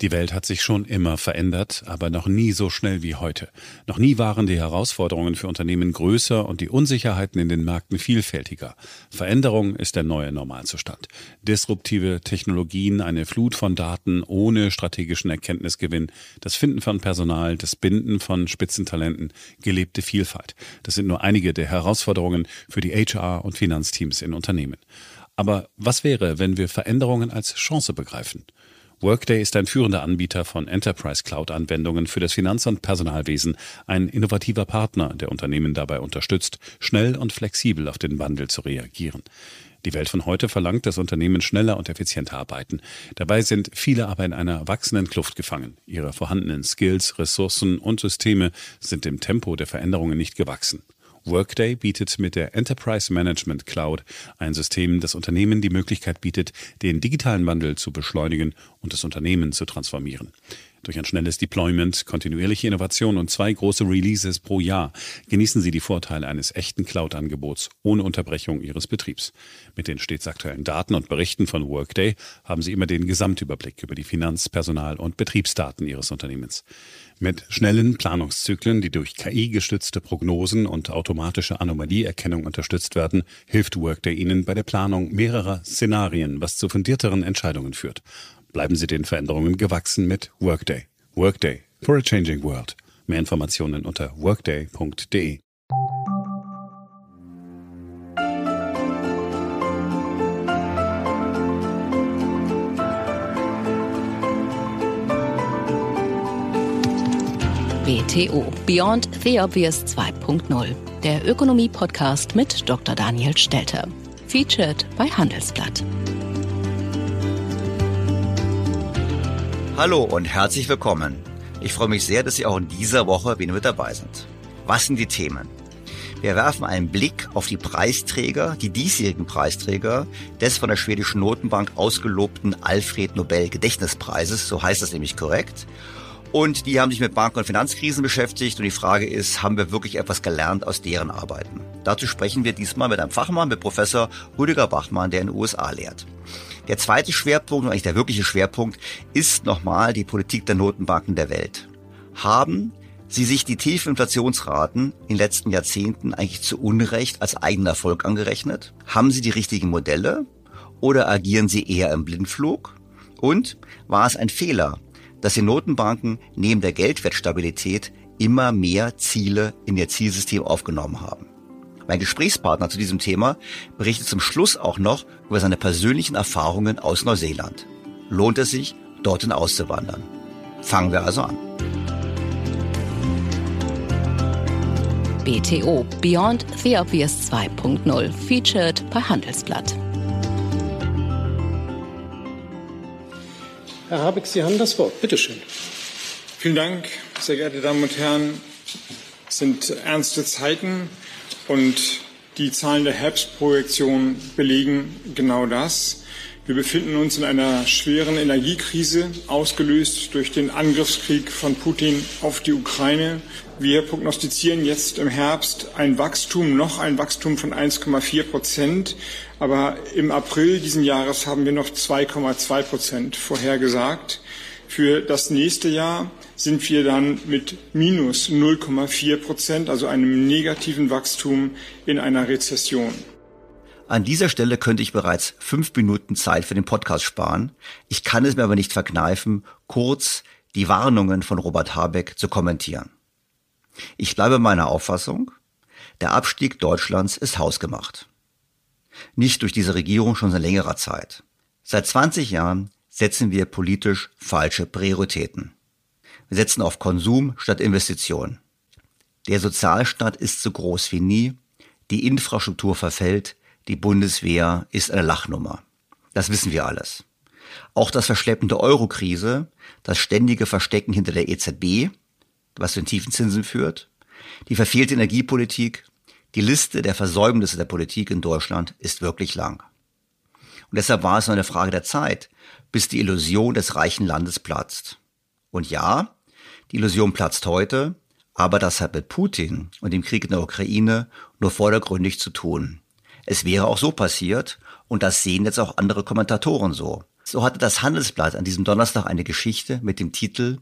Die Welt hat sich schon immer verändert, aber noch nie so schnell wie heute. Noch nie waren die Herausforderungen für Unternehmen größer und die Unsicherheiten in den Märkten vielfältiger. Veränderung ist der neue Normalzustand. Disruptive Technologien, eine Flut von Daten ohne strategischen Erkenntnisgewinn, das Finden von Personal, das Binden von Spitzentalenten, gelebte Vielfalt. Das sind nur einige der Herausforderungen für die HR- und Finanzteams in Unternehmen. Aber was wäre, wenn wir Veränderungen als Chance begreifen? Workday ist ein führender Anbieter von Enterprise Cloud Anwendungen für das Finanz- und Personalwesen, ein innovativer Partner, der Unternehmen dabei unterstützt, schnell und flexibel auf den Wandel zu reagieren. Die Welt von heute verlangt, dass Unternehmen schneller und effizienter arbeiten. Dabei sind viele aber in einer wachsenden Kluft gefangen. Ihre vorhandenen Skills, Ressourcen und Systeme sind dem Tempo der Veränderungen nicht gewachsen. Workday bietet mit der Enterprise Management Cloud ein System, das Unternehmen die Möglichkeit bietet, den digitalen Wandel zu beschleunigen und das Unternehmen zu transformieren. Durch ein schnelles Deployment, kontinuierliche Innovation und zwei große Releases pro Jahr genießen Sie die Vorteile eines echten Cloud-Angebots ohne Unterbrechung Ihres Betriebs. Mit den stets aktuellen Daten und Berichten von Workday haben Sie immer den Gesamtüberblick über die Finanz-, Personal- und Betriebsdaten Ihres Unternehmens. Mit schnellen Planungszyklen, die durch KI-gestützte Prognosen und automatische Anomalieerkennung unterstützt werden, hilft Workday Ihnen bei der Planung mehrerer Szenarien, was zu fundierteren Entscheidungen führt. Bleiben Sie den Veränderungen gewachsen mit Workday. Workday for a changing world. Mehr Informationen unter workday.de. BTO Beyond the Obvious 2.0, der Ökonomie-Podcast mit Dr. Daniel Stelter. Featured bei Handelsblatt. Hallo und herzlich willkommen. Ich freue mich sehr, dass Sie auch in dieser Woche wieder mit dabei sind. Was sind die Themen? Wir werfen einen Blick auf die Preisträger, die diesjährigen Preisträger des von der schwedischen Notenbank ausgelobten Alfred Nobel Gedächtnispreises, so heißt das nämlich korrekt. Und die haben sich mit Banken- und Finanzkrisen beschäftigt. Und die Frage ist, haben wir wirklich etwas gelernt aus deren Arbeiten? Dazu sprechen wir diesmal mit einem Fachmann, mit Professor Rüdiger Bachmann, der in den USA lehrt. Der zweite Schwerpunkt, und eigentlich der wirkliche Schwerpunkt, ist nochmal die Politik der Notenbanken der Welt. Haben sie sich die tiefen Inflationsraten in den letzten Jahrzehnten eigentlich zu Unrecht als eigenen Erfolg angerechnet? Haben sie die richtigen Modelle? Oder agieren sie eher im Blindflug? Und war es ein Fehler, dass die Notenbanken neben der Geldwertstabilität immer mehr Ziele in ihr Zielsystem aufgenommen haben. Mein Gesprächspartner zu diesem Thema berichtet zum Schluss auch noch über seine persönlichen Erfahrungen aus Neuseeland. Lohnt es sich, dorthin auszuwandern? Fangen wir also an. BTO Beyond the Obvious 2.0 featured bei Handelsblatt. Herr Habeck, Sie haben das Wort. Bitte schön. Vielen Dank, sehr geehrte Damen und Herren. Es sind ernste Zeiten und die Zahlen der Herbstprojektion belegen genau das. Wir befinden uns in einer schweren Energiekrise, ausgelöst durch den Angriffskrieg von Putin auf die Ukraine. Wir prognostizieren jetzt im Herbst ein Wachstum, noch ein Wachstum von 1,4 Prozent. Aber im April diesen Jahres haben wir noch 2,2 Prozent vorhergesagt. Für das nächste Jahr sind wir dann mit minus 0,4 Prozent, also einem negativen Wachstum in einer Rezession. An dieser Stelle könnte ich bereits fünf Minuten Zeit für den Podcast sparen. Ich kann es mir aber nicht verkneifen, kurz die Warnungen von Robert Habeck zu kommentieren. Ich bleibe meiner Auffassung, der Abstieg Deutschlands ist hausgemacht. Nicht durch diese Regierung schon seit längerer Zeit. Seit 20 Jahren setzen wir politisch falsche Prioritäten. Wir setzen auf Konsum statt Investition. Der Sozialstaat ist so groß wie nie, die Infrastruktur verfällt, die Bundeswehr ist eine Lachnummer. Das wissen wir alles. Auch das Verschleppen der Eurokrise, das ständige Verstecken hinter der EZB, was zu den tiefen Zinsen führt, die verfehlte Energiepolitik, die Liste der Versäumnisse der Politik in Deutschland ist wirklich lang. Und deshalb war es nur eine Frage der Zeit, bis die Illusion des reichen Landes platzt. Und ja, die Illusion platzt heute, aber das hat mit Putin und dem Krieg in der Ukraine nur vordergründig zu tun. Es wäre auch so passiert, und das sehen jetzt auch andere Kommentatoren so. So hatte das Handelsblatt an diesem Donnerstag eine Geschichte mit dem Titel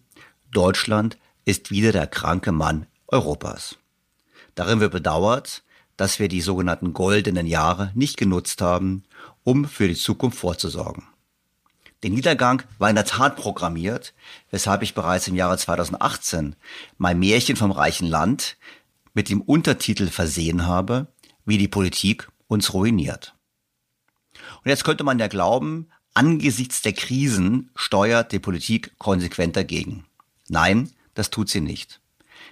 Deutschland ist wieder der kranke Mann Europas. Darin wird bedauert, dass wir die sogenannten goldenen Jahre nicht genutzt haben, um für die Zukunft vorzusorgen. Der Niedergang war in der Tat programmiert, weshalb ich bereits im Jahre 2018 mein Märchen vom reichen Land mit dem Untertitel versehen habe, wie die Politik uns ruiniert. Und jetzt könnte man ja glauben, angesichts der Krisen steuert die Politik konsequent dagegen. Nein, das tut sie nicht.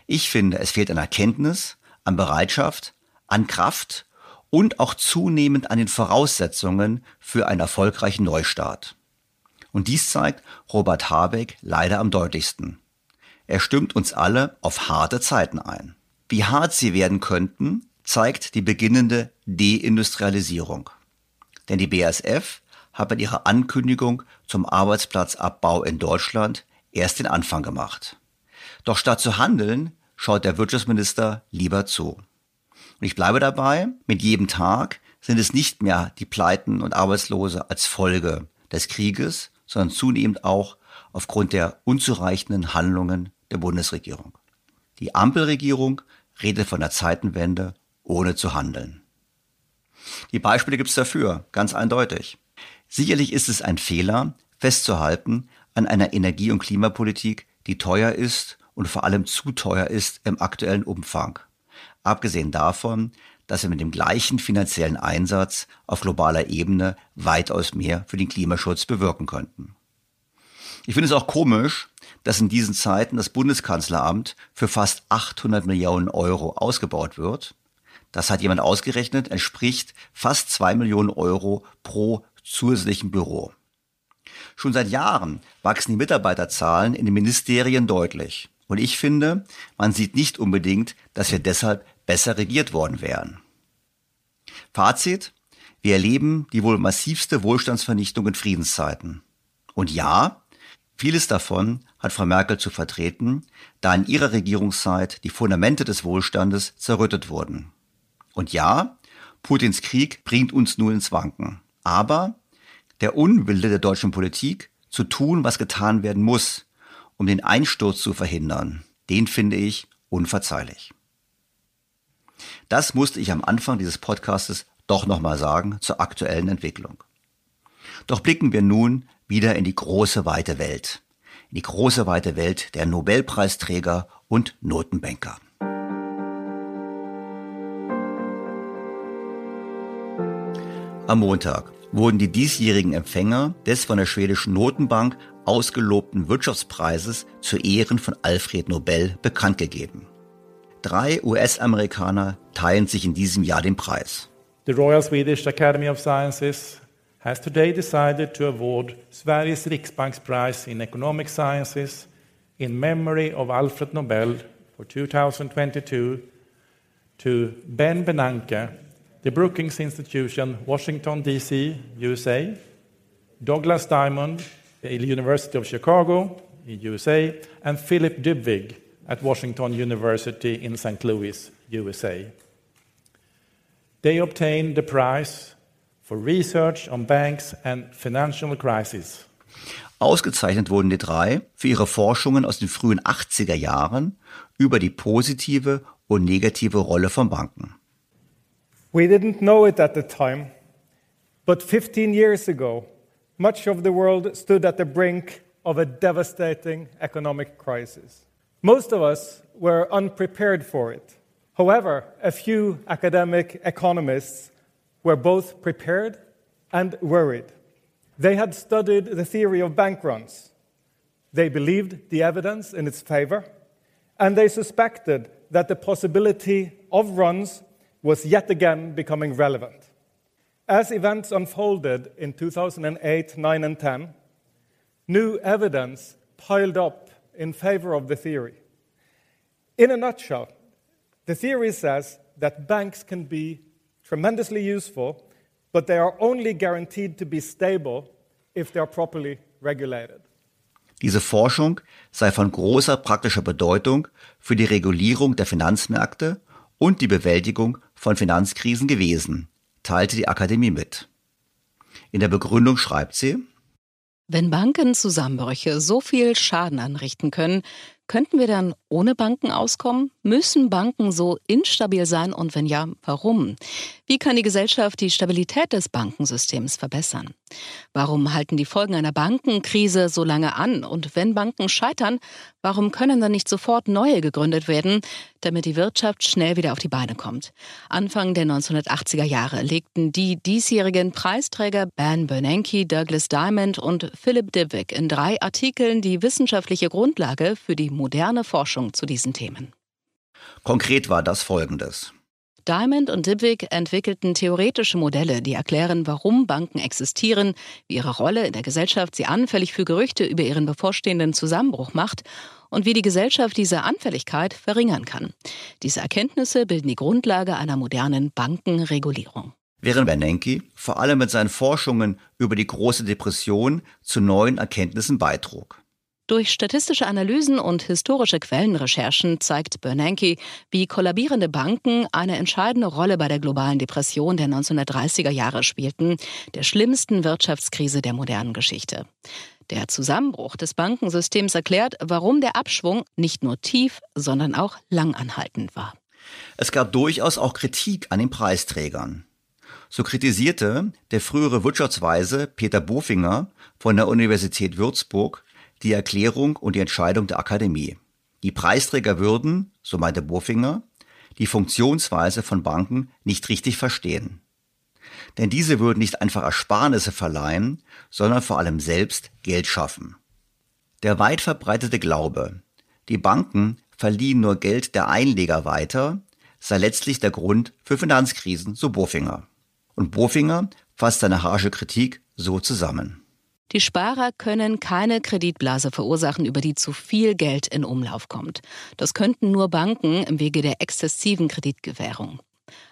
Ich finde, es fehlt an Erkenntnis, an Bereitschaft, an Kraft und auch zunehmend an den Voraussetzungen für einen erfolgreichen Neustart. Und dies zeigt Robert Habeck leider am deutlichsten. Er stimmt uns alle auf harte Zeiten ein. Wie hart sie werden könnten, zeigt die beginnende Deindustrialisierung. Denn die BASF hat mit ihrer Ankündigung zum Arbeitsplatzabbau in Deutschland erst den Anfang gemacht. Doch statt zu handeln, schaut der Wirtschaftsminister lieber zu. Und ich bleibe dabei, mit jedem Tag sind es nicht mehr die Pleiten und Arbeitslose als Folge des Krieges, sondern zunehmend auch aufgrund der unzureichenden Handlungen der Bundesregierung. Die Ampelregierung redet von der Zeitenwende, ohne zu handeln. Die Beispiele gibt es dafür, ganz eindeutig. Sicherlich ist es ein Fehler, festzuhalten an einer Energie- und Klimapolitik, die teuer ist und vor allem zu teuer ist im aktuellen Umfang. Abgesehen davon, dass wir mit dem gleichen finanziellen Einsatz auf globaler Ebene weitaus mehr für den Klimaschutz bewirken könnten. Ich finde es auch komisch, dass in diesen Zeiten das Bundeskanzleramt für fast 800 Millionen Euro ausgebaut wird. Das hat jemand ausgerechnet, entspricht fast zwei Millionen Euro pro zusätzlichen Büro. Schon seit Jahren wachsen die Mitarbeiterzahlen in den Ministerien deutlich. Und ich finde, man sieht nicht unbedingt, dass wir deshalb besser regiert worden wären. Fazit. Wir erleben die wohl massivste Wohlstandsvernichtung in Friedenszeiten. Und ja, vieles davon hat Frau Merkel zu vertreten, da in ihrer Regierungszeit die Fundamente des Wohlstandes zerrüttet wurden. Und ja, Putins Krieg bringt uns nun ins Wanken. Aber der Unwille der deutschen Politik, zu tun, was getan werden muss, um den Einsturz zu verhindern, den finde ich unverzeihlich. Das musste ich am Anfang dieses Podcastes doch nochmal sagen zur aktuellen Entwicklung. Doch blicken wir nun wieder in die große weite Welt. In die große weite Welt der Nobelpreisträger und Notenbanker. Am Montag wurden die diesjährigen Empfänger des von der schwedischen Notenbank ausgelobten Wirtschaftspreises zu Ehren von Alfred Nobel bekannt gegeben. Drei US-Amerikaner teilen sich in diesem Jahr den Preis. The Royal Swedish Academy of Sciences has today decided to award Sveriges Riksbanksprize in Economic Sciences in memory of Alfred Nobel for 2022 to Ben Bernanke, the Brookings Institution, Washington, D.C., USA, Douglas Diamond, University of Chicago, USA, and Philip Dybvig, at Washington University in St. Louis, USA. They obtained the prize for research on banks and financial crises. Ausgezeichnet wurden die drei für ihre Forschungen aus den frühen 80er Jahren über die positive und negative Rolle von Banken. We didn't know it at the time, but 15 years ago, much of the world stood at the brink of a devastating economic crisis. Most of us were unprepared for it. However, a few academic economists were both prepared and worried. They had studied the theory of bank runs. They believed the evidence in its favor, and they suspected that the possibility of runs was yet again becoming relevant. As events unfolded in 2008, 9, and 10, new evidence piled up in favor of the theory. In a nutshell, the theory says that banks can be tremendously useful, but they are only guaranteed to be stable if they are properly regulated. Diese Forschung sei von großer praktischer Bedeutung für die Regulierung der Finanzmärkte und die Bewältigung von Finanzkrisen gewesen, teilte die Akademie mit. In der Begründung schreibt sie, Wenn Bankenzusammenbrüche so viel Schaden anrichten können, Könnten wir dann ohne Banken auskommen? Müssen Banken so instabil sein und wenn ja, warum? Wie kann die Gesellschaft die Stabilität des Bankensystems verbessern? Warum halten die Folgen einer Bankenkrise so lange an? Und wenn Banken scheitern, warum können dann nicht sofort neue gegründet werden, damit die Wirtschaft schnell wieder auf die Beine kommt? Anfang der 1980er Jahre legten die diesjährigen Preisträger Ben Bernanke, Douglas Diamond und Philip Dybvig in drei Artikeln die wissenschaftliche Grundlage für die moderne Forschung zu diesen Themen. Konkret war das folgendes. Diamond und Dybvig entwickelten theoretische Modelle, die erklären, warum Banken existieren, wie ihre Rolle in der Gesellschaft sie anfällig für Gerüchte über ihren bevorstehenden Zusammenbruch macht und wie die Gesellschaft diese Anfälligkeit verringern kann. Diese Erkenntnisse bilden die Grundlage einer modernen Bankenregulierung. Während Bernanke vor allem mit seinen Forschungen über die große Depression zu neuen Erkenntnissen beitrug. Durch statistische Analysen und historische Quellenrecherchen zeigt Bernanke, wie kollabierende Banken eine entscheidende Rolle bei der globalen Depression der 1930er Jahre spielten, der schlimmsten Wirtschaftskrise der modernen Geschichte. Der Zusammenbruch des Bankensystems erklärt, warum der Abschwung nicht nur tief, sondern auch langanhaltend war. Es gab durchaus auch Kritik an den Preisträgern. So kritisierte der frühere Wirtschaftsweise Peter Bofinger von der Universität Würzburg die Erklärung und die Entscheidung der Akademie. Die Preisträger würden, so meinte Bofinger, die Funktionsweise von Banken nicht richtig verstehen. Denn diese würden nicht einfach Ersparnisse verleihen, sondern vor allem selbst Geld schaffen. Der weit verbreitete Glaube, die Banken verliehen nur Geld der Einleger weiter, sei letztlich der Grund für Finanzkrisen, so Bofinger. Und Bofinger fasst seine harsche Kritik so zusammen. Die Sparer können keine Kreditblase verursachen, über die zu viel Geld in Umlauf kommt. Das könnten nur Banken im Wege der exzessiven Kreditgewährung.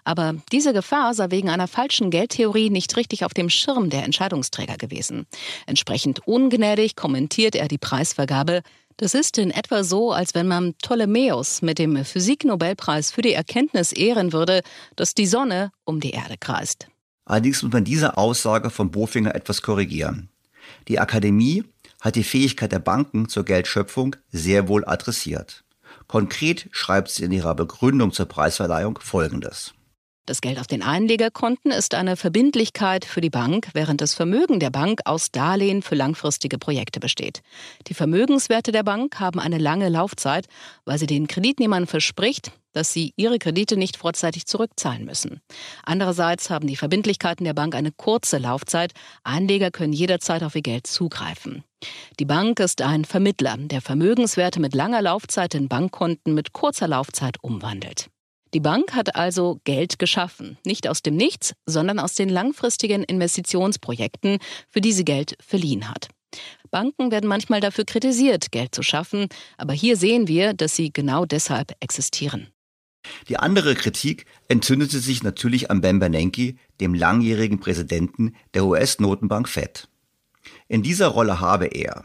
Aber diese Gefahr sei wegen einer falschen Geldtheorie nicht richtig auf dem Schirm der Entscheidungsträger gewesen. Entsprechend ungnädig kommentiert er die Preisvergabe. Das ist in etwa so, als wenn man Ptolemäus mit dem Physiknobelpreis für die Erkenntnis ehren würde, dass die Sonne um die Erde kreist. Allerdings muss man diese Aussage von Bofinger etwas korrigieren. Die Akademie hat die Fähigkeit der Banken zur Geldschöpfung sehr wohl adressiert. Konkret schreibt sie in ihrer Begründung zur Preisverleihung Folgendes. Das Geld auf den Einlegerkonten ist eine Verbindlichkeit für die Bank, während das Vermögen der Bank aus Darlehen für langfristige Projekte besteht. Die Vermögenswerte der Bank haben eine lange Laufzeit, weil sie den Kreditnehmern verspricht, dass sie ihre Kredite nicht vorzeitig zurückzahlen müssen. Andererseits haben die Verbindlichkeiten der Bank eine kurze Laufzeit. Einleger können jederzeit auf ihr Geld zugreifen. Die Bank ist ein Vermittler, der Vermögenswerte mit langer Laufzeit in Bankkonten mit kurzer Laufzeit umwandelt. Die Bank hat also Geld geschaffen, nicht aus dem Nichts, sondern aus den langfristigen Investitionsprojekten, für die sie Geld verliehen hat. Banken werden manchmal dafür kritisiert, Geld zu schaffen, aber hier sehen wir, dass sie genau deshalb existieren. Die andere Kritik entzündete sich natürlich an Ben Bernanke, dem langjährigen Präsidenten der US-Notenbank Fed. In dieser Rolle habe er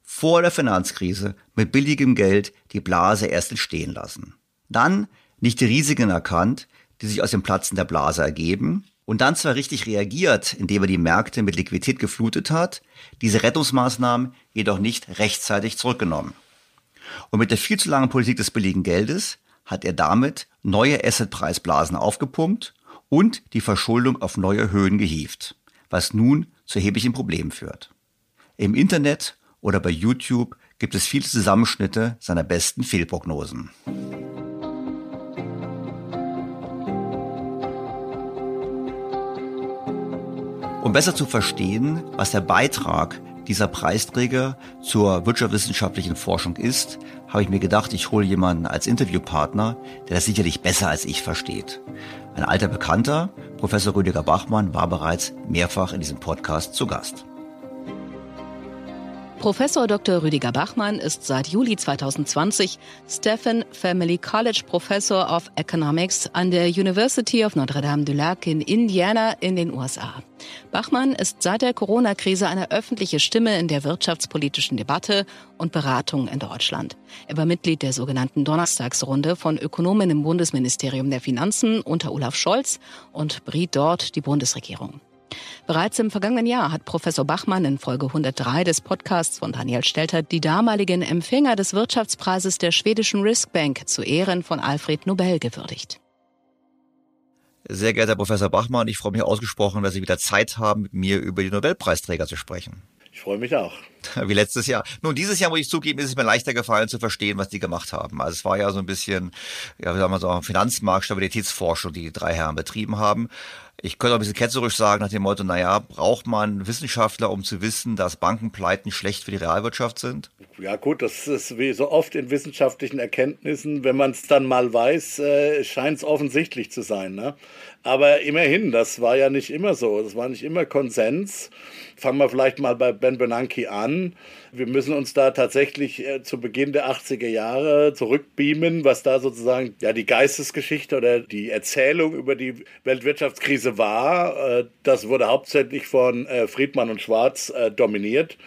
vor der Finanzkrise mit billigem Geld die Blase erst entstehen lassen. Dann nicht die Risiken erkannt, die sich aus dem Platzen der Blase ergeben, und dann zwar richtig reagiert, indem er die Märkte mit Liquidität geflutet hat, diese Rettungsmaßnahmen jedoch nicht rechtzeitig zurückgenommen. Und mit der viel zu langen Politik des billigen Geldes hat er damit neue Assetpreisblasen aufgepumpt und die Verschuldung auf neue Höhen gehievt, was nun zu erheblichen Problemen führt. Im Internet oder bei YouTube gibt es viele Zusammenschnitte seiner besten Fehlprognosen. Um besser zu verstehen, was der Beitrag dieser Preisträger zur wirtschaftswissenschaftlichen Forschung ist, habe ich mir gedacht, ich hole jemanden als Interviewpartner, der das sicherlich besser als ich versteht. Ein alter Bekannter, Professor Rüdiger Bachmann, war bereits mehrfach in diesem Podcast zu Gast. Professor Dr. Rüdiger Bachmann ist seit Juli 2020 Stephen Family College Professor of Economics an der University of Notre Dame du Lac in Indiana in den USA. Bachmann ist seit der Corona-Krise eine öffentliche Stimme in der wirtschaftspolitischen Debatte und Beratung in Deutschland. Er war Mitglied der sogenannten Donnerstagsrunde von Ökonomen im Bundesministerium der Finanzen unter Olaf Scholz und beriet dort die Bundesregierung. Bereits im vergangenen Jahr hat Professor Bachmann in Folge 103 des Podcasts von Daniel Stelter die damaligen Empfänger des Wirtschaftspreises der schwedischen Riskbank zu Ehren von Alfred Nobel gewürdigt. Sehr geehrter Professor Bachmann, ich freue mich ausgesprochen, dass Sie wieder Zeit haben, mit mir über die Nobelpreisträger zu sprechen. Ich freue mich auch. Wie letztes Jahr. Nun, dieses Jahr muss ich zugeben, ist es mir leichter gefallen zu verstehen, was die gemacht haben. Also es war ja so ein bisschen, ja, wie sagen wir so, Finanzmarktstabilitätsforschung, die die drei Herren betrieben haben. Ich könnte auch ein bisschen ketzerisch sagen nach dem Motto, naja, braucht man Wissenschaftler, um zu wissen, dass Bankenpleiten schlecht für die Realwirtschaft sind? Ja gut, das ist wie so oft in wissenschaftlichen Erkenntnissen, wenn man es dann mal weiß, äh, scheint es offensichtlich zu sein. Ne? Aber immerhin, das war ja nicht immer so. Das war nicht immer Konsens. Fangen wir vielleicht mal bei Ben Bernanke an. Wir müssen uns da tatsächlich äh, zu Beginn der 80er Jahre zurückbeamen, was da sozusagen ja die Geistesgeschichte oder die Erzählung über die Weltwirtschaftskrise war. Äh, das wurde hauptsächlich von äh, Friedmann und Schwarz äh, dominiert.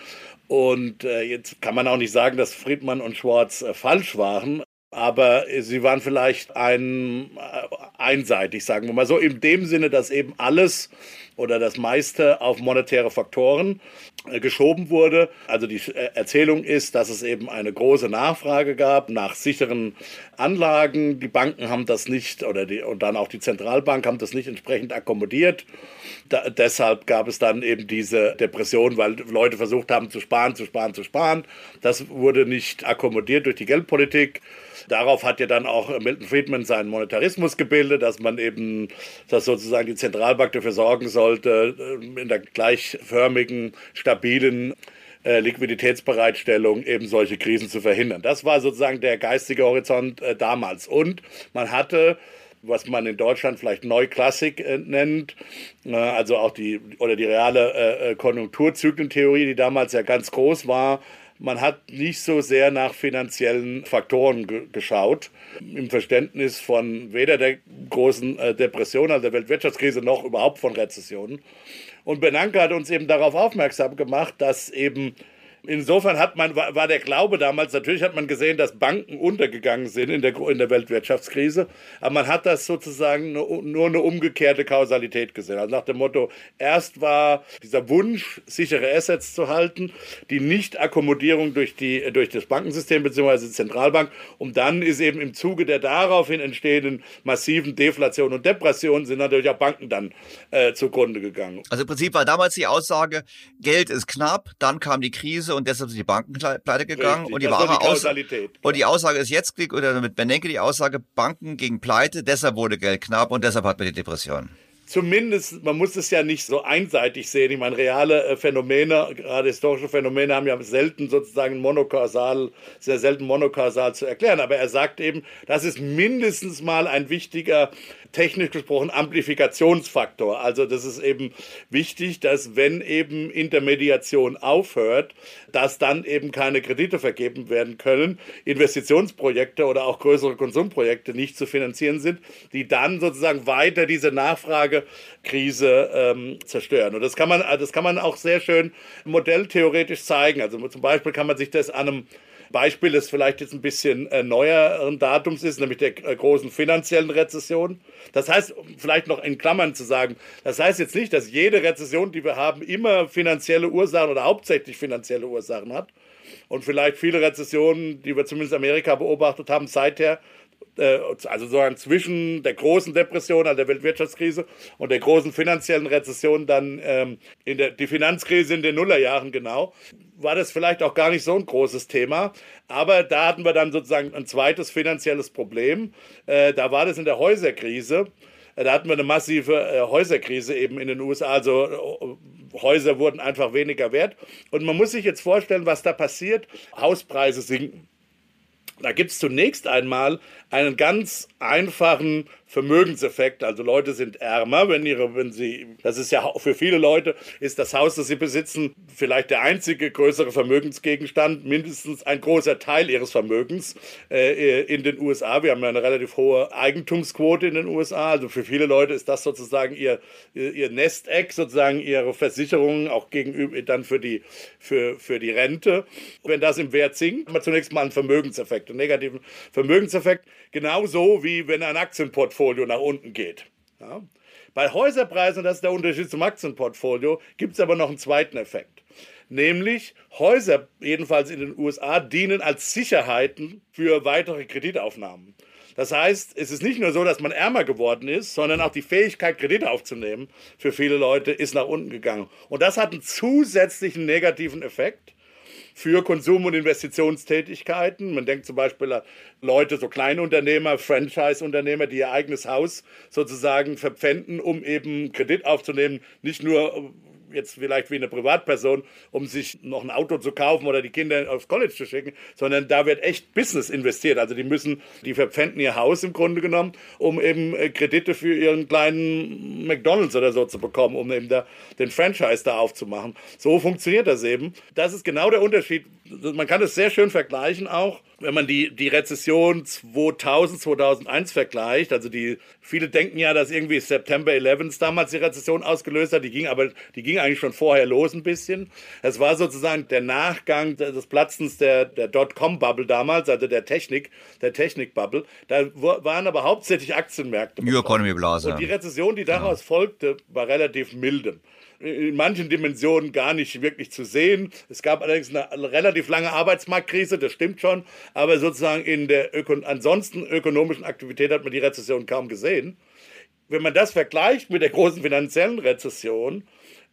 Und äh, jetzt kann man auch nicht sagen, dass Friedmann und Schwarz äh, falsch waren, aber sie waren vielleicht ein, äh, einseitig, sagen wir mal so, in dem Sinne, dass eben alles oder das meiste auf monetäre Faktoren äh, geschoben wurde. Also die äh, Erzählung ist, dass es eben eine große Nachfrage gab nach sicheren Anlagen. Die Banken haben das nicht oder die, und dann auch die Zentralbank haben das nicht entsprechend akkommodiert. Da, deshalb gab es dann eben diese Depression, weil Leute versucht haben zu sparen, zu sparen, zu sparen. Das wurde nicht akkommodiert durch die Geldpolitik. Darauf hat ja dann auch Milton Friedman seinen Monetarismus gebildet, dass man eben, dass sozusagen die Zentralbank dafür sorgen sollte, äh, in der gleichförmigen, stabilen äh, Liquiditätsbereitstellung eben solche Krisen zu verhindern. Das war sozusagen der geistige Horizont äh, damals. Und man hatte was man in Deutschland vielleicht Neuklassik nennt, also auch die oder die reale äh, Konjunkturzyklentheorie, die damals ja ganz groß war, man hat nicht so sehr nach finanziellen Faktoren ge geschaut, im Verständnis von weder der großen äh, Depression, also der Weltwirtschaftskrise, noch überhaupt von Rezessionen. Und Benanke hat uns eben darauf aufmerksam gemacht, dass eben insofern hat man, war, der Glaube damals, natürlich hat man gesehen, dass Banken untergegangen sind in der, in der Weltwirtschaftskrise, aber man hat das sozusagen nur, nur eine umgekehrte Kausalität gesehen. Also nach dem Motto, erst war dieser Wunsch, sichere Assets zu halten, die Nicht-Akkommodierung durch, durch das Bankensystem bzw. die Zentralbank und dann ist eben im Zuge der daraufhin entstehenden massiven Deflation und Depression sind natürlich auch Banken dann äh, zugrunde gegangen. Also im Prinzip war damals die Aussage, Geld ist knapp, dann kam die Krise und deshalb sind die Banken pleite gegangen. Richtig, und die wahre die Aussage, und die Aussage ist jetzt, oder mit Bernanke die Aussage, Banken gegen Pleite, deshalb wurde Geld knapp und deshalb hat man die Depression zumindest, man muss es ja nicht so einseitig sehen. Ich meine, reale äh, Phänomene, gerade historische Phänomene, haben ja selten sozusagen monokausal, sehr selten monokausal zu erklären. Aber er sagt eben, das ist mindestens mal ein wichtiger technisch gesprochen Amplifikationsfaktor. Also das ist eben wichtig, dass wenn eben Intermediation aufhört, dass dann eben keine Kredite vergeben werden können, Investitionsprojekte oder auch größere Konsumprojekte nicht zu finanzieren sind, die dann sozusagen weiter diese Nachfragekrise ähm, zerstören. Und das kann man, das kann man auch sehr schön modelltheoretisch zeigen. Also zum Beispiel kann man sich das an einem Beispiel, das vielleicht jetzt ein bisschen äh, neueren Datums ist, nämlich der äh, großen finanziellen Rezession. Das heißt, vielleicht noch in Klammern zu sagen, das heißt jetzt nicht, dass jede Rezession, die wir haben, immer finanzielle Ursachen oder hauptsächlich finanzielle Ursachen hat. Und vielleicht viele Rezessionen, die wir zumindest in Amerika beobachtet haben, seither also sozusagen zwischen der großen Depression, also der Weltwirtschaftskrise und der großen finanziellen Rezession dann ähm, in der die Finanzkrise in den Nullerjahren genau, war das vielleicht auch gar nicht so ein großes Thema. Aber da hatten wir dann sozusagen ein zweites finanzielles Problem. Äh, da war das in der Häuserkrise. Äh, da hatten wir eine massive äh, Häuserkrise eben in den USA. Also äh, Häuser wurden einfach weniger wert. Und man muss sich jetzt vorstellen, was da passiert. Hauspreise sinken. Da gibt es zunächst einmal einen ganz einfachen Vermögenseffekt. Also Leute sind ärmer, wenn ihre, wenn sie, das ist ja für viele Leute, ist das Haus, das sie besitzen, vielleicht der einzige größere Vermögensgegenstand, mindestens ein großer Teil ihres Vermögens äh, in den USA. Wir haben ja eine relativ hohe Eigentumsquote in den USA. Also für viele Leute ist das sozusagen ihr, ihr Nesteck, sozusagen ihre Versicherung auch gegenüber dann für die, für, für die Rente. Wenn das im Wert sinkt, haben wir zunächst mal einen Vermögenseffekt, einen negativen Vermögenseffekt. Genauso wie wenn ein Aktienportfolio nach unten geht. Ja. Bei Häuserpreisen, das ist der Unterschied zum Aktienportfolio, gibt es aber noch einen zweiten Effekt. Nämlich Häuser, jedenfalls in den USA, dienen als Sicherheiten für weitere Kreditaufnahmen. Das heißt, es ist nicht nur so, dass man ärmer geworden ist, sondern auch die Fähigkeit, Kredite aufzunehmen für viele Leute ist nach unten gegangen. Und das hat einen zusätzlichen negativen Effekt für Konsum- und Investitionstätigkeiten. Man denkt zum Beispiel an Leute, so Kleinunternehmer, Franchise-Unternehmer, die ihr eigenes Haus sozusagen verpfänden, um eben Kredit aufzunehmen, nicht nur jetzt vielleicht wie eine Privatperson, um sich noch ein Auto zu kaufen oder die Kinder aufs College zu schicken, sondern da wird echt Business investiert. Also die müssen, die verpfänden ihr Haus im Grunde genommen, um eben äh, Kredite für ihren kleinen McDonalds oder so zu bekommen, um eben da den Franchise da aufzumachen. So funktioniert das eben. Das ist genau der Unterschied. Man kann es sehr schön vergleichen auch wenn man die, die Rezession 2000, 2001 vergleicht, also die, viele denken ja, dass irgendwie September 11 damals die Rezession ausgelöst hat, die ging aber, die ging eigentlich schon vorher los ein bisschen. Es war sozusagen der Nachgang des Platzens der, der Dotcom-Bubble damals, also der Technik, der Technik-Bubble. Da waren aber hauptsächlich Aktienmärkte. New Economy Blase. Und die Rezession, die daraus ja. folgte, war relativ milde in manchen Dimensionen gar nicht wirklich zu sehen. Es gab allerdings eine relativ lange Arbeitsmarktkrise, das stimmt schon, aber sozusagen in der Öko ansonsten ökonomischen Aktivität hat man die Rezession kaum gesehen. Wenn man das vergleicht mit der großen finanziellen Rezession,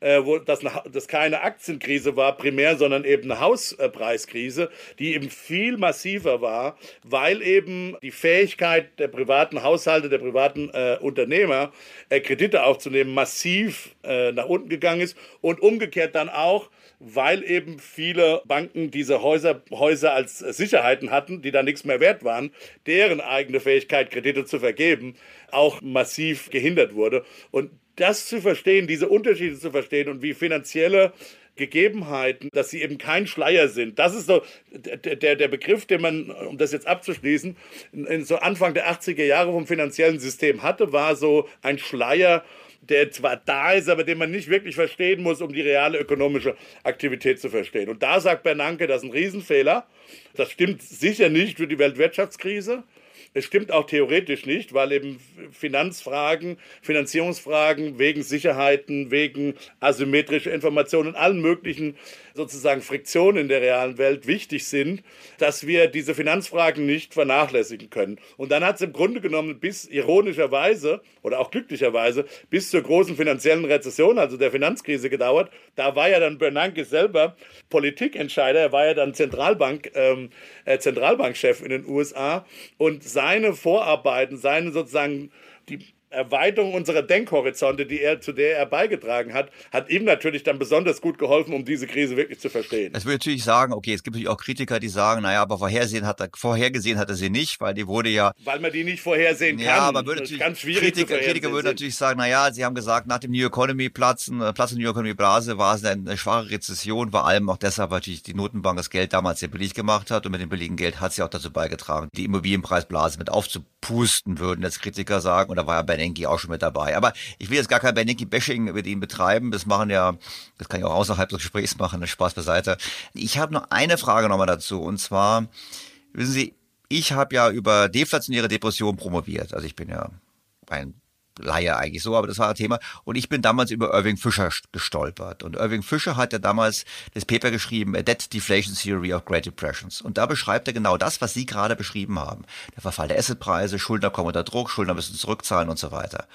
äh, wo das, eine, das keine Aktienkrise war primär, sondern eben eine Hauspreiskrise, die eben viel massiver war, weil eben die Fähigkeit der privaten Haushalte, der privaten äh, Unternehmer, äh, Kredite aufzunehmen, massiv äh, nach unten gegangen ist und umgekehrt dann auch weil eben viele Banken diese Häuser, Häuser als Sicherheiten hatten, die dann nichts mehr wert waren, deren eigene Fähigkeit, Kredite zu vergeben, auch massiv gehindert wurde. Und das zu verstehen, diese Unterschiede zu verstehen und wie finanzielle Gegebenheiten, dass sie eben kein Schleier sind. Das ist so der, der, der Begriff, den man, um das jetzt abzuschließen, in so Anfang der 80er Jahre vom finanziellen System hatte, war so ein Schleier, der zwar da ist, aber den man nicht wirklich verstehen muss, um die reale ökonomische Aktivität zu verstehen. Und da sagt Bernanke, das ist ein Riesenfehler. Das stimmt sicher nicht für die Weltwirtschaftskrise. Es stimmt auch theoretisch nicht, weil eben Finanzfragen, Finanzierungsfragen wegen Sicherheiten, wegen asymmetrischer Informationen, allen möglichen sozusagen Friktionen in der realen Welt wichtig sind, dass wir diese Finanzfragen nicht vernachlässigen können. Und dann hat es im Grunde genommen bis ironischerweise oder auch glücklicherweise bis zur großen finanziellen Rezession, also der Finanzkrise gedauert. Da war ja dann Bernanke selber Politikentscheider, er war ja dann Zentralbank, ähm, äh, Zentralbankchef in den USA und seine Vorarbeiten, seine sozusagen die Erweiterung unserer Denkhorizonte, die er, zu der er beigetragen hat, hat ihm natürlich dann besonders gut geholfen, um diese Krise wirklich zu verstehen. Es würde natürlich sagen, okay, es gibt natürlich auch Kritiker, die sagen, naja, aber vorhersehen hat er, vorhergesehen hat er sie nicht, weil die wurde ja. Weil man die nicht vorhersehen kann. Ja, aber würde natürlich, ganz schwierig Kritiker, Kritiker würden natürlich sagen, naja, sie haben gesagt, nach dem New Economy Platzen, äh, Platz in New Economy Blase war es eine, eine schwache Rezession, vor allem auch deshalb, weil natürlich die Notenbank das Geld damals sehr billig gemacht hat und mit dem billigen Geld hat sie auch dazu beigetragen, die Immobilienpreisblase mit aufzupusten, würden jetzt Kritiker sagen. Und da war ja Bernanke auch schon mit dabei. Aber ich will jetzt gar kein Bernanke-Bashing mit ihm betreiben. Das machen ja, das kann ich auch außerhalb des Gesprächs machen, Spaß beiseite. Ich habe noch eine Frage nochmal dazu. Und zwar, wissen Sie, ich habe ja über deflationäre Depression promoviert. Also ich bin ja ein Laie eigentlich so, aber das war ein Thema. Und ich bin damals über Irving Fischer gestolpert. Und Irving Fischer hat ja damals das Paper geschrieben, A Debt Deflation Theory of Great Depressions. Und da beschreibt er genau das, was Sie gerade beschrieben haben. Der Verfall der Assetpreise, Schuldner kommen unter Druck, Schuldner müssen zurückzahlen und so weiter.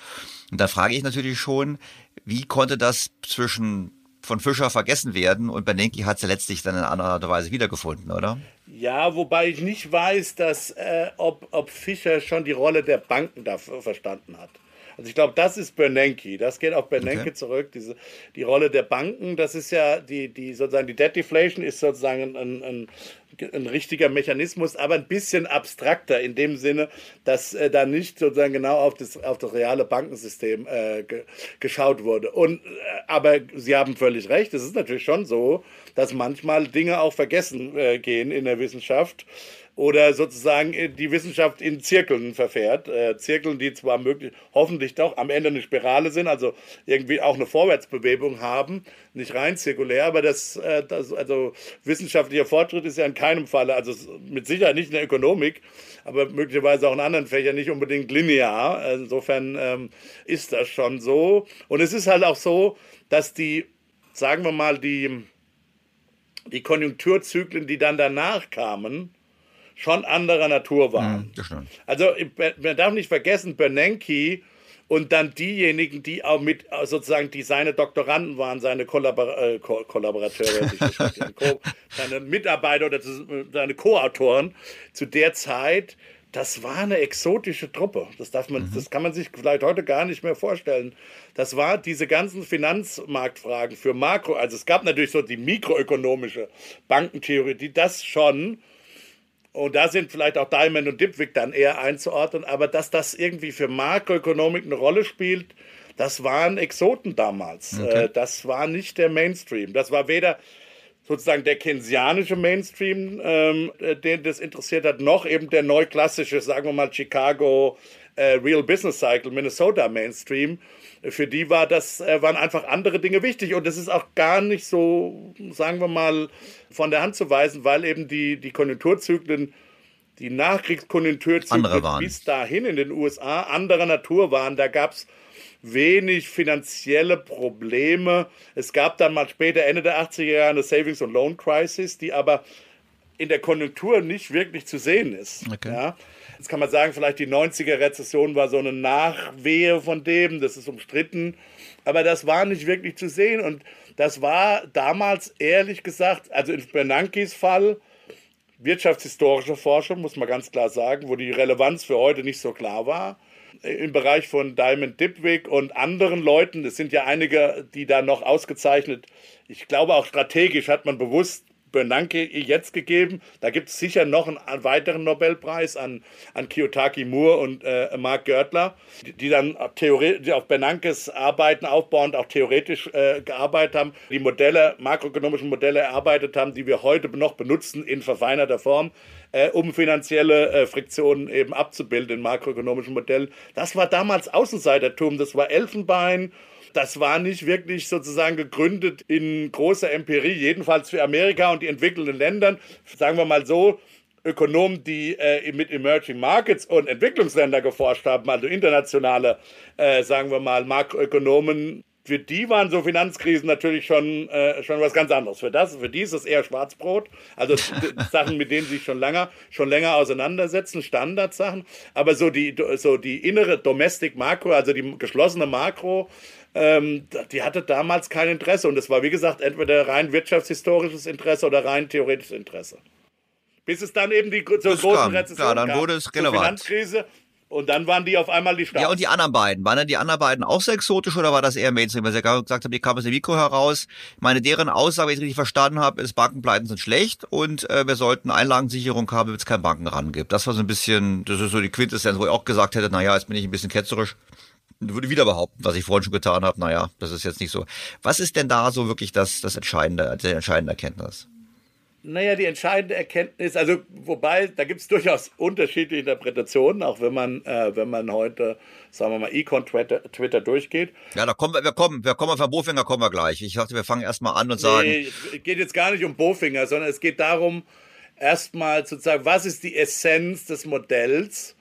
Und da frage ich natürlich schon, wie konnte das zwischen von Fischer vergessen werden und Bernanke hat sie letztlich dann in einer Art und Weise wiedergefunden, oder? Ja, wobei ich nicht weiß, dass, äh, ob, ob Fischer schon die Rolle der Banken da verstanden hat. Also ich glaube, das ist Bernanke. Das geht auf Bernanke okay. zurück. Diese, die Rolle der Banken, das ist ja die, die sozusagen die Debt Deflation ist sozusagen ein, ein, ein richtiger Mechanismus, aber ein bisschen abstrakter in dem Sinne, dass äh, da nicht sozusagen genau auf das, auf das reale Bankensystem äh, ge, geschaut wurde. Und, äh, aber Sie haben völlig recht, es ist natürlich schon so, dass manchmal Dinge auch vergessen äh, gehen in der Wissenschaft. Oder sozusagen die Wissenschaft in Zirkeln verfährt. Äh, Zirkeln, die zwar möglich, hoffentlich doch am Ende eine Spirale sind, also irgendwie auch eine Vorwärtsbewegung haben, nicht rein zirkulär, aber das, äh, das also wissenschaftlicher Fortschritt ist ja in keinem Falle, also mit Sicherheit nicht in der Ökonomik, aber möglicherweise auch in anderen Fächern nicht unbedingt linear. Insofern ähm, ist das schon so. Und es ist halt auch so, dass die, sagen wir mal, die, die Konjunkturzyklen, die dann danach kamen, schon anderer Natur waren. Mhm, also man darf nicht vergessen, Bernanke und dann diejenigen, die auch mit sozusagen die seine Doktoranden waren, seine Kollabor äh, Ko Kollaborateure, seine Mitarbeiter oder seine Co-Autoren zu der Zeit, das war eine exotische Truppe. Das darf man, mhm. das kann man sich vielleicht heute gar nicht mehr vorstellen. Das war diese ganzen Finanzmarktfragen für Makro, also es gab natürlich so die mikroökonomische Bankentheorie, die das schon und da sind vielleicht auch Diamond und Dipwig dann eher einzuordnen, aber dass das irgendwie für Makroökonomik eine Rolle spielt, das waren Exoten damals. Okay. Äh, das war nicht der Mainstream. Das war weder sozusagen der keynesianische Mainstream, ähm, äh, den das interessiert hat, noch eben der neuklassische, sagen wir mal, Chicago äh, Real Business Cycle, Minnesota Mainstream. Für die war das, äh, waren einfach andere Dinge wichtig. Und das ist auch gar nicht so, sagen wir mal, von der Hand zu weisen, weil eben die, die Konjunkturzyklen, die Nachkriegskonjunkturzyklen bis dahin in den USA anderer Natur waren. Da gab es wenig finanzielle Probleme. Es gab dann mal später, Ende der 80er Jahre, eine Savings- und Loan Crisis, die aber in der Konjunktur nicht wirklich zu sehen ist. Okay. Ja? Jetzt kann man sagen, vielleicht die 90er-Rezession war so eine Nachwehe von dem, das ist umstritten, aber das war nicht wirklich zu sehen. Und das war damals ehrlich gesagt, also in Bernankes Fall, wirtschaftshistorische Forschung, muss man ganz klar sagen, wo die Relevanz für heute nicht so klar war. Im Bereich von Diamond Dipwick und anderen Leuten, es sind ja einige, die da noch ausgezeichnet, ich glaube auch strategisch hat man bewusst Bernanke jetzt gegeben. Da gibt es sicher noch einen, weiteren Nobelpreis an, an Kiyotaki Moore und äh, Mark Görtler, die, die dann theoretisch auf Bernankes Arbeiten aufbauend auch theoretisch äh, gearbeitet haben, die Modelle, makroökonomischen Modelle erarbeitet haben, die wir heute noch benutzen in verfeinerter Form. Äh, um finanzielle äh, Friktionen eben abzubilden in makroökonomischen Modellen. Das war damals Außenseitertum, das war Elfenbein das war nicht wirklich sozusagen gegründet in großer Empirie, jedenfalls für Amerika und die entwickelnden Ländern. Sagen wir mal so, Ökonomen, die äh, mit Emerging Markets und Entwicklungsländern geforscht haben, also internationale, äh, sagen wir mal, Makroökonomen, für die waren so Finanzkrisen natürlich schon, äh, schon was ganz anderes. Für, das, für die ist das eher Schwarzbrot, also Sachen, mit denen sie sich schon länger, schon länger auseinandersetzen, Standardsachen. Aber so die, so die innere Domestic Makro, also die geschlossene Makro, ähm, die hatte damals kein Interesse. Und es war, wie gesagt, entweder rein wirtschaftshistorisches Interesse oder rein theoretisches Interesse. Bis es dann eben die zur großen kam, Rezession klar, dann wurde es relevant. Finanzkrise. Und dann waren die auf einmal die Staaten. Ja, und die anderen beiden. Waren dann die anderen beiden auch so exotisch oder war das eher Mainstream? Weil Sie gesagt haben, die kamen aus dem Mikro heraus. Ich meine, deren Aussage, wenn ich richtig verstanden habe, ist, Bankenpleiten sind schlecht und äh, wir sollten Einlagensicherung haben, wenn es keine Banken rangibt. Das war so ein bisschen, das ist so die Quintessenz, wo ich auch gesagt hätte, naja, jetzt bin ich ein bisschen ketzerisch würde wieder behaupten, was ich vorhin schon getan habe, naja, das ist jetzt nicht so. Was ist denn da so wirklich das, das entscheidende, die entscheidende Erkenntnis? Naja, die entscheidende Erkenntnis, also wobei, da gibt es durchaus unterschiedliche Interpretationen, auch wenn man, äh, wenn man heute, sagen wir mal, Econ Twitter, durchgeht. Ja, da kommen wir, wir kommen, wir kommen von Bofinger kommen wir gleich. Ich dachte, wir fangen erstmal an und sagen. Nee, es geht jetzt gar nicht um Bofinger, sondern es geht darum, erstmal sozusagen, was ist die Essenz des Modells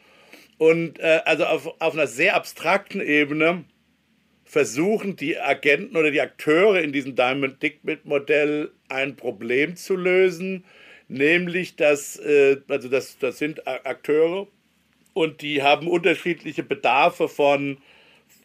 und äh, also auf, auf einer sehr abstrakten Ebene versuchen die Agenten oder die Akteure in diesem Diamond Dickbit Modell ein Problem zu lösen, nämlich dass, äh, also das, das sind Akteure und die haben unterschiedliche Bedarfe von,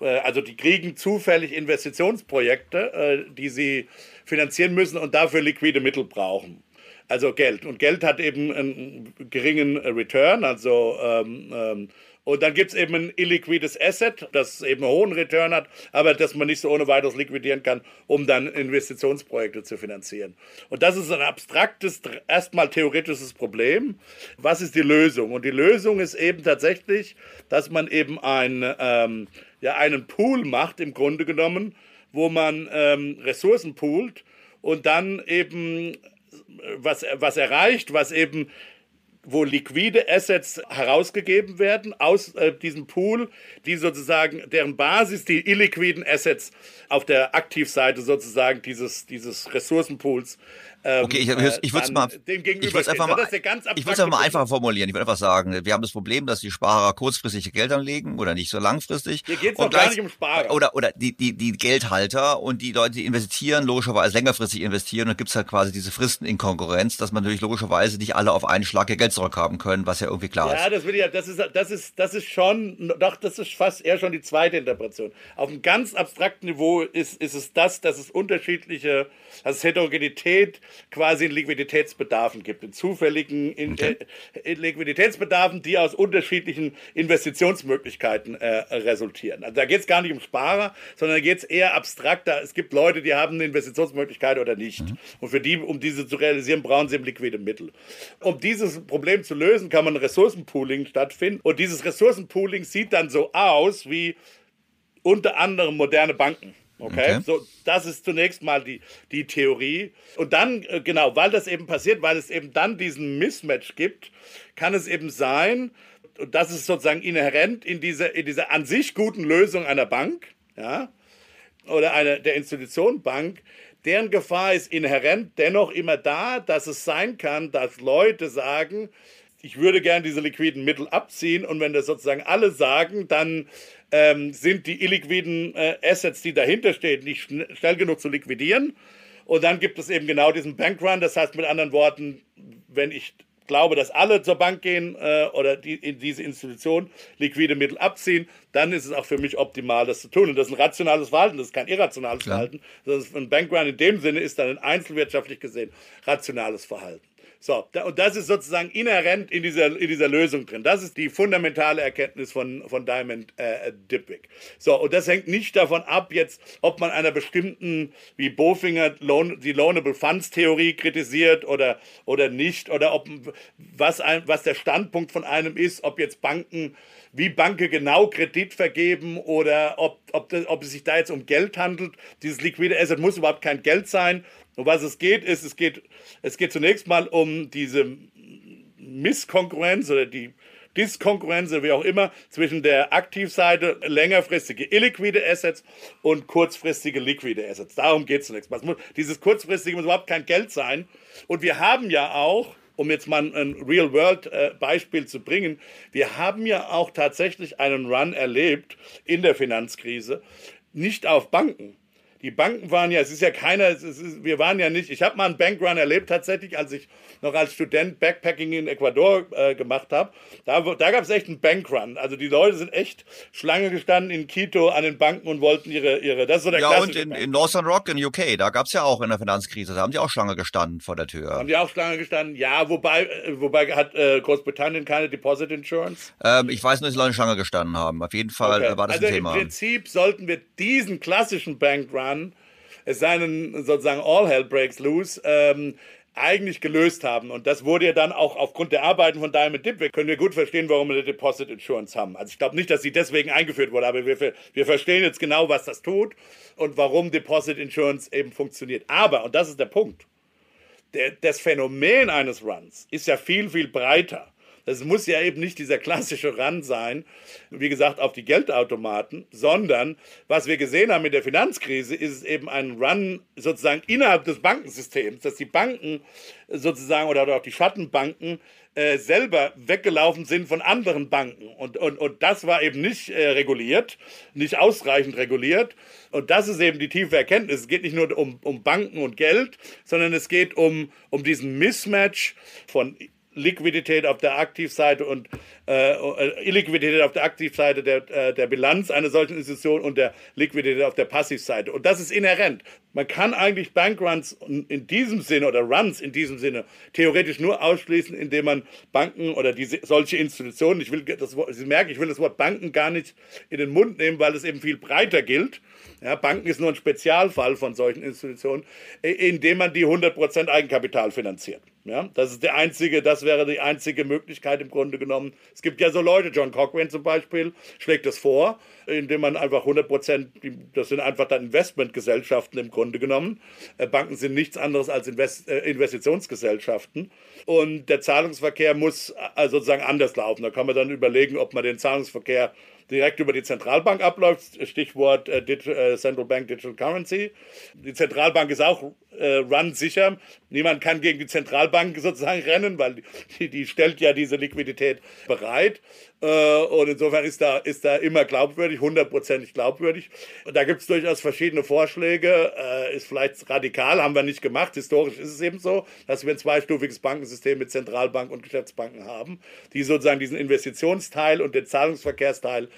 äh, also die kriegen zufällig Investitionsprojekte, äh, die sie finanzieren müssen und dafür liquide Mittel brauchen. Also Geld. Und Geld hat eben einen geringen Return, also ähm, ähm, und dann gibt es eben ein illiquides Asset, das eben einen hohen Return hat, aber das man nicht so ohne weiteres liquidieren kann, um dann Investitionsprojekte zu finanzieren. Und das ist ein abstraktes, erstmal theoretisches Problem. Was ist die Lösung? Und die Lösung ist eben tatsächlich, dass man eben ein, ähm, ja, einen Pool macht, im Grunde genommen, wo man ähm, Ressourcen poolt und dann eben was, was erreicht, was eben wo liquide Assets herausgegeben werden aus äh, diesem Pool, die sozusagen deren Basis die illiquiden Assets auf der Aktivseite sozusagen dieses, dieses Ressourcenpools ähm, okay, ich, ich, würde es mal, ich würde einfach mal, ich würde es mal einfacher formulieren. Ich würde einfach sagen, wir haben das Problem, dass die Sparer kurzfristig Geld anlegen oder nicht so langfristig. Hier geht es gar nicht um Sparer. Oder, oder die, die, die Geldhalter und die Leute, die investieren, logischerweise längerfristig investieren. Und gibt's halt quasi diese Fristen in Konkurrenz, dass man natürlich logischerweise nicht alle auf einen Schlag ihr Geld zurückhaben können, was ja irgendwie klar ja, ist. Ja, das ich ja, das ist, das ist, das ist schon, doch, das ist fast eher schon die zweite Interpretation. Auf einem ganz abstrakten Niveau ist, ist es das, dass es unterschiedliche, dass es Heterogenität quasi in Liquiditätsbedarfen gibt, in zufälligen in, okay. äh, in Liquiditätsbedarfen, die aus unterschiedlichen Investitionsmöglichkeiten äh, resultieren. Also da geht es gar nicht um Sparer, sondern da geht es eher abstrakter. Es gibt Leute, die haben eine Investitionsmöglichkeit oder nicht. Mhm. Und für die, um diese zu realisieren, brauchen sie liquide Mittel. Um dieses Problem zu lösen, kann man Ressourcenpooling stattfinden. Und dieses Ressourcenpooling sieht dann so aus wie unter anderem moderne Banken. Okay? okay? So, das ist zunächst mal die, die Theorie. Und dann, äh, genau, weil das eben passiert, weil es eben dann diesen Mismatch gibt, kann es eben sein, und das ist sozusagen inhärent in dieser, in dieser an sich guten Lösung einer Bank, ja, oder einer der Institution Bank, deren Gefahr ist inhärent dennoch immer da, dass es sein kann, dass Leute sagen, ich würde gerne diese liquiden Mittel abziehen und wenn das sozusagen alle sagen, dann ähm, sind die illiquiden äh, Assets, die dahinter stehen, nicht schn schnell genug zu liquidieren. Und dann gibt es eben genau diesen Bankrun. Das heißt mit anderen Worten, wenn ich glaube, dass alle zur Bank gehen äh, oder die, in diese Institution liquide Mittel abziehen, dann ist es auch für mich optimal, das zu tun. Und das ist ein rationales Verhalten, das ist kein irrationales Klar. Verhalten. Das ist ein Bankrun in dem Sinne ist dann ein einzelwirtschaftlich gesehen rationales Verhalten. So, und das ist sozusagen inhärent in dieser, in dieser Lösung drin. Das ist die fundamentale Erkenntnis von, von Diamond äh, Dipwick. So, und das hängt nicht davon ab, jetzt, ob man einer bestimmten, wie Bofinger, Loan, die Loanable Funds Theorie kritisiert oder, oder nicht, oder ob, was, ein, was der Standpunkt von einem ist, ob jetzt Banken wie Banken genau Kredit vergeben oder ob, ob, das, ob es sich da jetzt um Geld handelt. Dieses liquide Asset muss überhaupt kein Geld sein. Um was es geht, ist, es geht, es geht zunächst mal um diese Misskonkurrenz oder die Diskonkurrenz oder wie auch immer zwischen der Aktivseite längerfristige illiquide Assets und kurzfristige liquide Assets. Darum geht es zunächst mal. Dieses kurzfristige muss überhaupt kein Geld sein. Und wir haben ja auch, um jetzt mal ein Real-World-Beispiel zu bringen, wir haben ja auch tatsächlich einen Run erlebt in der Finanzkrise, nicht auf Banken, die Banken waren ja, es ist ja keiner, ist, wir waren ja nicht, ich habe mal einen Bankrun erlebt tatsächlich, als ich noch als Student Backpacking in Ecuador äh, gemacht habe. Da, da gab es echt einen Bankrun. Also die Leute sind echt Schlange gestanden in Quito an den Banken und wollten ihre, ihre das ist so der Ja, und in, in, Northern Rock in UK, da gab es ja auch in der Finanzkrise, da haben die auch Schlange gestanden vor der Tür. Haben die auch Schlange gestanden? Ja, wobei, äh, wobei hat äh, Großbritannien keine Deposit Insurance? Ähm, ich weiß nur, dass die Leute Schlange gestanden haben. Auf jeden Fall okay. war das also ein Thema. Im Prinzip sollten wir diesen klassischen Bankrun es sei denn, sozusagen all hell breaks loose, ähm, eigentlich gelöst haben. Und das wurde ja dann auch aufgrund der Arbeiten von Diamond Dip, wir können wir gut verstehen, warum wir eine Deposit Insurance haben. Also ich glaube nicht, dass sie deswegen eingeführt wurde, aber wir, wir verstehen jetzt genau, was das tut und warum Deposit Insurance eben funktioniert. Aber, und das ist der Punkt, der, das Phänomen eines Runs ist ja viel, viel breiter. Das muss ja eben nicht dieser klassische Run sein, wie gesagt, auf die Geldautomaten, sondern was wir gesehen haben mit der Finanzkrise, ist es eben ein Run sozusagen innerhalb des Bankensystems, dass die Banken sozusagen oder auch die Schattenbanken äh, selber weggelaufen sind von anderen Banken. Und, und, und das war eben nicht äh, reguliert, nicht ausreichend reguliert. Und das ist eben die tiefe Erkenntnis. Es geht nicht nur um, um Banken und Geld, sondern es geht um, um diesen Mismatch von Liquidität auf der Aktivseite und äh, äh, Illiquidität auf der Aktivseite der, äh, der Bilanz einer solchen Institution und der Liquidität auf der Passivseite. Und das ist inhärent. Man kann eigentlich Bankruns in diesem Sinne oder Runs in diesem Sinne theoretisch nur ausschließen, indem man Banken oder diese, solche Institutionen, ich will das Sie merken, ich will das Wort Banken gar nicht in den Mund nehmen, weil es eben viel breiter gilt. Ja, Banken ist nur ein Spezialfall von solchen Institutionen, indem man die 100% Eigenkapital finanziert. Ja, das ist der einzige, das wäre die einzige Möglichkeit im Grunde genommen. Es gibt ja so Leute, John Cochrane zum Beispiel, schlägt es vor, indem man einfach 100 Prozent, das sind einfach dann Investmentgesellschaften im Grunde genommen. Äh, Banken sind nichts anderes als Invest, äh, Investitionsgesellschaften. Und der Zahlungsverkehr muss also sozusagen anders laufen. Da kann man dann überlegen, ob man den Zahlungsverkehr direkt über die Zentralbank abläuft. Stichwort äh, äh, Central Bank Digital Currency. Die Zentralbank ist auch äh, run sicher. Niemand kann gegen die Zentralbank sozusagen rennen, weil die, die stellt ja diese Liquidität bereit. Äh, und insofern ist da, ist da immer glaubwürdig, hundertprozentig glaubwürdig. Und da gibt es durchaus verschiedene Vorschläge. Äh, ist vielleicht radikal, haben wir nicht gemacht. Historisch ist es eben so, dass wir ein zweistufiges Bankensystem mit Zentralbank und Geschäftsbanken haben, die sozusagen diesen Investitionsteil und den Zahlungsverkehrsteil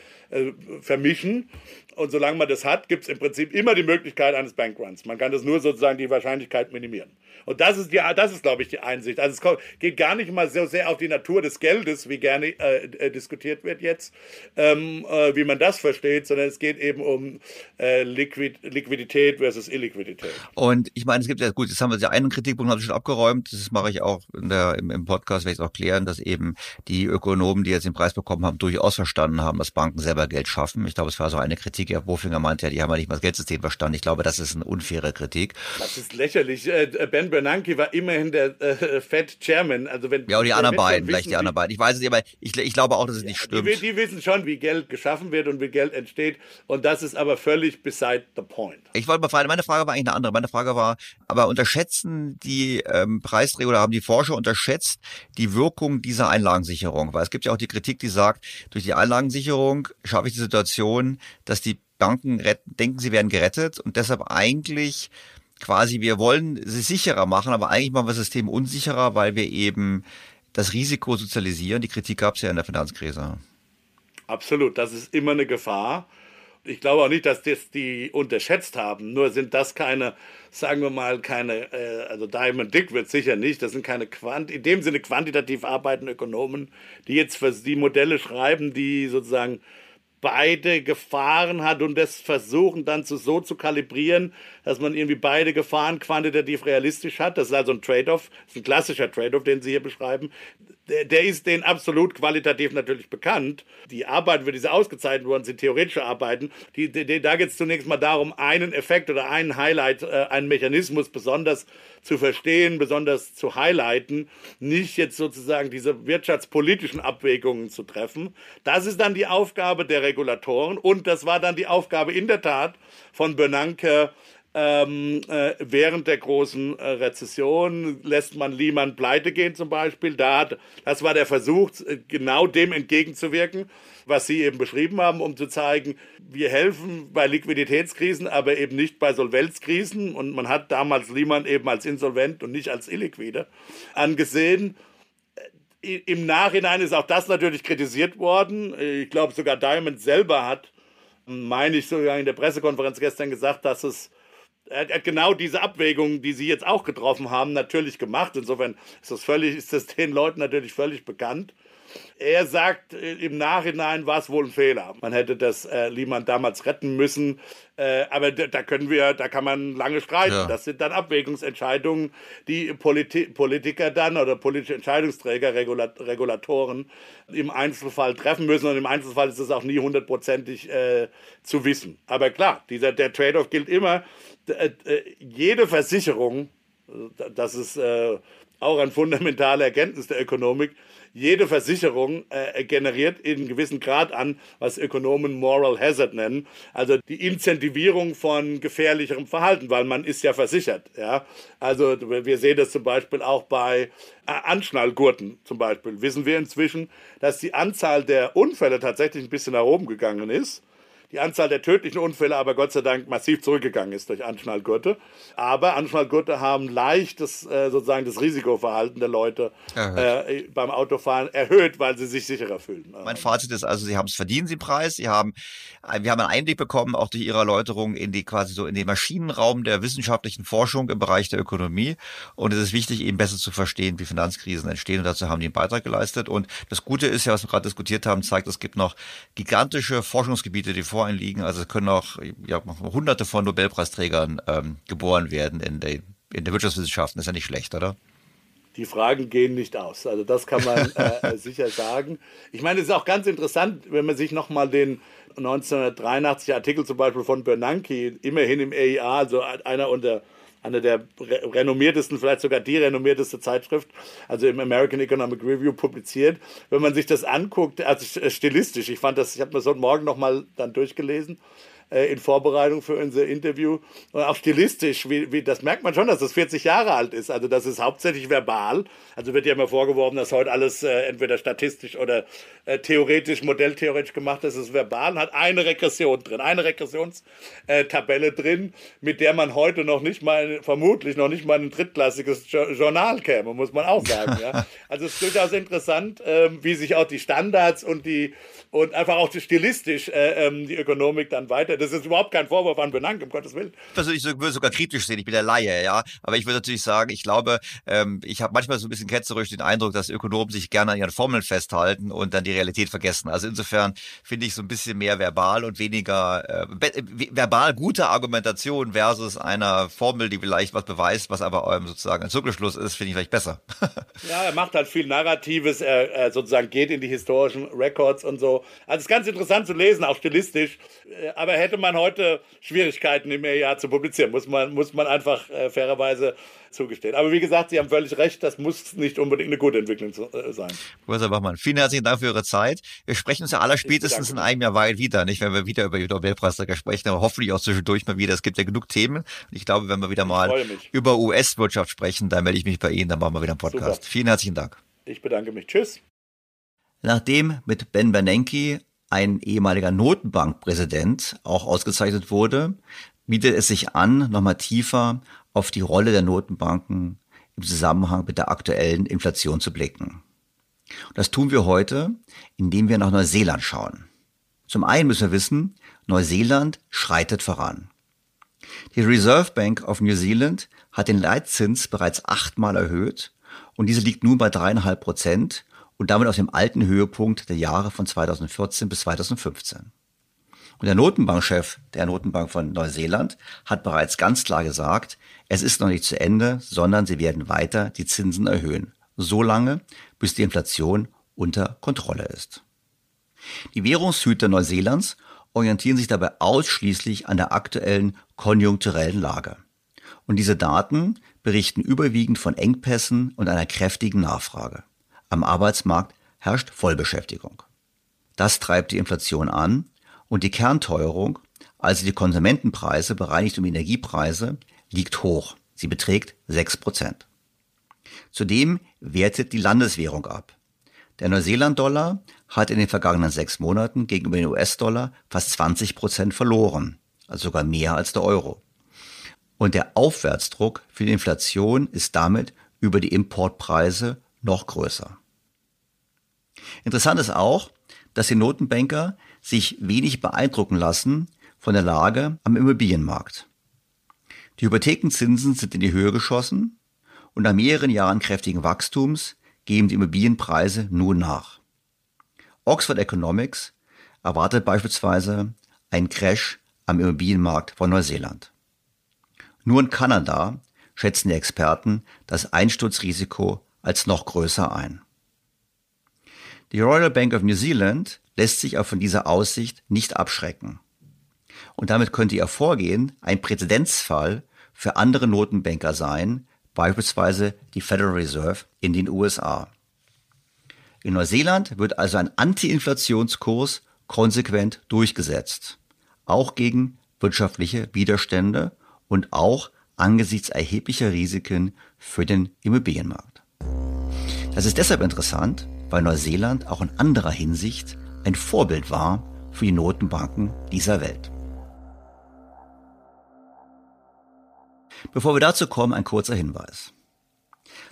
vermischen. Und solange man das hat, gibt es im Prinzip immer die Möglichkeit eines Bankruns. Man kann das nur sozusagen die Wahrscheinlichkeit minimieren. Und das ist, die, das ist glaube ich, die Einsicht. Also es geht gar nicht mal so sehr auf die Natur des Geldes, wie gerne äh, äh, diskutiert wird jetzt, ähm, äh, wie man das versteht, sondern es geht eben um äh, Liquid, Liquidität versus Illiquidität. Und ich meine, es gibt ja, gut, jetzt haben wir ja einen Kritikpunkt ich schon abgeräumt. Das mache ich auch der, im, im, Podcast, werde ich es auch klären, dass eben die Ökonomen, die jetzt den Preis bekommen haben, durchaus verstanden haben, dass Banken selber Geld schaffen. Ich glaube, es war so eine Kritik, Herr Bofinger meinte ja, die haben ja nicht mal das Geldsystem verstanden. Ich glaube, das ist eine unfaire Kritik. Das ist lächerlich. Äh, ben Bernanke war immerhin der äh, Fed Chairman. Also wenn, ja, und die anderen beiden, vielleicht die anderen beiden. Ich weiß es nicht, aber ich, ich glaube auch, dass es ja, nicht stimmt. Die, die, wissen schon, wie Geld geschaffen wird und wie Geld entsteht. Und das ist aber völlig beside the point. Ich wollte mal fragen, meine Frage war eigentlich eine andere. Meine Frage war, aber unterschätzen die ähm, Preisträger oder haben die Forscher unterschätzt die Wirkung dieser Einlagensicherung? Weil es gibt ja auch die Kritik, die sagt, durch die Einlagensicherung schaffe ich die Situation, dass die Banken denken, sie werden gerettet und deshalb eigentlich quasi, wir wollen sie sicherer machen, aber eigentlich machen wir das System unsicherer, weil wir eben das Risiko sozialisieren. Die Kritik gab es ja in der Finanzkrise. Absolut, das ist immer eine Gefahr. Ich glaube auch nicht, dass das die unterschätzt haben. Nur sind das keine, sagen wir mal, keine, äh, also Diamond Dick wird sicher nicht. Das sind keine Quant in dem Sinne quantitativ arbeitende Ökonomen, die jetzt für die Modelle schreiben, die sozusagen beide Gefahren hat und das versuchen dann zu, so zu kalibrieren, dass man irgendwie beide Gefahren quantitativ realistisch hat. Das ist also ein Trade-off, ein klassischer Trade-off, den Sie hier beschreiben. Der, der ist denen absolut qualitativ natürlich bekannt. Die Arbeiten, für diese ausgezeichnet wurden, sind theoretische Arbeiten. Die, die, da geht es zunächst mal darum, einen Effekt oder einen Highlight, äh, einen Mechanismus besonders zu verstehen, besonders zu highlighten, nicht jetzt sozusagen diese wirtschaftspolitischen Abwägungen zu treffen. Das ist dann die Aufgabe der Regulatoren und das war dann die Aufgabe in der Tat von Bernanke, ähm, äh, während der großen äh, Rezession lässt man Lehman pleite gehen zum Beispiel. Da hat, das war der Versuch, äh, genau dem entgegenzuwirken, was Sie eben beschrieben haben, um zu zeigen, wir helfen bei Liquiditätskrisen, aber eben nicht bei Solvenzkrisen. Und man hat damals Lehman eben als insolvent und nicht als illiquide angesehen. Äh, Im Nachhinein ist auch das natürlich kritisiert worden. Ich glaube, sogar Diamond selber hat, meine ich sogar in der Pressekonferenz gestern gesagt, dass es er hat genau diese Abwägungen, die Sie jetzt auch getroffen haben, natürlich gemacht. Insofern ist das völlig, ist das den Leuten natürlich völlig bekannt. Er sagt, äh, im Nachhinein war es wohl ein Fehler. Man hätte das äh, Lehman damals retten müssen. Äh, aber da können wir, da kann man lange streiten. Ja. Das sind dann Abwägungsentscheidungen, die Politi Politiker dann oder politische Entscheidungsträger, Regulat Regulatoren im Einzelfall treffen müssen. Und im Einzelfall ist es auch nie hundertprozentig äh, zu wissen. Aber klar, dieser, der Trade-off gilt immer. Äh, äh, jede Versicherung, das ist äh, auch ein fundamentaler Erkenntnis der Ökonomik, jede Versicherung äh, generiert in einem gewissen Grad an, was Ökonomen Moral Hazard nennen, also die Incentivierung von gefährlicherem Verhalten, weil man ist ja versichert. Ja? Also wir sehen das zum Beispiel auch bei Anschnallgurten zum Beispiel. Wissen wir inzwischen, dass die Anzahl der Unfälle tatsächlich ein bisschen nach oben gegangen ist die Anzahl der tödlichen Unfälle aber Gott sei Dank massiv zurückgegangen ist durch Anschnallgurte. Aber Anschnallgurte haben leicht das, äh, sozusagen das Risikoverhalten der Leute äh, beim Autofahren erhöht, weil sie sich sicherer fühlen. Mein Fazit ist also, Sie haben es verdient, Sie Preis. Sie haben, wir haben einen Einblick bekommen, auch durch Ihre Erläuterung in die quasi so in den Maschinenraum der wissenschaftlichen Forschung im Bereich der Ökonomie. Und es ist wichtig, eben besser zu verstehen, wie Finanzkrisen entstehen. Und dazu haben die einen Beitrag geleistet. Und das Gute ist ja, was wir gerade diskutiert haben, zeigt, es gibt noch gigantische Forschungsgebiete, die vor vor liegen. Also es können auch ja, hunderte von Nobelpreisträgern ähm, geboren werden in, der in der Wirtschaftswissenschaften. Ist ja nicht schlecht, oder? die Fragen gehen nicht aus. Also das kann man äh, sicher sagen. Ich meine, es ist auch ganz interessant, wenn man sich nochmal den 1983 Artikel zum Beispiel von Bernanke, immerhin im EIA, also einer unter einer der renommiertesten, vielleicht sogar die renommierteste Zeitschrift, also im American Economic Review publiziert. Wenn man sich das anguckt, also stilistisch, ich fand das, ich habe mir das heute Morgen nochmal dann durchgelesen, äh, in Vorbereitung für unser Interview. Und auch stilistisch, wie, wie, das merkt man schon, dass das 40 Jahre alt ist. Also das ist hauptsächlich verbal. Also wird ja immer vorgeworfen, dass heute alles äh, entweder statistisch oder äh, theoretisch, modelltheoretisch gemacht ist. Es ist verbal und hat eine Regression drin, eine Regressionstabelle drin, mit der man heute noch nicht mal, vermutlich noch nicht mal ein drittklassiges Journal käme, muss man auch sagen. ja. Also es ist durchaus interessant, ähm, wie sich auch die Standards und die und einfach auch stilistisch äh, ähm, die Ökonomik dann weiter. Das ist überhaupt kein Vorwurf an Benank, um Gottes Willen. Also ich würde sogar kritisch sehen, ich bin der Laie, ja. Aber ich würde natürlich sagen, ich glaube, ähm, ich habe manchmal so ein bisschen ketzerisch den Eindruck, dass Ökonomen sich gerne an ihren Formeln festhalten und dann die Realität vergessen. Also insofern finde ich so ein bisschen mehr verbal und weniger äh, verbal gute Argumentation versus einer Formel, die vielleicht was beweist, was aber eurem sozusagen ein Zirkelschluss ist, finde ich vielleicht besser. ja, er macht halt viel Narratives, er, er sozusagen geht in die historischen Records und so. Also es ist ganz interessant zu lesen, auch stilistisch. Äh, aber hätte man heute Schwierigkeiten im Jahr zu publizieren, muss man, muss man einfach äh, fairerweise zugestehen. Aber wie gesagt, Sie haben völlig recht, das muss nicht unbedingt eine gute Entwicklung äh, sein. Professor Bachmann, vielen herzlichen Dank für Ihre Zeit. Wir sprechen uns ja aller spätestens in einem Jahr weit wieder, nicht, wenn wir wieder über die Nobelpreisträger sprechen, aber hoffentlich auch zwischendurch mal wieder. Es gibt ja genug Themen. Und ich glaube, wenn wir wieder mal über US-Wirtschaft sprechen, dann melde ich mich bei Ihnen, dann machen wir wieder einen Podcast. Super. Vielen herzlichen Dank. Ich bedanke mich. Tschüss. Nachdem mit Ben Bernanke ein ehemaliger Notenbankpräsident auch ausgezeichnet wurde, bietet es sich an, nochmal tiefer auf die Rolle der Notenbanken im Zusammenhang mit der aktuellen Inflation zu blicken. Und das tun wir heute, indem wir nach Neuseeland schauen. Zum einen müssen wir wissen, Neuseeland schreitet voran. Die Reserve Bank of New Zealand hat den Leitzins bereits achtmal erhöht und diese liegt nun bei dreieinhalb Prozent und damit aus dem alten Höhepunkt der Jahre von 2014 bis 2015. Und der Notenbankchef der Notenbank von Neuseeland hat bereits ganz klar gesagt, es ist noch nicht zu Ende, sondern sie werden weiter die Zinsen erhöhen, so lange, bis die Inflation unter Kontrolle ist. Die Währungshüter Neuseelands orientieren sich dabei ausschließlich an der aktuellen konjunkturellen Lage. Und diese Daten berichten überwiegend von Engpässen und einer kräftigen Nachfrage. Am Arbeitsmarkt herrscht Vollbeschäftigung. Das treibt die Inflation an und die Kernteuerung, also die Konsumentenpreise bereinigt um Energiepreise, liegt hoch. Sie beträgt 6 Prozent. Zudem wertet die Landeswährung ab. Der Neuseeland-Dollar hat in den vergangenen sechs Monaten gegenüber dem US-Dollar fast 20 Prozent verloren, also sogar mehr als der Euro. Und der Aufwärtsdruck für die Inflation ist damit über die Importpreise noch größer. Interessant ist auch, dass die Notenbanker sich wenig beeindrucken lassen von der Lage am Immobilienmarkt. Die Hypothekenzinsen sind in die Höhe geschossen und nach mehreren Jahren kräftigen Wachstums geben die Immobilienpreise nun nach. Oxford Economics erwartet beispielsweise einen Crash am Immobilienmarkt von Neuseeland. Nur in Kanada schätzen die Experten das Einsturzrisiko als noch größer ein. Die Royal Bank of New Zealand lässt sich auch von dieser Aussicht nicht abschrecken. Und damit könnte ihr Vorgehen ein Präzedenzfall für andere Notenbanker sein, beispielsweise die Federal Reserve in den USA. In Neuseeland wird also ein Anti-Inflationskurs konsequent durchgesetzt, auch gegen wirtschaftliche Widerstände und auch angesichts erheblicher Risiken für den Immobilienmarkt. Das ist deshalb interessant, weil Neuseeland auch in anderer Hinsicht ein Vorbild war für die Notenbanken dieser Welt. Bevor wir dazu kommen, ein kurzer Hinweis.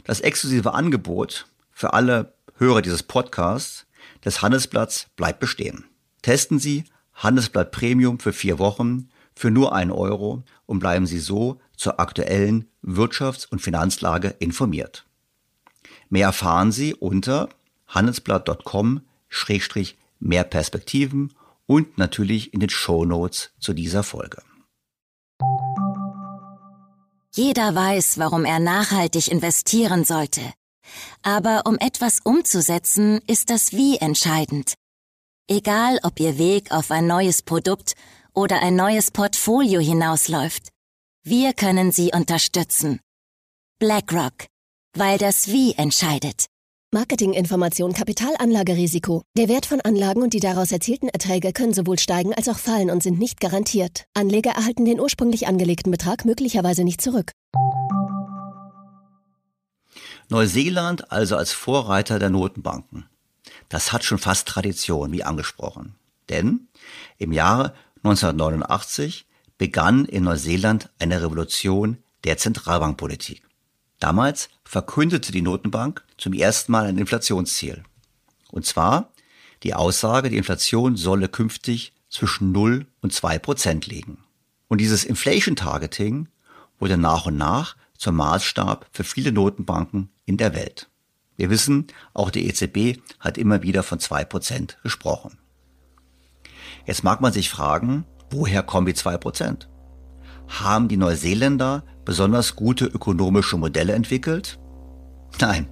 Das exklusive Angebot für alle Hörer dieses Podcasts des Handelsblatts bleibt bestehen. Testen Sie Handelsblatt Premium für vier Wochen für nur einen Euro und bleiben Sie so zur aktuellen Wirtschafts- und Finanzlage informiert. Mehr erfahren Sie unter handelsblatt.com schrägstrich mehr Perspektiven und natürlich in den Show Notes zu dieser Folge. Jeder weiß, warum er nachhaltig investieren sollte. Aber um etwas umzusetzen, ist das Wie entscheidend. Egal, ob Ihr Weg auf ein neues Produkt oder ein neues Portfolio hinausläuft, wir können Sie unterstützen. BlackRock, weil das Wie entscheidet. Marketinginformation Kapitalanlagerisiko. Der Wert von Anlagen und die daraus erzielten Erträge können sowohl steigen als auch fallen und sind nicht garantiert. Anleger erhalten den ursprünglich angelegten Betrag möglicherweise nicht zurück. Neuseeland also als Vorreiter der Notenbanken. Das hat schon fast Tradition, wie angesprochen. Denn im Jahre 1989 begann in Neuseeland eine Revolution der Zentralbankpolitik. Damals verkündete die Notenbank zum ersten Mal ein Inflationsziel. Und zwar die Aussage, die Inflation solle künftig zwischen 0 und 2 Prozent liegen. Und dieses Inflation Targeting wurde nach und nach zum Maßstab für viele Notenbanken in der Welt. Wir wissen, auch die EZB hat immer wieder von 2 Prozent gesprochen. Jetzt mag man sich fragen, woher kommen die 2 Prozent? Haben die Neuseeländer besonders gute ökonomische Modelle entwickelt? Nein,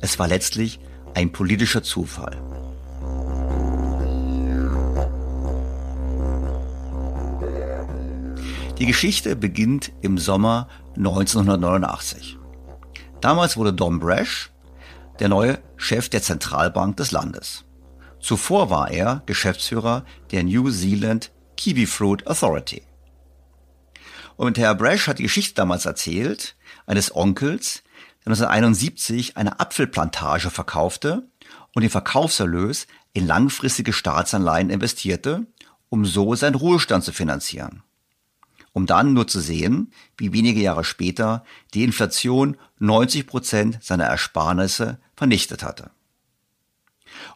es war letztlich ein politischer Zufall. Die Geschichte beginnt im Sommer 1989. Damals wurde Don Brash der neue Chef der Zentralbank des Landes. Zuvor war er Geschäftsführer der New Zealand Kiwi Fruit Authority. Und Herr Brash hat die Geschichte damals erzählt, eines Onkels, der 1971 eine Apfelplantage verkaufte und den Verkaufserlös in langfristige Staatsanleihen investierte, um so seinen Ruhestand zu finanzieren. Um dann nur zu sehen, wie wenige Jahre später die Inflation 90 Prozent seiner Ersparnisse vernichtet hatte.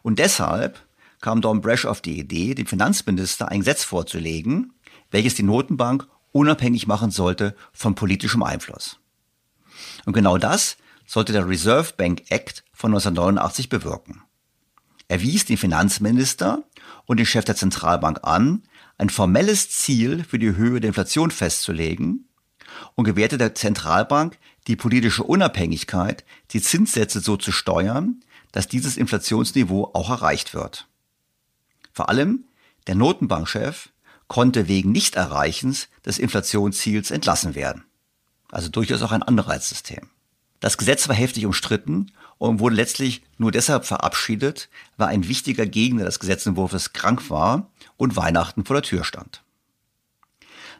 Und deshalb kam Don Brash auf die Idee, dem Finanzminister ein Gesetz vorzulegen, welches die Notenbank unabhängig machen sollte von politischem Einfluss. Und genau das sollte der Reserve Bank Act von 1989 bewirken. Er wies den Finanzminister und den Chef der Zentralbank an, ein formelles Ziel für die Höhe der Inflation festzulegen und gewährte der Zentralbank die politische Unabhängigkeit, die Zinssätze so zu steuern, dass dieses Inflationsniveau auch erreicht wird. Vor allem der Notenbankchef konnte wegen Nichterreichens des Inflationsziels entlassen werden. Also durchaus auch ein Anreizsystem. Das Gesetz war heftig umstritten und wurde letztlich nur deshalb verabschiedet, weil ein wichtiger Gegner des Gesetzentwurfs krank war und Weihnachten vor der Tür stand.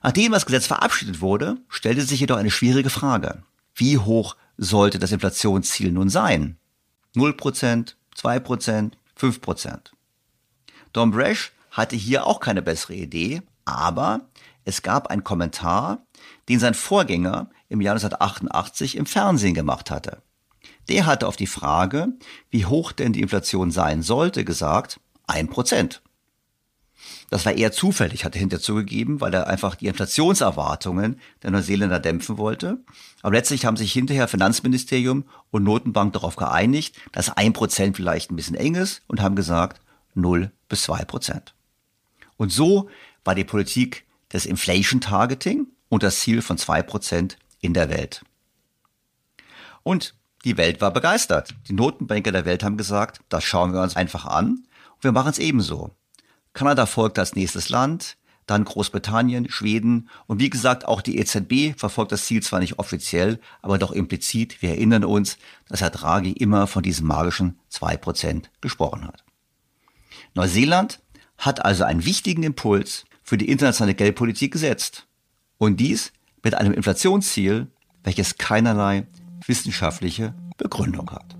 Nachdem das Gesetz verabschiedet wurde, stellte sich jedoch eine schwierige Frage. Wie hoch sollte das Inflationsziel nun sein? 0%, 2%, 5%. Don Brash hatte hier auch keine bessere Idee, aber es gab einen Kommentar, den sein Vorgänger im Jahr 1988 im Fernsehen gemacht hatte. Der hatte auf die Frage, wie hoch denn die Inflation sein sollte, gesagt, ein Prozent. Das war eher zufällig, hat er hinterher zugegeben, weil er einfach die Inflationserwartungen der Neuseeländer dämpfen wollte. Aber letztlich haben sich hinterher Finanzministerium und Notenbank darauf geeinigt, dass ein Prozent vielleicht ein bisschen eng ist und haben gesagt 0 bis 2 Prozent. Und so war die Politik des Inflation Targeting und das Ziel von 2 Prozent in der Welt. Und die Welt war begeistert. Die Notenbanker der Welt haben gesagt, das schauen wir uns einfach an und wir machen es ebenso. Kanada folgt als nächstes Land, dann Großbritannien, Schweden und wie gesagt auch die EZB verfolgt das Ziel zwar nicht offiziell, aber doch implizit. Wir erinnern uns, dass Herr Draghi immer von diesem magischen 2% gesprochen hat. Neuseeland hat also einen wichtigen Impuls für die internationale Geldpolitik gesetzt. Und dies mit einem Inflationsziel, welches keinerlei wissenschaftliche Begründung hat.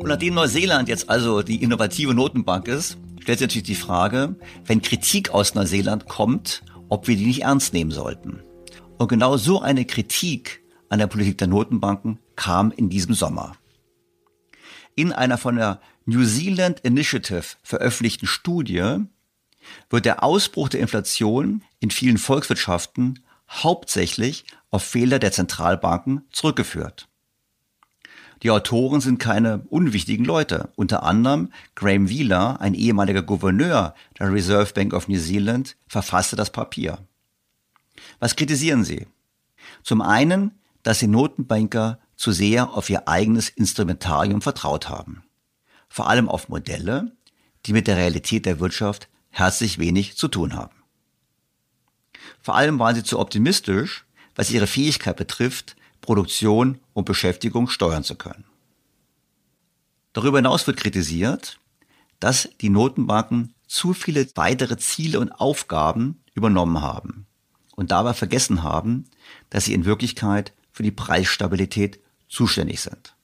Und nachdem Neuseeland jetzt also die innovative Notenbank ist, stellt sich natürlich die Frage, wenn Kritik aus Neuseeland kommt, ob wir die nicht ernst nehmen sollten. Und genau so eine Kritik an der Politik der Notenbanken kam in diesem Sommer. In einer von der New Zealand Initiative veröffentlichten Studie wird der Ausbruch der Inflation in vielen Volkswirtschaften hauptsächlich auf Fehler der Zentralbanken zurückgeführt. Die Autoren sind keine unwichtigen Leute. Unter anderem Graham Wheeler, ein ehemaliger Gouverneur der Reserve Bank of New Zealand, verfasste das Papier. Was kritisieren sie? Zum einen, dass die Notenbanker zu sehr auf ihr eigenes Instrumentarium vertraut haben. Vor allem auf Modelle, die mit der Realität der Wirtschaft herzlich wenig zu tun haben. Vor allem waren sie zu optimistisch, was ihre Fähigkeit betrifft, Produktion und Beschäftigung steuern zu können. Darüber hinaus wird kritisiert, dass die Notenbanken zu viele weitere Ziele und Aufgaben übernommen haben und dabei vergessen haben, dass sie in Wirklichkeit für die Preisstabilität zuständig sind.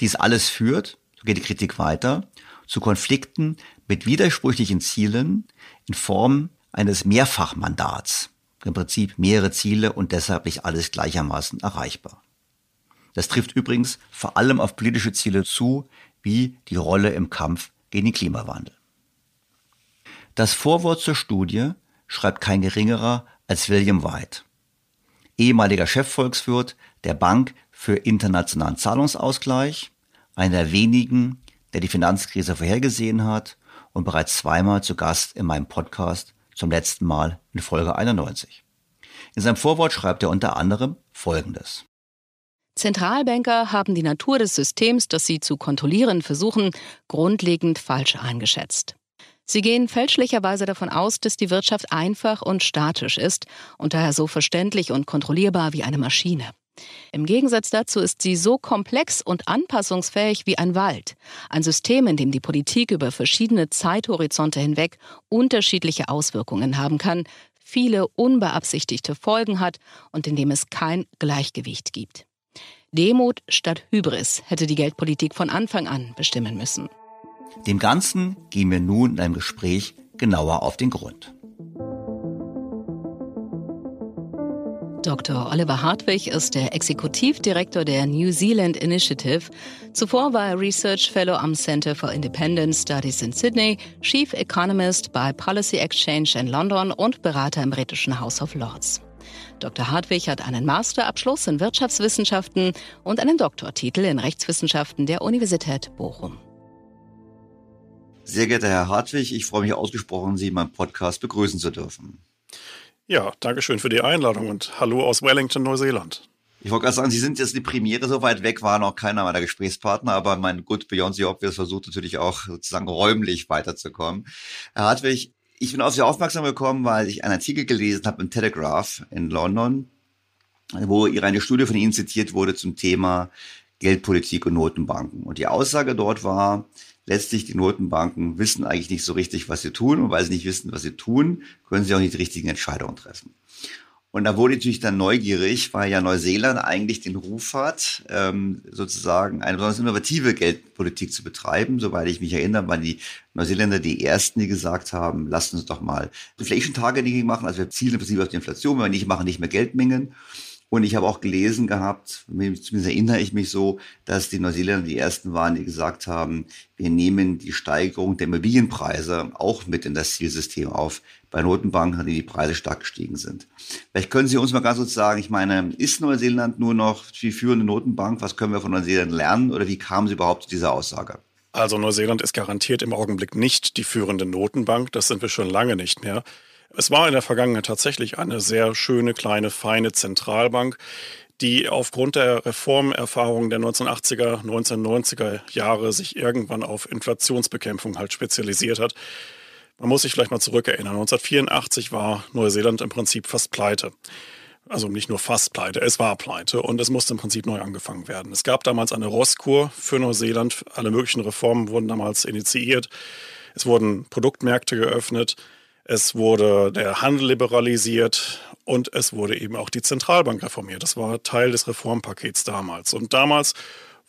Dies alles führt, so geht die Kritik weiter, zu Konflikten mit widersprüchlichen Zielen in Form eines Mehrfachmandats. Im Prinzip mehrere Ziele und deshalb nicht alles gleichermaßen erreichbar. Das trifft übrigens vor allem auf politische Ziele zu, wie die Rolle im Kampf gegen den Klimawandel. Das Vorwort zur Studie schreibt kein geringerer als William White, ehemaliger Chefvolkswirt der Bank für internationalen Zahlungsausgleich, einer der wenigen, der die Finanzkrise vorhergesehen hat und bereits zweimal zu Gast in meinem Podcast, zum letzten Mal in Folge 91. In seinem Vorwort schreibt er unter anderem Folgendes. Zentralbanker haben die Natur des Systems, das sie zu kontrollieren versuchen, grundlegend falsch eingeschätzt. Sie gehen fälschlicherweise davon aus, dass die Wirtschaft einfach und statisch ist und daher so verständlich und kontrollierbar wie eine Maschine. Im Gegensatz dazu ist sie so komplex und anpassungsfähig wie ein Wald, ein System, in dem die Politik über verschiedene Zeithorizonte hinweg unterschiedliche Auswirkungen haben kann, viele unbeabsichtigte Folgen hat und in dem es kein Gleichgewicht gibt. Demut statt Hybris hätte die Geldpolitik von Anfang an bestimmen müssen. Dem Ganzen gehen wir nun in einem Gespräch genauer auf den Grund. Dr. Oliver Hartwig ist der Exekutivdirektor der New Zealand Initiative. Zuvor war er Research Fellow am Center for Independent Studies in Sydney, Chief Economist bei Policy Exchange in London und Berater im britischen House of Lords. Dr. Hartwig hat einen Masterabschluss in Wirtschaftswissenschaften und einen Doktortitel in Rechtswissenschaften der Universität Bochum. Sehr geehrter Herr Hartwig, ich freue mich ausgesprochen, Sie in meinem Podcast begrüßen zu dürfen. Ja, danke schön für die Einladung und hallo aus Wellington, Neuseeland. Ich wollte gerade sagen, Sie sind jetzt die Premiere, so weit weg war noch keiner meiner Gesprächspartner, aber mein Good Beyond the Obvious versucht natürlich auch sozusagen räumlich weiterzukommen. Herr Hartwig, ich bin auf Sie aufmerksam gekommen, weil ich einen Artikel gelesen habe im Telegraph in London, wo eine Studie von Ihnen zitiert wurde zum Thema Geldpolitik und Notenbanken. Und die Aussage dort war, letztlich die Notenbanken wissen eigentlich nicht so richtig, was sie tun. Und weil sie nicht wissen, was sie tun, können sie auch nicht die richtigen Entscheidungen treffen. Und da wurde ich natürlich dann neugierig, weil ja Neuseeland eigentlich den Ruf hat, ähm, sozusagen eine besonders innovative Geldpolitik zu betreiben. Soweit ich mich erinnere, waren die Neuseeländer die ersten, die gesagt haben, lasst uns doch mal Inflation Targeting machen. Also wir zielen im Prinzip auf die Inflation, wenn wir nicht machen, nicht mehr Geldmengen. Und ich habe auch gelesen gehabt, zumindest erinnere ich mich so, dass die Neuseeländer die ersten waren, die gesagt haben, wir nehmen die Steigerung der Immobilienpreise auch mit in das Zielsystem auf bei Notenbanken, die die Preise stark gestiegen sind. Vielleicht können Sie uns mal ganz kurz sagen, ich meine, ist Neuseeland nur noch die führende Notenbank? Was können wir von Neuseeland lernen? Oder wie kamen Sie überhaupt zu dieser Aussage? Also Neuseeland ist garantiert im Augenblick nicht die führende Notenbank. Das sind wir schon lange nicht mehr. Es war in der Vergangenheit tatsächlich eine sehr schöne, kleine, feine Zentralbank, die aufgrund der Reformerfahrungen der 1980er, 1990er Jahre sich irgendwann auf Inflationsbekämpfung halt spezialisiert hat. Man muss sich vielleicht mal zurückerinnern. 1984 war Neuseeland im Prinzip fast pleite. Also nicht nur fast pleite, es war pleite und es musste im Prinzip neu angefangen werden. Es gab damals eine Rosskur für Neuseeland. Alle möglichen Reformen wurden damals initiiert. Es wurden Produktmärkte geöffnet. Es wurde der Handel liberalisiert und es wurde eben auch die Zentralbank reformiert. Das war Teil des Reformpakets damals. Und damals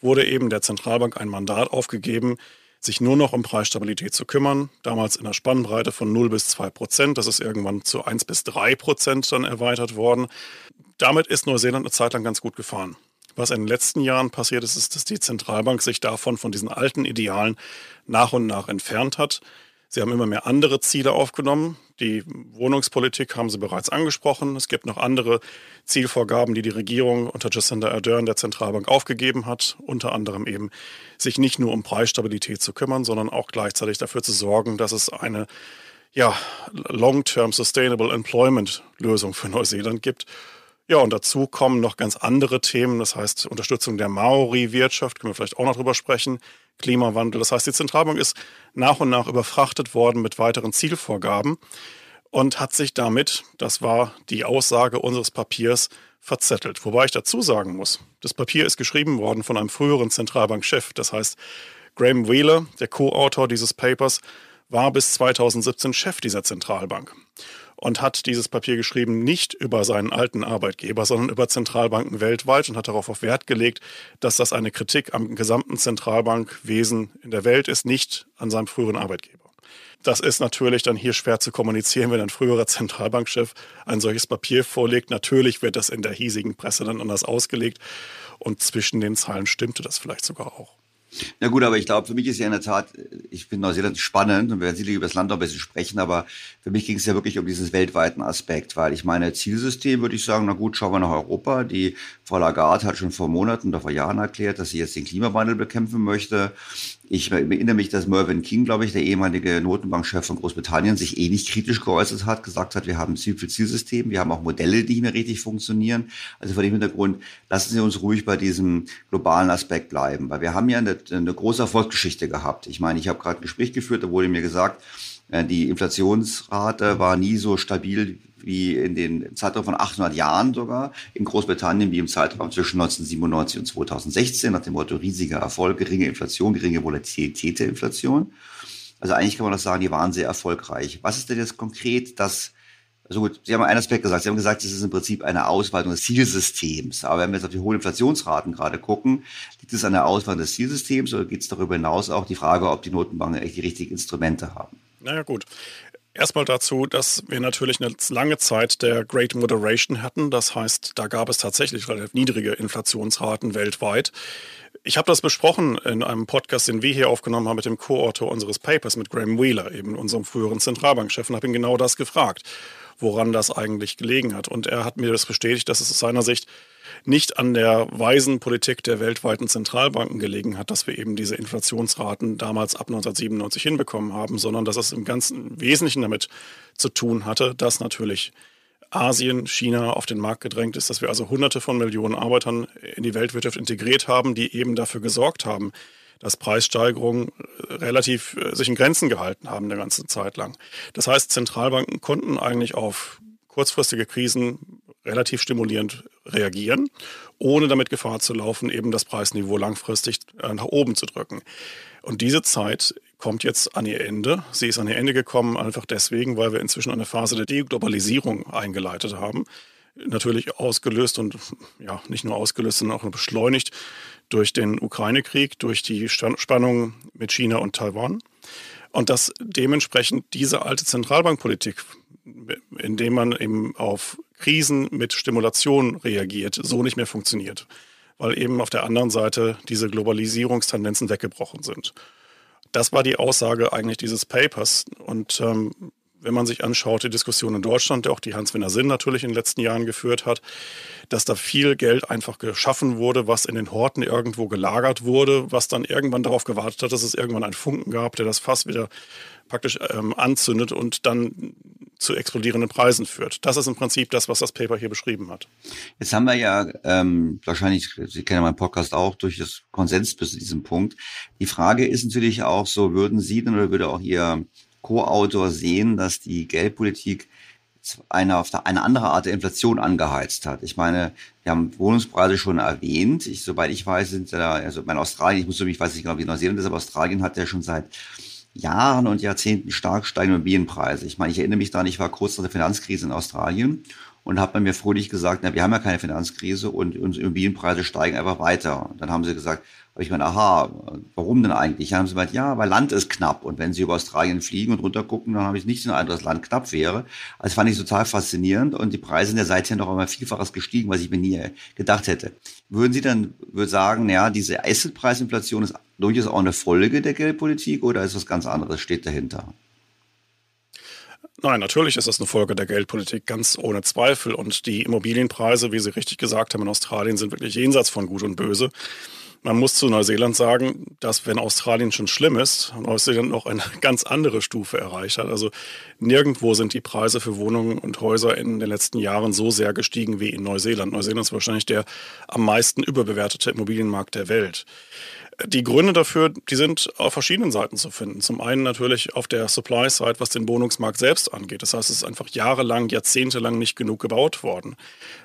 wurde eben der Zentralbank ein Mandat aufgegeben, sich nur noch um Preisstabilität zu kümmern. Damals in der Spannbreite von 0 bis 2 Prozent. Das ist irgendwann zu 1 bis 3 Prozent dann erweitert worden. Damit ist Neuseeland eine Zeit lang ganz gut gefahren. Was in den letzten Jahren passiert ist, ist, dass die Zentralbank sich davon, von diesen alten Idealen nach und nach entfernt hat. Sie haben immer mehr andere Ziele aufgenommen. Die Wohnungspolitik haben Sie bereits angesprochen. Es gibt noch andere Zielvorgaben, die die Regierung unter Jacinda Ardern der Zentralbank aufgegeben hat. Unter anderem eben, sich nicht nur um Preisstabilität zu kümmern, sondern auch gleichzeitig dafür zu sorgen, dass es eine ja, Long-Term Sustainable Employment Lösung für Neuseeland gibt. Ja, und dazu kommen noch ganz andere Themen, das heißt Unterstützung der Maori-Wirtschaft, können wir vielleicht auch noch drüber sprechen, Klimawandel. Das heißt, die Zentralbank ist nach und nach überfrachtet worden mit weiteren Zielvorgaben und hat sich damit, das war die Aussage unseres Papiers, verzettelt. Wobei ich dazu sagen muss, das Papier ist geschrieben worden von einem früheren Zentralbankchef. Das heißt, Graham Wheeler, der Co-Autor dieses Papers, war bis 2017 Chef dieser Zentralbank und hat dieses Papier geschrieben nicht über seinen alten Arbeitgeber, sondern über Zentralbanken weltweit und hat darauf auf Wert gelegt, dass das eine Kritik am gesamten Zentralbankwesen in der Welt ist, nicht an seinem früheren Arbeitgeber. Das ist natürlich dann hier schwer zu kommunizieren, wenn ein früherer Zentralbankchef ein solches Papier vorlegt. Natürlich wird das in der hiesigen Presse dann anders ausgelegt und zwischen den Zeilen stimmte das vielleicht sogar auch. Na gut, aber ich glaube, für mich ist ja in der Tat, ich finde Neuseeland spannend und wir werden sicherlich über das Land noch ein bisschen sprechen, aber für mich ging es ja wirklich um diesen weltweiten Aspekt, weil ich meine, Zielsystem würde ich sagen, na gut, schauen wir nach Europa. Die Frau Lagarde hat schon vor Monaten oder vor Jahren erklärt, dass sie jetzt den Klimawandel bekämpfen möchte. Ich erinnere mich, dass Mervyn King, glaube ich, der ehemalige Notenbankchef von Großbritannien, sich eh kritisch geäußert hat, gesagt hat, wir haben ein Ziel für Zielsystem, wir haben auch Modelle, die nicht mehr richtig funktionieren. Also vor dem Hintergrund, lassen Sie uns ruhig bei diesem globalen Aspekt bleiben, weil wir haben ja eine, eine große Erfolgsgeschichte gehabt. Ich meine, ich habe gerade ein Gespräch geführt, da wurde mir gesagt, äh, die Inflationsrate war nie so stabil wie in den Zeitraum von 800 Jahren sogar in Großbritannien wie im Zeitraum zwischen 1997 und 2016 nach dem Motto riesiger Erfolg, geringe Inflation, geringe Volatilität der Inflation. Also eigentlich kann man das sagen, die waren sehr erfolgreich. Was ist denn jetzt konkret das also gut, Sie haben einen Aspekt gesagt. Sie haben gesagt, es ist im Prinzip eine Ausweitung des Zielsystems. Aber wenn wir jetzt auf die hohen Inflationsraten gerade gucken, liegt es an der Ausweitung des Zielsystems oder geht es darüber hinaus auch die Frage, ob die Notenbanken echt die richtigen Instrumente haben? Naja gut. Erstmal dazu, dass wir natürlich eine lange Zeit der Great Moderation hatten. Das heißt, da gab es tatsächlich relativ niedrige Inflationsraten weltweit. Ich habe das besprochen in einem Podcast, den wir hier aufgenommen haben mit dem Co-Autor unseres Papers, mit Graham Wheeler, eben unserem früheren Zentralbankchef, und habe ihn genau das gefragt, woran das eigentlich gelegen hat. Und er hat mir das bestätigt, dass es aus seiner Sicht nicht an der weisen Politik der weltweiten Zentralbanken gelegen hat, dass wir eben diese Inflationsraten damals ab 1997 hinbekommen haben, sondern dass es im ganzen Wesentlichen damit zu tun hatte, dass natürlich Asien, China auf den Markt gedrängt ist, dass wir also hunderte von Millionen Arbeitern in die Weltwirtschaft integriert haben, die eben dafür gesorgt haben, dass Preissteigerungen relativ äh, sich in Grenzen gehalten haben eine ganze Zeit lang. Das heißt, Zentralbanken konnten eigentlich auf kurzfristige Krisen relativ stimulierend reagieren, ohne damit Gefahr zu laufen, eben das Preisniveau langfristig äh, nach oben zu drücken. Und diese Zeit kommt jetzt an ihr Ende. Sie ist an ihr Ende gekommen einfach deswegen, weil wir inzwischen eine Phase der Deglobalisierung eingeleitet haben. Natürlich ausgelöst und ja, nicht nur ausgelöst, sondern auch beschleunigt durch den Ukraine-Krieg, durch die Spannungen mit China und Taiwan. Und dass dementsprechend diese alte Zentralbankpolitik, indem man eben auf Krisen mit Stimulation reagiert, so nicht mehr funktioniert. Weil eben auf der anderen Seite diese Globalisierungstendenzen weggebrochen sind. Das war die Aussage eigentlich dieses Papers. Und ähm, wenn man sich anschaut, die Diskussion in Deutschland, auch die Hans-Werner Sinn natürlich in den letzten Jahren geführt hat, dass da viel Geld einfach geschaffen wurde, was in den Horten irgendwo gelagert wurde, was dann irgendwann darauf gewartet hat, dass es irgendwann einen Funken gab, der das Fass wieder praktisch ähm, anzündet und dann zu explodierenden Preisen führt. Das ist im Prinzip das, was das Paper hier beschrieben hat. Jetzt haben wir ja ähm, wahrscheinlich, Sie kennen meinen Podcast auch, durch das Konsens bis zu diesem Punkt. Die Frage ist natürlich auch so, würden Sie denn oder würde auch Ihr Co-Autor sehen, dass die Geldpolitik eine, auf eine andere Art der Inflation angeheizt hat. Ich meine, wir haben Wohnungspreise schon erwähnt. Ich, soweit ich weiß, sind da, also mein Australien, ich muss ich weiß nicht genau, wie Neuseeland ist, aber Australien hat ja schon seit Jahren und Jahrzehnten stark steigende Immobilienpreise. Ich meine, ich erinnere mich daran, ich war kurz nach der Finanzkrise in Australien und habe mir fröhlich gesagt, na, wir haben ja keine Finanzkrise und unsere Immobilienpreise steigen einfach weiter. Und dann haben sie gesagt, habe ich meine, aha, warum denn eigentlich? Dann haben sie gesagt, ja, weil Land ist knapp. Und wenn sie über Australien fliegen und runtergucken, dann habe ich nicht den Eindruck, dass Land knapp wäre. Also fand ich total faszinierend. Und die Preise sind ja seither noch einmal vielfaches gestiegen, was ich mir nie gedacht hätte. Würden Sie dann würde sagen, naja, diese Assetpreisinflation ist durchaus auch eine Folge der Geldpolitik oder ist was ganz anderes, steht dahinter? Nein, natürlich ist das eine Folge der Geldpolitik, ganz ohne Zweifel. Und die Immobilienpreise, wie Sie richtig gesagt haben, in Australien sind wirklich jenseits von Gut und Böse. Man muss zu Neuseeland sagen, dass wenn Australien schon schlimm ist, Neuseeland noch eine ganz andere Stufe erreicht hat. Also nirgendwo sind die Preise für Wohnungen und Häuser in den letzten Jahren so sehr gestiegen wie in Neuseeland. Neuseeland ist wahrscheinlich der am meisten überbewertete Immobilienmarkt der Welt. Die Gründe dafür, die sind auf verschiedenen Seiten zu finden. Zum einen natürlich auf der Supply-Side, was den Wohnungsmarkt selbst angeht. Das heißt, es ist einfach jahrelang, jahrzehntelang nicht genug gebaut worden.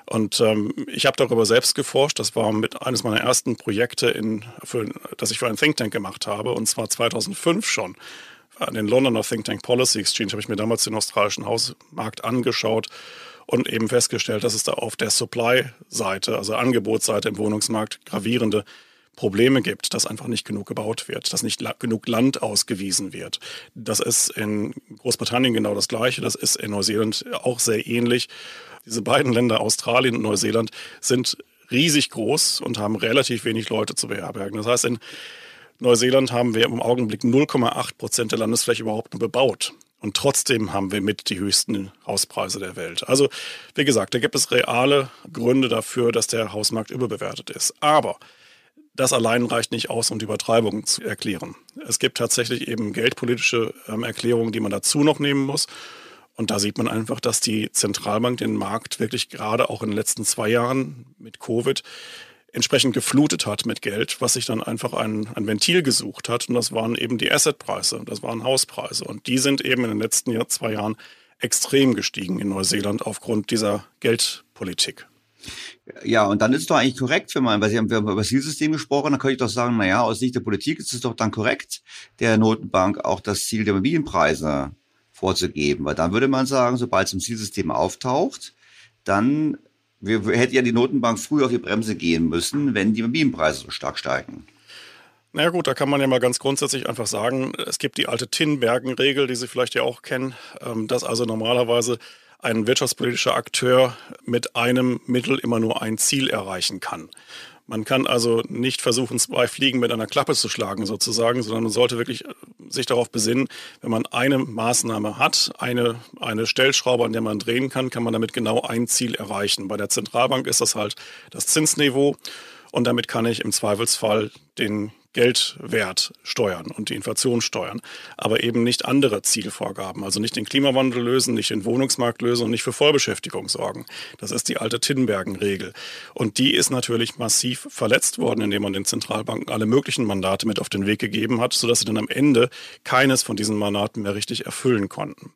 Und ähm, ich habe darüber selbst geforscht. Das war mit eines meiner ersten Projekte, in, für, das ich für einen Think Tank gemacht habe, und zwar 2005 schon. An den Londoner Think Tank Policy Exchange habe ich mir damals den australischen Hausmarkt angeschaut und eben festgestellt, dass es da auf der Supply-Seite, also Angebotsseite im Wohnungsmarkt, gravierende Probleme gibt, dass einfach nicht genug gebaut wird, dass nicht genug Land ausgewiesen wird. Das ist in Großbritannien genau das Gleiche, das ist in Neuseeland auch sehr ähnlich. Diese beiden Länder, Australien und Neuseeland, sind riesig groß und haben relativ wenig Leute zu beherbergen. Das heißt, in Neuseeland haben wir im Augenblick 0,8 Prozent der Landesfläche überhaupt nur bebaut. Und trotzdem haben wir mit die höchsten Hauspreise der Welt. Also, wie gesagt, da gibt es reale Gründe dafür, dass der Hausmarkt überbewertet ist. Aber das allein reicht nicht aus, um die Übertreibung zu erklären. Es gibt tatsächlich eben geldpolitische ähm, Erklärungen, die man dazu noch nehmen muss. Und da sieht man einfach, dass die Zentralbank den Markt wirklich gerade auch in den letzten zwei Jahren mit Covid entsprechend geflutet hat mit Geld, was sich dann einfach ein, ein Ventil gesucht hat. Und das waren eben die Assetpreise, das waren Hauspreise. Und die sind eben in den letzten Jahr, zwei Jahren extrem gestiegen in Neuseeland aufgrund dieser Geldpolitik. Ja, und dann ist es doch eigentlich korrekt, wenn man, weil Sie haben, über das Zielsystem gesprochen, dann könnte ich doch sagen, na ja, aus Sicht der Politik ist es doch dann korrekt, der Notenbank auch das Ziel der Immobilienpreise vorzugeben, weil dann würde man sagen, sobald es im Zielsystem auftaucht, dann wir hätte ja die Notenbank früher auf die Bremse gehen müssen, wenn die Immobilienpreise so stark steigen. Na ja gut, da kann man ja mal ganz grundsätzlich einfach sagen, es gibt die alte Tinbergen-Regel, die Sie vielleicht ja auch kennen, ähm, dass also normalerweise ein wirtschaftspolitischer Akteur mit einem Mittel immer nur ein Ziel erreichen kann. Man kann also nicht versuchen, zwei Fliegen mit einer Klappe zu schlagen sozusagen, sondern man sollte wirklich äh, sich darauf besinnen, wenn man eine Maßnahme hat, eine, eine Stellschraube, an der man drehen kann, kann man damit genau ein Ziel erreichen. Bei der Zentralbank ist das halt das Zinsniveau und damit kann ich im Zweifelsfall den Geldwert steuern und die Inflation steuern, aber eben nicht andere Zielvorgaben, also nicht den Klimawandel lösen, nicht den Wohnungsmarkt lösen und nicht für Vollbeschäftigung sorgen. Das ist die alte Tinbergen-Regel. Und die ist natürlich massiv verletzt worden, indem man den Zentralbanken alle möglichen Mandate mit auf den Weg gegeben hat, sodass sie dann am Ende keines von diesen Mandaten mehr richtig erfüllen konnten.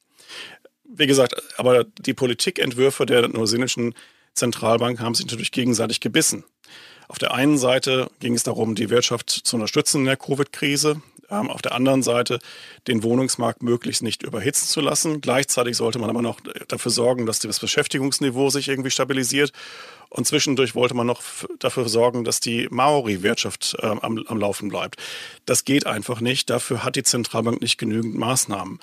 Wie gesagt, aber die Politikentwürfe der neuseeländischen Zentralbank haben sich natürlich gegenseitig gebissen. Auf der einen Seite ging es darum, die Wirtschaft zu unterstützen in der Covid-Krise. Ähm, auf der anderen Seite den Wohnungsmarkt möglichst nicht überhitzen zu lassen. Gleichzeitig sollte man aber noch dafür sorgen, dass das Beschäftigungsniveau sich irgendwie stabilisiert. Und zwischendurch wollte man noch dafür sorgen, dass die Maori-Wirtschaft äh, am, am Laufen bleibt. Das geht einfach nicht. Dafür hat die Zentralbank nicht genügend Maßnahmen.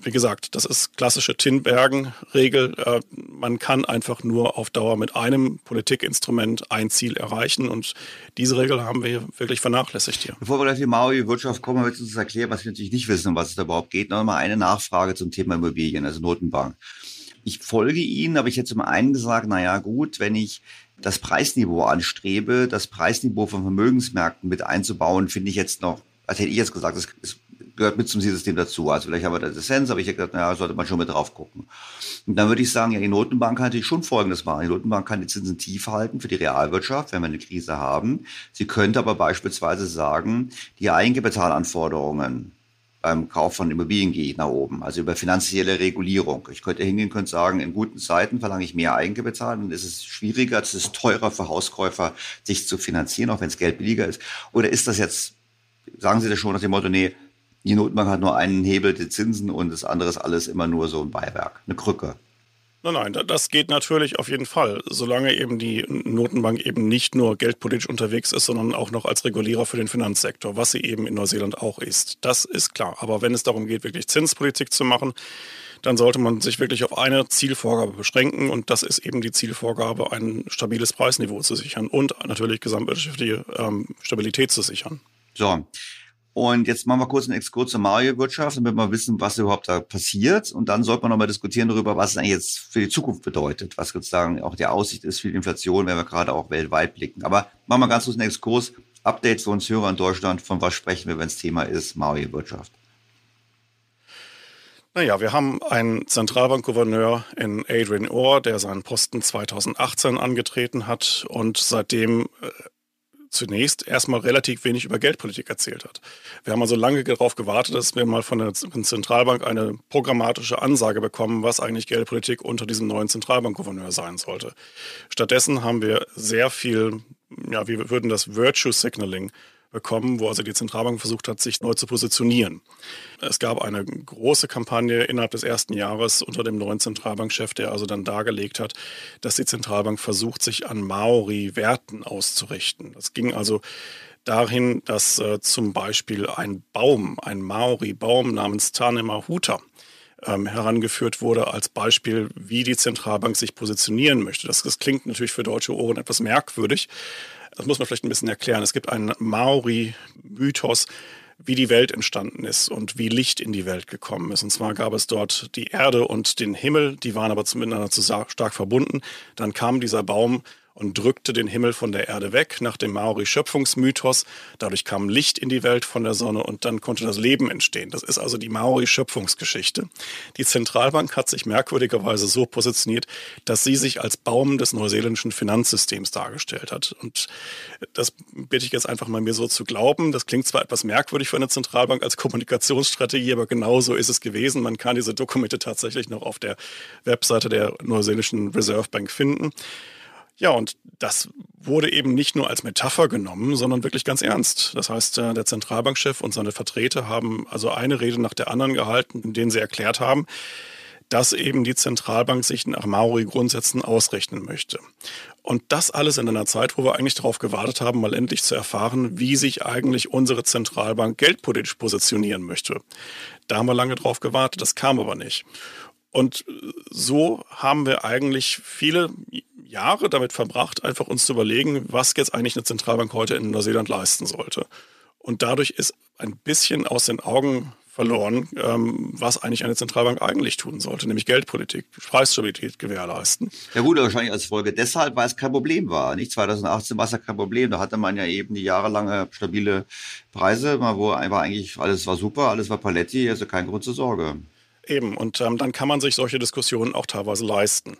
Wie gesagt, das ist klassische Tinbergen-Regel. Äh, man kann einfach nur auf Dauer mit einem Politikinstrument ein Ziel erreichen. Und diese Regel haben wir wirklich vernachlässigt hier. Bevor wir gleich die Maori-Wirtschaft kommen, willst du uns erklären, was wir natürlich nicht wissen, um was es da überhaupt geht. Noch mal eine Nachfrage zum Thema Immobilien, also Notenbank ich folge Ihnen, aber ich hätte zum einen gesagt, na ja, gut, wenn ich das Preisniveau anstrebe, das Preisniveau von Vermögensmärkten mit einzubauen, finde ich jetzt noch, als hätte ich jetzt gesagt, das gehört mit zum System dazu. Also vielleicht haben wir da Essenz, aber ich hätte gesagt, naja, sollte man schon mit drauf gucken. Und dann würde ich sagen, ja, die Notenbank kann natürlich schon Folgendes machen. Die Notenbank kann die Zinsen tief halten für die Realwirtschaft, wenn wir eine Krise haben. Sie könnte aber beispielsweise sagen, die Eigenkapitalanforderungen beim Kauf von Immobilien gehe ich nach oben, also über finanzielle Regulierung. Ich könnte hingehen und sagen, in guten Zeiten verlange ich mehr Eigenkapital, dann ist es schwieriger, es ist teurer für Hauskäufer, sich zu finanzieren, auch wenn es Geld billiger ist. Oder ist das jetzt, sagen Sie das schon nach dem Motto, nee, die Notenbank hat nur einen Hebel, die Zinsen und das andere ist alles immer nur so ein Beiwerk, eine Krücke. Nein, nein, das geht natürlich auf jeden Fall, solange eben die Notenbank eben nicht nur geldpolitisch unterwegs ist, sondern auch noch als Regulierer für den Finanzsektor, was sie eben in Neuseeland auch ist. Das ist klar. Aber wenn es darum geht, wirklich Zinspolitik zu machen, dann sollte man sich wirklich auf eine Zielvorgabe beschränken und das ist eben die Zielvorgabe, ein stabiles Preisniveau zu sichern und natürlich gesamtwirtschaftliche ähm, Stabilität zu sichern. So, und jetzt machen wir kurz einen Exkurs zur Mario-Wirtschaft, damit wir wissen, was überhaupt da passiert. Und dann sollte man nochmal diskutieren darüber, was es eigentlich jetzt für die Zukunft bedeutet, was sozusagen auch die Aussicht ist für die Inflation, wenn wir gerade auch weltweit blicken. Aber machen wir ganz kurz einen Exkurs Update für uns Hörer in Deutschland, von was sprechen wir, wenn es Thema ist, Maui-Wirtschaft? Naja, wir haben einen Zentralbankgouverneur in Adrian Orr, der seinen Posten 2018 angetreten hat und seitdem äh, zunächst erstmal relativ wenig über Geldpolitik erzählt hat. Wir haben also lange darauf gewartet, dass wir mal von der Zentralbank eine programmatische Ansage bekommen, was eigentlich Geldpolitik unter diesem neuen Zentralbankgouverneur sein sollte. Stattdessen haben wir sehr viel, ja, wie würden das Virtue Signaling bekommen, wo also die Zentralbank versucht hat, sich neu zu positionieren. Es gab eine große Kampagne innerhalb des ersten Jahres unter dem neuen Zentralbankchef, der also dann dargelegt hat, dass die Zentralbank versucht, sich an Maori-Werten auszurichten. Das ging also dahin, dass äh, zum Beispiel ein Baum, ein Maori-Baum namens Tanemahuta, ähm, herangeführt wurde als Beispiel, wie die Zentralbank sich positionieren möchte. Das, das klingt natürlich für deutsche Ohren etwas merkwürdig, das muss man vielleicht ein bisschen erklären. Es gibt einen Maori-Mythos, wie die Welt entstanden ist und wie Licht in die Welt gekommen ist. Und zwar gab es dort die Erde und den Himmel, die waren aber miteinander zu stark verbunden. Dann kam dieser Baum und drückte den Himmel von der Erde weg nach dem Maori-Schöpfungsmythos. Dadurch kam Licht in die Welt von der Sonne und dann konnte das Leben entstehen. Das ist also die Maori-Schöpfungsgeschichte. Die Zentralbank hat sich merkwürdigerweise so positioniert, dass sie sich als Baum des neuseeländischen Finanzsystems dargestellt hat. Und das bitte ich jetzt einfach mal mir so zu glauben. Das klingt zwar etwas merkwürdig für eine Zentralbank als Kommunikationsstrategie, aber genau so ist es gewesen. Man kann diese Dokumente tatsächlich noch auf der Webseite der neuseeländischen Reserve Bank finden. Ja, und das wurde eben nicht nur als Metapher genommen, sondern wirklich ganz ernst. Das heißt, äh, der Zentralbankchef und seine Vertreter haben also eine Rede nach der anderen gehalten, in denen sie erklärt haben, dass eben die Zentralbank sich nach Maori-Grundsätzen ausrechnen möchte. Und das alles in einer Zeit, wo wir eigentlich darauf gewartet haben, mal endlich zu erfahren, wie sich eigentlich unsere Zentralbank geldpolitisch positionieren möchte. Da haben wir lange drauf gewartet, das kam aber nicht. Und so haben wir eigentlich viele Jahre damit verbracht, einfach uns zu überlegen, was jetzt eigentlich eine Zentralbank heute in Neuseeland leisten sollte. Und dadurch ist ein bisschen aus den Augen verloren, ähm, was eigentlich eine Zentralbank eigentlich tun sollte, nämlich Geldpolitik, Preisstabilität gewährleisten. Ja gut, wahrscheinlich als Folge deshalb, weil es kein Problem war. Nicht 2018 war es ja kein Problem. Da hatte man ja eben die jahrelange stabile Preise, wo einfach eigentlich alles war super, alles war Paletti, also kein Grund zur Sorge. Eben, und ähm, dann kann man sich solche Diskussionen auch teilweise leisten.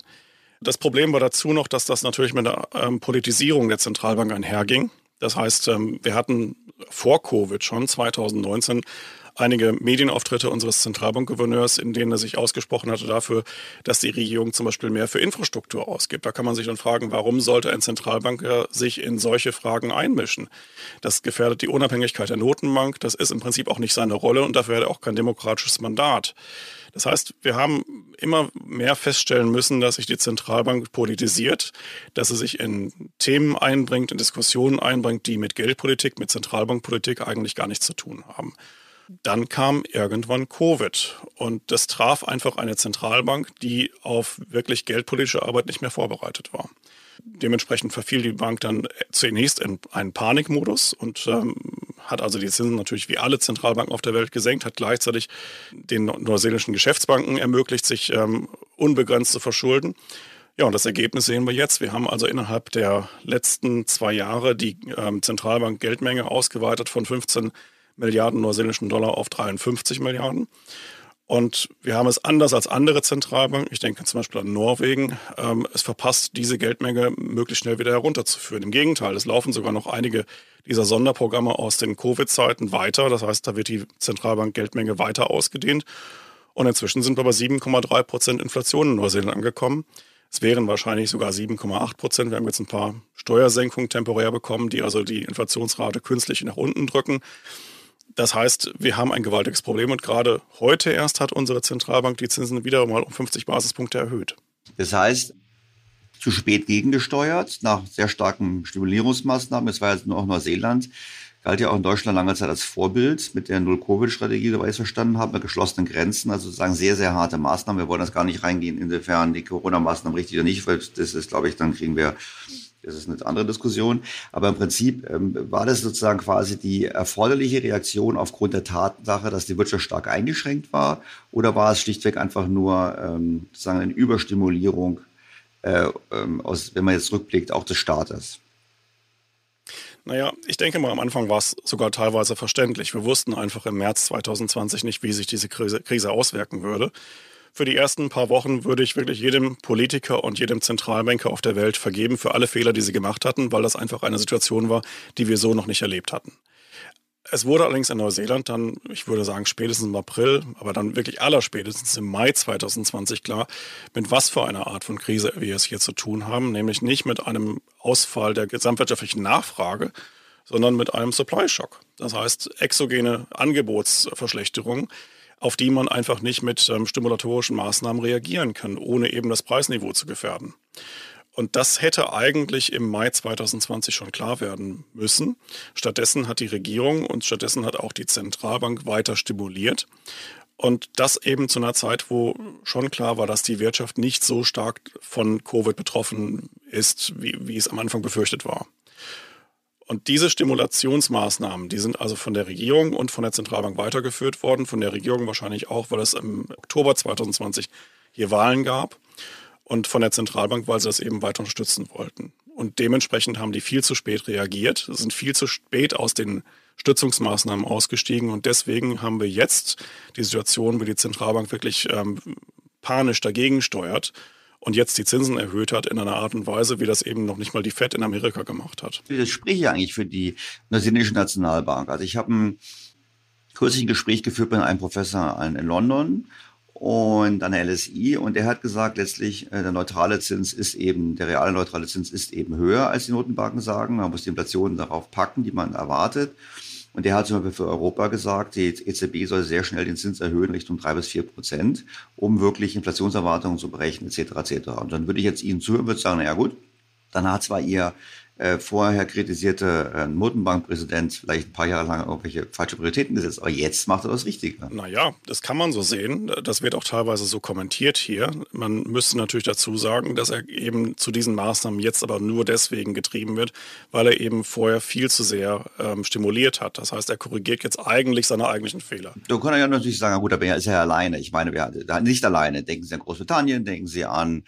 Das Problem war dazu noch, dass das natürlich mit der ähm, Politisierung der Zentralbank einherging. Das heißt, ähm, wir hatten vor Covid schon 2019 einige Medienauftritte unseres Zentralbankgouverneurs, in denen er sich ausgesprochen hatte dafür, dass die Regierung zum Beispiel mehr für Infrastruktur ausgibt. Da kann man sich dann fragen, warum sollte ein Zentralbanker sich in solche Fragen einmischen? Das gefährdet die Unabhängigkeit der Notenbank. Das ist im Prinzip auch nicht seine Rolle und dafür hat er auch kein demokratisches Mandat. Das heißt, wir haben immer mehr feststellen müssen, dass sich die Zentralbank politisiert, dass sie sich in Themen einbringt, in Diskussionen einbringt, die mit Geldpolitik, mit Zentralbankpolitik eigentlich gar nichts zu tun haben. Dann kam irgendwann Covid und das traf einfach eine Zentralbank, die auf wirklich geldpolitische Arbeit nicht mehr vorbereitet war. Dementsprechend verfiel die Bank dann zunächst in einen Panikmodus und ähm, hat also die Zinsen natürlich wie alle Zentralbanken auf der Welt gesenkt, hat gleichzeitig den neuseeländischen Geschäftsbanken ermöglicht, sich ähm, unbegrenzt zu verschulden. Ja, und das Ergebnis sehen wir jetzt. Wir haben also innerhalb der letzten zwei Jahre die ähm, Zentralbank Geldmenge ausgeweitet von 15 Milliarden neuseeländischen Dollar auf 53 Milliarden. Und wir haben es anders als andere Zentralbanken, ich denke zum Beispiel an Norwegen, ähm, es verpasst, diese Geldmenge möglichst schnell wieder herunterzuführen. Im Gegenteil, es laufen sogar noch einige dieser Sonderprogramme aus den Covid-Zeiten weiter. Das heißt, da wird die Zentralbank Geldmenge weiter ausgedehnt. Und inzwischen sind wir bei 7,3 Prozent Inflation in Neuseeland angekommen. Es wären wahrscheinlich sogar 7,8 Prozent. Wir haben jetzt ein paar Steuersenkungen temporär bekommen, die also die Inflationsrate künstlich nach unten drücken. Das heißt, wir haben ein gewaltiges Problem und gerade heute erst hat unsere Zentralbank die Zinsen wieder mal um 50 Basispunkte erhöht. Das heißt, zu spät gegengesteuert, nach sehr starken Stimulierungsmaßnahmen. Es war jetzt nur auch Neuseeland, galt ja auch in Deutschland lange Zeit als Vorbild mit der Null-Covid-Strategie, soweit ich es verstanden habe, mit geschlossenen Grenzen, also sozusagen sehr, sehr harte Maßnahmen. Wir wollen das gar nicht reingehen, insofern die Corona-Maßnahmen richtig oder nicht, weil das ist, glaube ich, dann kriegen wir das ist eine andere Diskussion. Aber im Prinzip ähm, war das sozusagen quasi die erforderliche Reaktion aufgrund der Tatsache, dass die Wirtschaft stark eingeschränkt war? Oder war es schlichtweg einfach nur ähm, sozusagen eine Überstimulierung, äh, ähm, aus, wenn man jetzt rückblickt, auch des Staates? Naja, ich denke mal, am Anfang war es sogar teilweise verständlich. Wir wussten einfach im März 2020 nicht, wie sich diese Krise, Krise auswirken würde. Für die ersten paar Wochen würde ich wirklich jedem Politiker und jedem Zentralbanker auf der Welt vergeben für alle Fehler, die sie gemacht hatten, weil das einfach eine Situation war, die wir so noch nicht erlebt hatten. Es wurde allerdings in Neuseeland dann, ich würde sagen spätestens im April, aber dann wirklich allerspätestens im Mai 2020 klar, mit was für einer Art von Krise wir es hier zu tun haben, nämlich nicht mit einem Ausfall der gesamtwirtschaftlichen Nachfrage, sondern mit einem Supply-Shock. Das heißt, exogene Angebotsverschlechterung, auf die man einfach nicht mit ähm, stimulatorischen Maßnahmen reagieren kann, ohne eben das Preisniveau zu gefährden. Und das hätte eigentlich im Mai 2020 schon klar werden müssen. Stattdessen hat die Regierung und stattdessen hat auch die Zentralbank weiter stimuliert. Und das eben zu einer Zeit, wo schon klar war, dass die Wirtschaft nicht so stark von Covid betroffen ist, wie, wie es am Anfang befürchtet war. Und diese Stimulationsmaßnahmen, die sind also von der Regierung und von der Zentralbank weitergeführt worden. Von der Regierung wahrscheinlich auch, weil es im Oktober 2020 hier Wahlen gab und von der Zentralbank, weil sie das eben weiter unterstützen wollten. Und dementsprechend haben die viel zu spät reagiert, sind viel zu spät aus den Stützungsmaßnahmen ausgestiegen und deswegen haben wir jetzt die Situation, wo die Zentralbank wirklich ähm, panisch dagegen steuert und jetzt die Zinsen erhöht hat in einer Art und Weise, wie das eben noch nicht mal die Fed in Amerika gemacht hat. Das spreche ich eigentlich für die neuseeländische Nationalbank. Also ich habe ein kürzlich ein Gespräch geführt mit einem Professor in London und an der LSI und der hat gesagt, letztlich äh, der neutrale Zins ist eben, der reale neutrale Zins ist eben höher, als die Notenbanken sagen. Man muss die Inflation darauf packen, die man erwartet. Und der hat zum Beispiel für Europa gesagt, die EZB soll sehr schnell den Zins erhöhen Richtung drei bis vier Prozent, um wirklich Inflationserwartungen zu berechnen, etc. etc. Und dann würde ich jetzt Ihnen zuhören, würde sagen, na ja gut, dann hat zwar Ihr äh, vorher kritisierte äh, Notenbankpräsident vielleicht ein paar Jahre lang irgendwelche falsche Prioritäten gesetzt, aber jetzt macht er das Richtige. Naja, das kann man so sehen. Das wird auch teilweise so kommentiert hier. Man müsste natürlich dazu sagen, dass er eben zu diesen Maßnahmen jetzt aber nur deswegen getrieben wird, weil er eben vorher viel zu sehr ähm, stimuliert hat. Das heißt, er korrigiert jetzt eigentlich seine eigentlichen Fehler. Da kann er ja natürlich sagen, gut, aber er ist ja alleine. Ich meine, wir nicht alleine. Denken Sie an Großbritannien, denken Sie an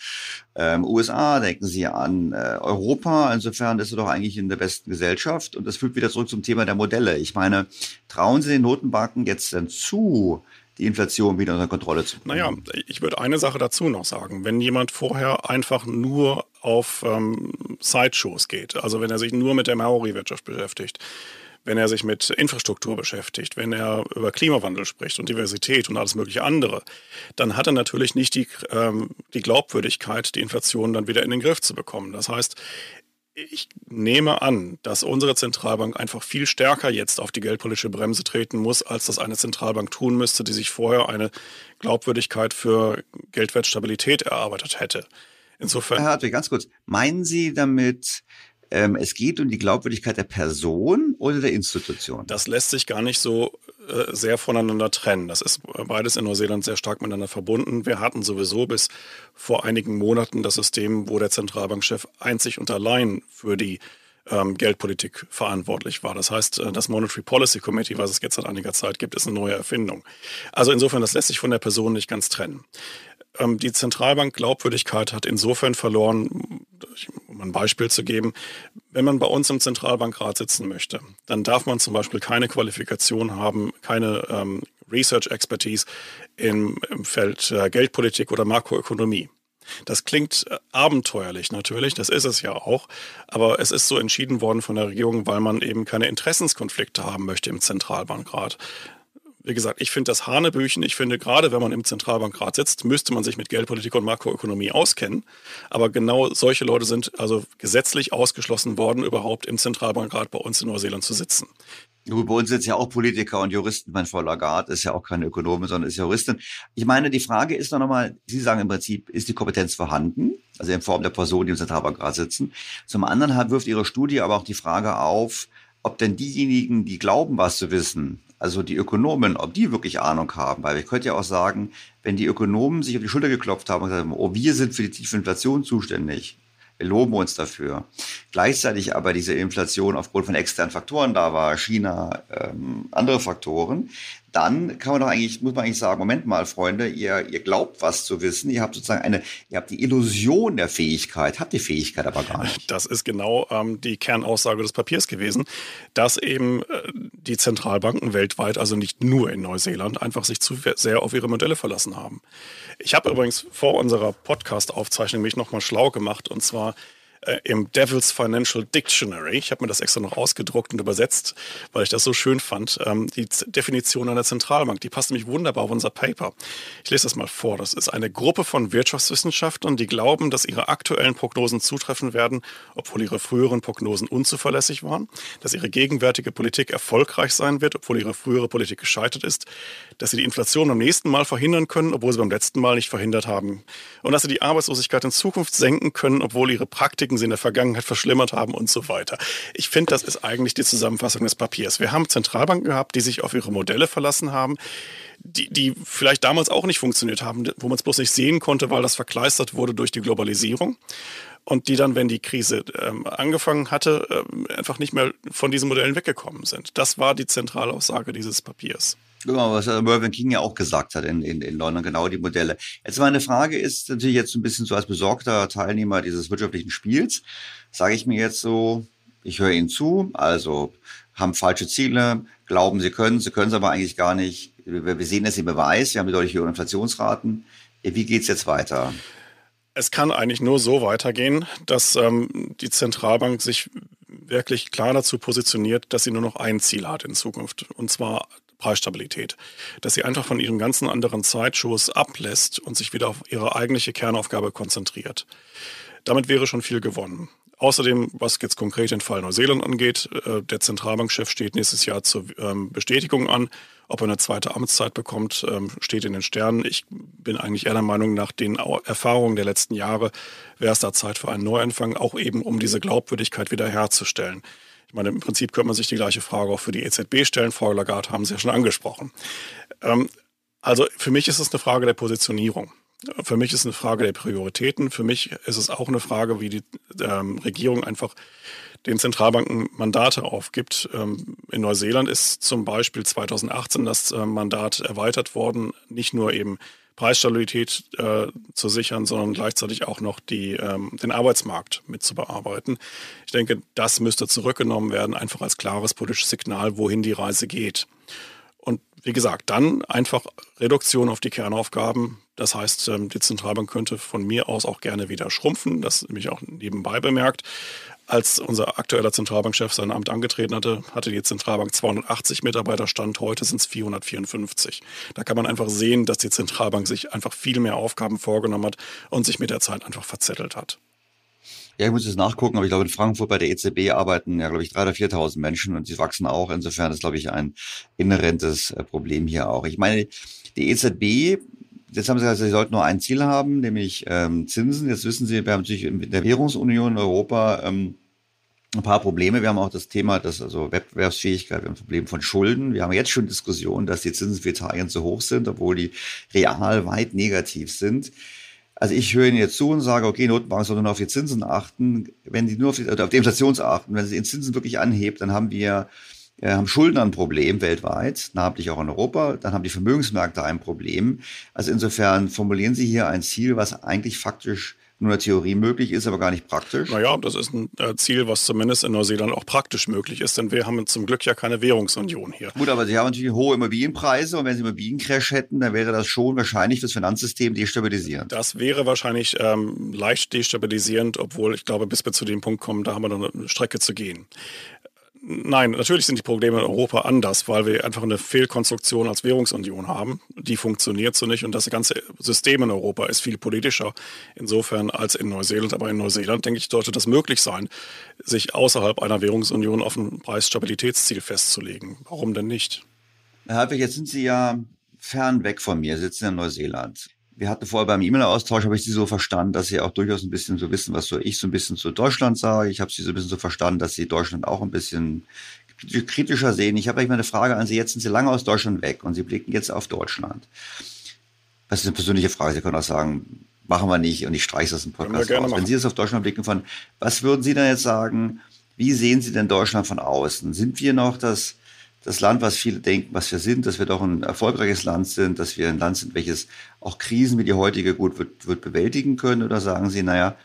ähm, USA, denken Sie an äh, Europa. Insofern ist er doch eigentlich in der besten Gesellschaft. Und das führt wieder zurück zum Thema der Modelle. Ich meine, trauen Sie den Notenbanken jetzt denn zu, die Inflation wieder unter Kontrolle zu bekommen? Naja, ich würde eine Sache dazu noch sagen. Wenn jemand vorher einfach nur auf ähm, Sideshows geht, also wenn er sich nur mit der Maori-Wirtschaft beschäftigt, wenn er sich mit Infrastruktur beschäftigt, wenn er über Klimawandel spricht und Diversität und alles mögliche andere, dann hat er natürlich nicht die, ähm, die Glaubwürdigkeit, die Inflation dann wieder in den Griff zu bekommen. Das heißt, ich nehme an, dass unsere Zentralbank einfach viel stärker jetzt auf die geldpolitische Bremse treten muss, als das eine Zentralbank tun müsste, die sich vorher eine Glaubwürdigkeit für Geldwertstabilität erarbeitet hätte. Insofern. Herr Hartwig, ganz kurz. Meinen Sie damit, ähm, es geht um die Glaubwürdigkeit der Person oder der Institution? Das lässt sich gar nicht so äh, sehr voneinander trennen. Das ist beides in Neuseeland sehr stark miteinander verbunden. Wir hatten sowieso bis vor einigen Monaten das System, wo der Zentralbankchef einzig und allein für die ähm, Geldpolitik verantwortlich war. Das heißt, äh, das Monetary Policy Committee, was es jetzt seit einiger Zeit gibt, ist eine neue Erfindung. Also insofern, das lässt sich von der Person nicht ganz trennen. Ähm, die Zentralbank Glaubwürdigkeit hat insofern verloren, um ein Beispiel zu geben, wenn man bei uns im Zentralbankrat sitzen möchte, dann darf man zum Beispiel keine Qualifikation haben, keine ähm, Research Expertise im, im Feld äh, Geldpolitik oder Makroökonomie. Das klingt äh, abenteuerlich natürlich, das ist es ja auch, aber es ist so entschieden worden von der Regierung, weil man eben keine Interessenskonflikte haben möchte im Zentralbankrat wie gesagt, ich finde das Hanebüchen. Ich finde, gerade wenn man im Zentralbankrat sitzt, müsste man sich mit Geldpolitik und Makroökonomie auskennen. Aber genau solche Leute sind also gesetzlich ausgeschlossen worden, überhaupt im Zentralbankrat bei uns in Neuseeland zu sitzen. Gut, bei uns sitzen ja auch Politiker und Juristen. Mein Frau Lagarde ist ja auch keine Ökonomin, sondern ist Juristin. Ich meine, die Frage ist doch nochmal, Sie sagen im Prinzip, ist die Kompetenz vorhanden? Also in Form der Personen, die im Zentralbankrat sitzen. Zum anderen wirft Ihre Studie aber auch die Frage auf, ob denn diejenigen, die glauben, was zu wissen, also die Ökonomen, ob die wirklich Ahnung haben. Weil ich könnte ja auch sagen, wenn die Ökonomen sich auf die Schulter geklopft haben und gesagt haben, oh, wir sind für die tiefe Inflation zuständig, wir loben uns dafür. Gleichzeitig aber diese Inflation aufgrund von externen Faktoren da war, China, ähm, andere Faktoren, dann kann man doch eigentlich, muss man eigentlich sagen, Moment mal, Freunde, ihr, ihr glaubt was zu wissen, ihr habt sozusagen eine, ihr habt die Illusion der Fähigkeit, habt die Fähigkeit aber gar nicht. Das ist genau ähm, die Kernaussage des Papiers gewesen, dass eben äh, die Zentralbanken weltweit, also nicht nur in Neuseeland, einfach sich zu sehr auf ihre Modelle verlassen haben. Ich habe übrigens vor unserer Podcast-Aufzeichnung mich nochmal schlau gemacht und zwar äh, im Devil's Financial Dictionary. Ich habe mir das extra noch ausgedruckt und übersetzt, weil ich das so schön fand. Ähm, die Z Definition einer Zentralbank, die passt nämlich wunderbar auf unser Paper. Ich lese das mal vor. Das ist eine Gruppe von Wirtschaftswissenschaftlern, die glauben, dass ihre aktuellen Prognosen zutreffen werden, obwohl ihre früheren Prognosen unzuverlässig waren, dass ihre gegenwärtige Politik erfolgreich sein wird, obwohl ihre frühere Politik gescheitert ist, dass sie die Inflation beim nächsten Mal verhindern können, obwohl sie beim letzten Mal nicht verhindert haben und dass sie die Arbeitslosigkeit in Zukunft senken können, obwohl ihre Praktiken Praktiken sie in der Vergangenheit verschlimmert haben und so weiter. Ich finde, das ist eigentlich die Zusammenfassung des Papiers. Wir haben Zentralbanken gehabt, die sich auf ihre Modelle verlassen haben, die, die vielleicht damals auch nicht funktioniert haben, wo man es bloß nicht sehen konnte, weil das verkleistert wurde durch die Globalisierung und die dann, wenn die Krise ähm, angefangen hatte, ähm, einfach nicht mehr von diesen Modellen weggekommen sind. Das war die Zentralaussage dieses Papiers. Genau, was Mervyn King ja auch gesagt hat in, in, in London, genau die Modelle. Jetzt meine Frage ist natürlich jetzt ein bisschen so als besorgter Teilnehmer dieses wirtschaftlichen Spiels, sage ich mir jetzt so, ich höre Ihnen zu, also haben falsche Ziele, glauben, sie können, sie können es aber eigentlich gar nicht. Wir sehen das im Beweis, wir haben deutlich höhere Inflationsraten. Wie geht's jetzt weiter? Es kann eigentlich nur so weitergehen, dass ähm, die Zentralbank sich wirklich klar dazu positioniert, dass sie nur noch ein Ziel hat in Zukunft. Und zwar Preisstabilität. Dass sie einfach von ihrem ganzen anderen Zeitschuss ablässt und sich wieder auf ihre eigentliche Kernaufgabe konzentriert. Damit wäre schon viel gewonnen. Außerdem, was jetzt konkret den Fall Neuseeland angeht, äh, der Zentralbankchef steht nächstes Jahr zur ähm, Bestätigung an. Ob er eine zweite Amtszeit bekommt, ähm, steht in den Sternen. Ich bin eigentlich eher der Meinung, nach den Erfahrungen der letzten Jahre wäre es da Zeit für einen Neuanfang, auch eben um diese Glaubwürdigkeit wiederherzustellen. Ich meine, im Prinzip könnte man sich die gleiche Frage auch für die EZB stellen. Frau Lagarde haben Sie ja schon angesprochen. Ähm, also für mich ist es eine Frage der Positionierung. Für mich ist es eine Frage der Prioritäten. Für mich ist es auch eine Frage, wie die ähm, Regierung einfach den Zentralbanken Mandate aufgibt. Ähm, in Neuseeland ist zum Beispiel 2018 das äh, Mandat erweitert worden, nicht nur eben Preisstabilität äh, zu sichern, sondern gleichzeitig auch noch die, ähm, den Arbeitsmarkt mit zu bearbeiten. Ich denke, das müsste zurückgenommen werden, einfach als klares politisches Signal, wohin die Reise geht. Und wie gesagt, dann einfach Reduktion auf die Kernaufgaben. Das heißt, ähm, die Zentralbank könnte von mir aus auch gerne wieder schrumpfen, das nämlich auch nebenbei bemerkt. Als unser aktueller Zentralbankchef sein Amt angetreten hatte, hatte die Zentralbank 280 Mitarbeiter, Stand heute sind es 454. Da kann man einfach sehen, dass die Zentralbank sich einfach viel mehr Aufgaben vorgenommen hat und sich mit der Zeit einfach verzettelt hat. Ja, ich muss jetzt nachgucken, aber ich glaube, in Frankfurt bei der EZB arbeiten ja, glaube ich, 3.000 oder 4.000 Menschen und sie wachsen auch. Insofern ist, glaube ich, ein inhärentes äh, Problem hier auch. Ich meine, die EZB Jetzt haben Sie gesagt, Sie sollten nur ein Ziel haben, nämlich ähm, Zinsen. Jetzt wissen Sie, wir haben natürlich in der Währungsunion in Europa ähm, ein paar Probleme. Wir haben auch das Thema, das also Wettbewerbsfähigkeit, wir haben ein Problem von Schulden. Wir haben jetzt schon Diskussionen, dass die Zinsen für Italien zu hoch sind, obwohl die real weit negativ sind. Also ich höre Ihnen jetzt zu und sage, okay, Notenbank soll nur auf die Zinsen achten. Wenn die nur auf die, also auf die Inflation achten, wenn sie den Zinsen wirklich anhebt, dann haben wir haben Schulden ein Problem weltweit, namentlich auch in Europa. Dann haben die Vermögensmärkte ein Problem. Also insofern formulieren Sie hier ein Ziel, was eigentlich faktisch nur in der Theorie möglich ist, aber gar nicht praktisch. Naja, das ist ein äh, Ziel, was zumindest in Neuseeland auch praktisch möglich ist, denn wir haben zum Glück ja keine Währungsunion hier. Gut, aber Sie haben natürlich hohe Immobilienpreise und wenn Sie Immobiliencrash hätten, dann wäre das schon wahrscheinlich fürs Finanzsystem destabilisierend. Das wäre wahrscheinlich ähm, leicht destabilisierend, obwohl ich glaube, bis wir zu dem Punkt kommen, da haben wir noch eine Strecke zu gehen. Nein, natürlich sind die Probleme in Europa anders, weil wir einfach eine Fehlkonstruktion als Währungsunion haben. Die funktioniert so nicht und das ganze System in Europa ist viel politischer insofern als in Neuseeland. Aber in Neuseeland, denke ich, sollte das möglich sein, sich außerhalb einer Währungsunion auf ein Preisstabilitätsziel festzulegen. Warum denn nicht? Herr Halbweg, jetzt sind Sie ja fern weg von mir, sitzen in Neuseeland wir hatten vorher beim E-Mail-Austausch, habe ich Sie so verstanden, dass Sie auch durchaus ein bisschen so wissen, was so ich so ein bisschen zu Deutschland sage. Ich habe Sie so ein bisschen so verstanden, dass Sie Deutschland auch ein bisschen kritischer sehen. Ich habe eigentlich mal eine Frage an Sie. Jetzt sind Sie lange aus Deutschland weg und Sie blicken jetzt auf Deutschland. Das ist eine persönliche Frage. Sie können auch sagen, machen wir nicht und ich streiche das im Podcast raus. Wenn Sie jetzt auf Deutschland blicken von, was würden Sie denn jetzt sagen? Wie sehen Sie denn Deutschland von außen? Sind wir noch das das Land, was viele denken, was wir sind, dass wir doch ein erfolgreiches Land sind, dass wir ein Land sind, welches auch Krisen wie die heutige gut wird, wird bewältigen können? Oder sagen Sie, naja,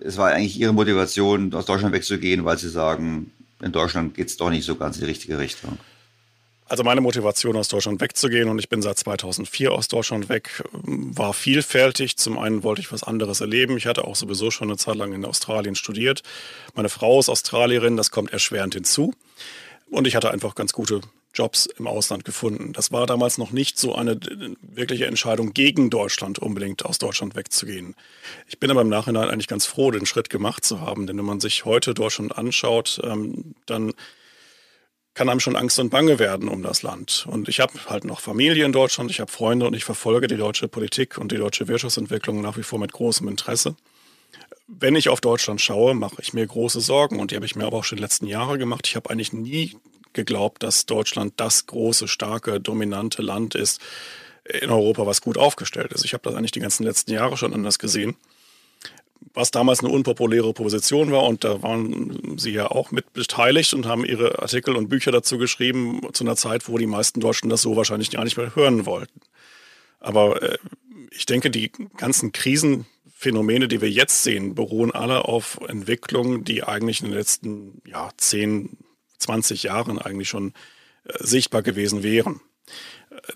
es war eigentlich Ihre Motivation, aus Deutschland wegzugehen, weil Sie sagen, in Deutschland geht es doch nicht so ganz in die richtige Richtung? Also meine Motivation aus Deutschland wegzugehen und ich bin seit 2004 aus Deutschland weg, war vielfältig. Zum einen wollte ich was anderes erleben. Ich hatte auch sowieso schon eine Zeit lang in Australien studiert. Meine Frau ist Australierin, das kommt erschwerend hinzu. Und ich hatte einfach ganz gute Jobs im Ausland gefunden. Das war damals noch nicht so eine wirkliche Entscheidung gegen Deutschland, unbedingt aus Deutschland wegzugehen. Ich bin aber im Nachhinein eigentlich ganz froh, den Schritt gemacht zu haben. Denn wenn man sich heute Deutschland anschaut, ähm, dann kann einem schon Angst und Bange werden um das Land. Und ich habe halt noch Familie in Deutschland, ich habe Freunde und ich verfolge die deutsche Politik und die deutsche Wirtschaftsentwicklung nach wie vor mit großem Interesse. Wenn ich auf Deutschland schaue, mache ich mir große Sorgen und die habe ich mir aber auch schon die letzten Jahre gemacht. Ich habe eigentlich nie geglaubt, dass Deutschland das große, starke, dominante Land ist in Europa, was gut aufgestellt ist. Ich habe das eigentlich die ganzen letzten Jahre schon anders gesehen was damals eine unpopuläre Position war. Und da waren Sie ja auch mit beteiligt und haben Ihre Artikel und Bücher dazu geschrieben, zu einer Zeit, wo die meisten Deutschen das so wahrscheinlich gar nicht mehr hören wollten. Aber äh, ich denke, die ganzen Krisenphänomene, die wir jetzt sehen, beruhen alle auf Entwicklungen, die eigentlich in den letzten ja, 10, 20 Jahren eigentlich schon äh, sichtbar gewesen wären.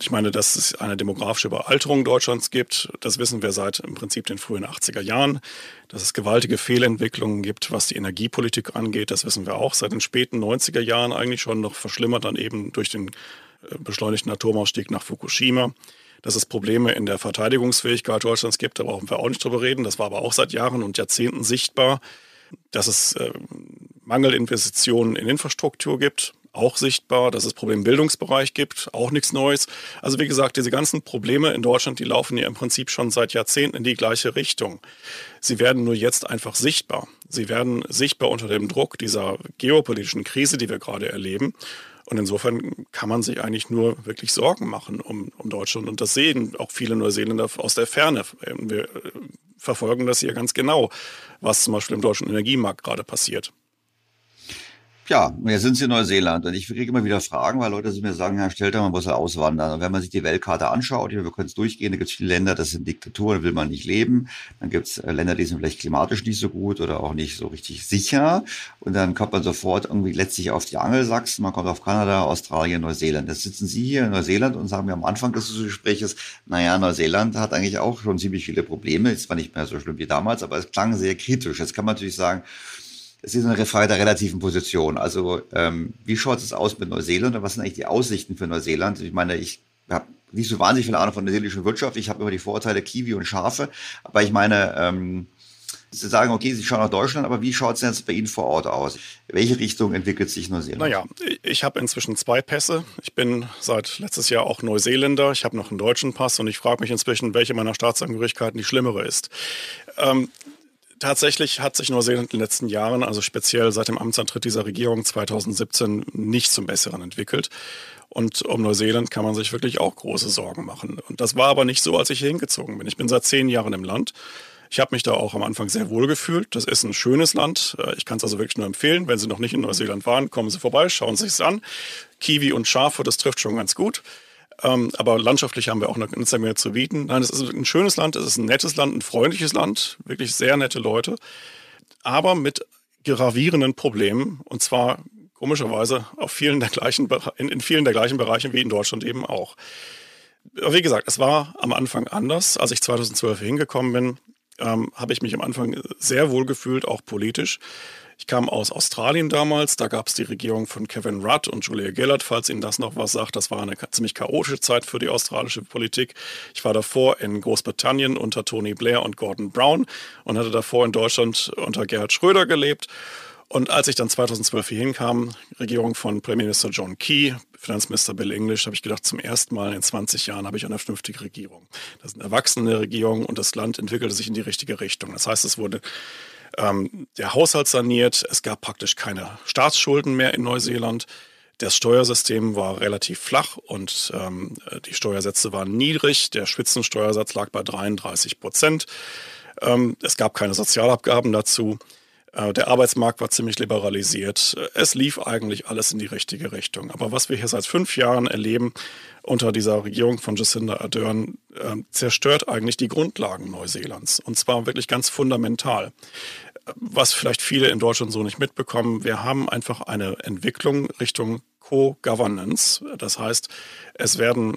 Ich meine, dass es eine demografische Überalterung Deutschlands gibt, das wissen wir seit im Prinzip den frühen 80er Jahren. Dass es gewaltige Fehlentwicklungen gibt, was die Energiepolitik angeht, das wissen wir auch seit den späten 90er Jahren eigentlich schon noch verschlimmert dann eben durch den äh, beschleunigten Atomausstieg nach Fukushima. Dass es Probleme in der Verteidigungsfähigkeit Deutschlands gibt, da brauchen wir auch nicht drüber reden. Das war aber auch seit Jahren und Jahrzehnten sichtbar. Dass es äh, Mangelinvestitionen in Infrastruktur gibt, auch sichtbar, dass es Probleme im Bildungsbereich gibt, auch nichts Neues. Also wie gesagt, diese ganzen Probleme in Deutschland, die laufen ja im Prinzip schon seit Jahrzehnten in die gleiche Richtung. Sie werden nur jetzt einfach sichtbar. Sie werden sichtbar unter dem Druck dieser geopolitischen Krise, die wir gerade erleben. Und insofern kann man sich eigentlich nur wirklich Sorgen machen um, um Deutschland. Und das sehen auch viele Neuseeländer aus der Ferne. Wir äh, verfolgen das hier ganz genau, was zum Beispiel im deutschen Energiemarkt gerade passiert. Ja, jetzt sind Sie in Neuseeland und ich kriege immer wieder Fragen, weil Leute mir sagen, Herr Stelter, man muss ja auswandern. Und wenn man sich die Weltkarte anschaut, wir können es durchgehen, da gibt es viele Länder, das sind Diktaturen, da will man nicht leben. Dann gibt es äh, Länder, die sind vielleicht klimatisch nicht so gut oder auch nicht so richtig sicher. Und dann kommt man sofort irgendwie letztlich auf die Angelsachsen, man kommt auf Kanada, Australien, Neuseeland. Jetzt sitzen Sie hier in Neuseeland und sagen mir am Anfang des Gesprächs, naja, Neuseeland hat eigentlich auch schon ziemlich viele Probleme. Ist zwar nicht mehr so schlimm wie damals, aber es klang sehr kritisch. Jetzt kann man natürlich sagen, es ist eine Frage der relativen Position. Also ähm, wie schaut es aus mit Neuseeland und was sind eigentlich die Aussichten für Neuseeland? Ich meine, ich habe nicht so wahnsinnig viel Ahnung von der neuseeländischen Wirtschaft. Ich habe immer die Vorteile Kiwi und Schafe. Aber ich meine, ähm, Sie sagen, okay, Sie schauen nach Deutschland, aber wie schaut es jetzt bei Ihnen vor Ort aus? Welche Richtung entwickelt sich Neuseeland? Naja, ich habe inzwischen zwei Pässe. Ich bin seit letztes Jahr auch Neuseeländer. Ich habe noch einen deutschen Pass und ich frage mich inzwischen, welche meiner Staatsangehörigkeiten die schlimmere ist. Ähm, Tatsächlich hat sich Neuseeland in den letzten Jahren, also speziell seit dem Amtsantritt dieser Regierung 2017, nicht zum Besseren entwickelt. Und um Neuseeland kann man sich wirklich auch große Sorgen machen. Und das war aber nicht so, als ich hier hingezogen bin. Ich bin seit zehn Jahren im Land. Ich habe mich da auch am Anfang sehr wohl gefühlt. Das ist ein schönes Land. Äh, ich kann es also wirklich nur empfehlen. Wenn Sie noch nicht in Neuseeland waren, kommen Sie vorbei, schauen Sie es an. Kiwi und Schafe, das trifft schon ganz gut. Ähm, aber landschaftlich haben wir auch eine ganze Menge zu bieten. Nein, es ist ein schönes Land, es ist ein nettes Land, ein freundliches Land, wirklich sehr nette Leute, aber mit gravierenden Problemen und zwar komischerweise auf vielen der gleichen, in, in vielen der gleichen Bereichen wie in Deutschland eben auch. wie gesagt, es war am Anfang anders. Als ich 2012 hingekommen bin, ähm, habe ich mich am Anfang sehr wohl gefühlt, auch politisch. Ich kam aus Australien damals, da gab es die Regierung von Kevin Rudd und Julia Gillard, falls Ihnen das noch was sagt. Das war eine ziemlich chaotische Zeit für die australische Politik. Ich war davor in Großbritannien unter Tony Blair und Gordon Brown und hatte davor in Deutschland unter Gerhard Schröder gelebt. Und als ich dann 2012 hier hinkam, Regierung von Premierminister John Key, Finanzminister Bill English, habe ich gedacht, zum ersten Mal in 20 Jahren habe ich eine vernünftige Regierung. Das ist eine erwachsene Regierung und das Land entwickelte sich in die richtige Richtung. Das heißt, es wurde ähm, der Haushalt saniert. Es gab praktisch keine Staatsschulden mehr in Neuseeland. Das Steuersystem war relativ flach und ähm, die Steuersätze waren niedrig. Der Spitzensteuersatz lag bei 33 Prozent. Ähm, es gab keine Sozialabgaben dazu. Äh, der Arbeitsmarkt war ziemlich liberalisiert. Es lief eigentlich alles in die richtige Richtung. Aber was wir hier seit fünf Jahren erleben unter dieser Regierung von Jacinda Ardern, äh, zerstört eigentlich die Grundlagen Neuseelands. Und zwar wirklich ganz fundamental. Was vielleicht viele in Deutschland so nicht mitbekommen, wir haben einfach eine Entwicklung Richtung Co-Governance. Das heißt, es werden,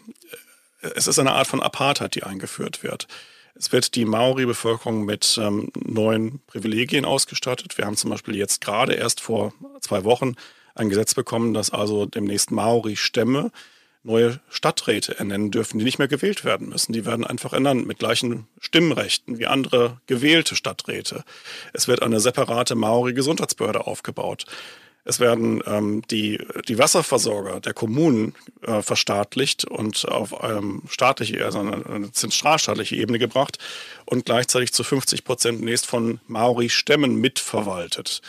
es ist eine Art von Apartheid, die eingeführt wird. Es wird die Maori-Bevölkerung mit ähm, neuen Privilegien ausgestattet. Wir haben zum Beispiel jetzt gerade erst vor zwei Wochen ein Gesetz bekommen, dass also demnächst Maori-Stämme neue Stadträte ernennen dürfen, die nicht mehr gewählt werden müssen. Die werden einfach ernannt mit gleichen Stimmrechten wie andere gewählte Stadträte. Es wird eine separate Maori-Gesundheitsbehörde aufgebaut. Es werden ähm, die, die Wasserversorger der Kommunen äh, verstaatlicht und auf ähm, staatliche, also eine, eine zentralstaatliche Ebene gebracht und gleichzeitig zu 50 Prozent nächst von Maori-Stämmen mitverwaltet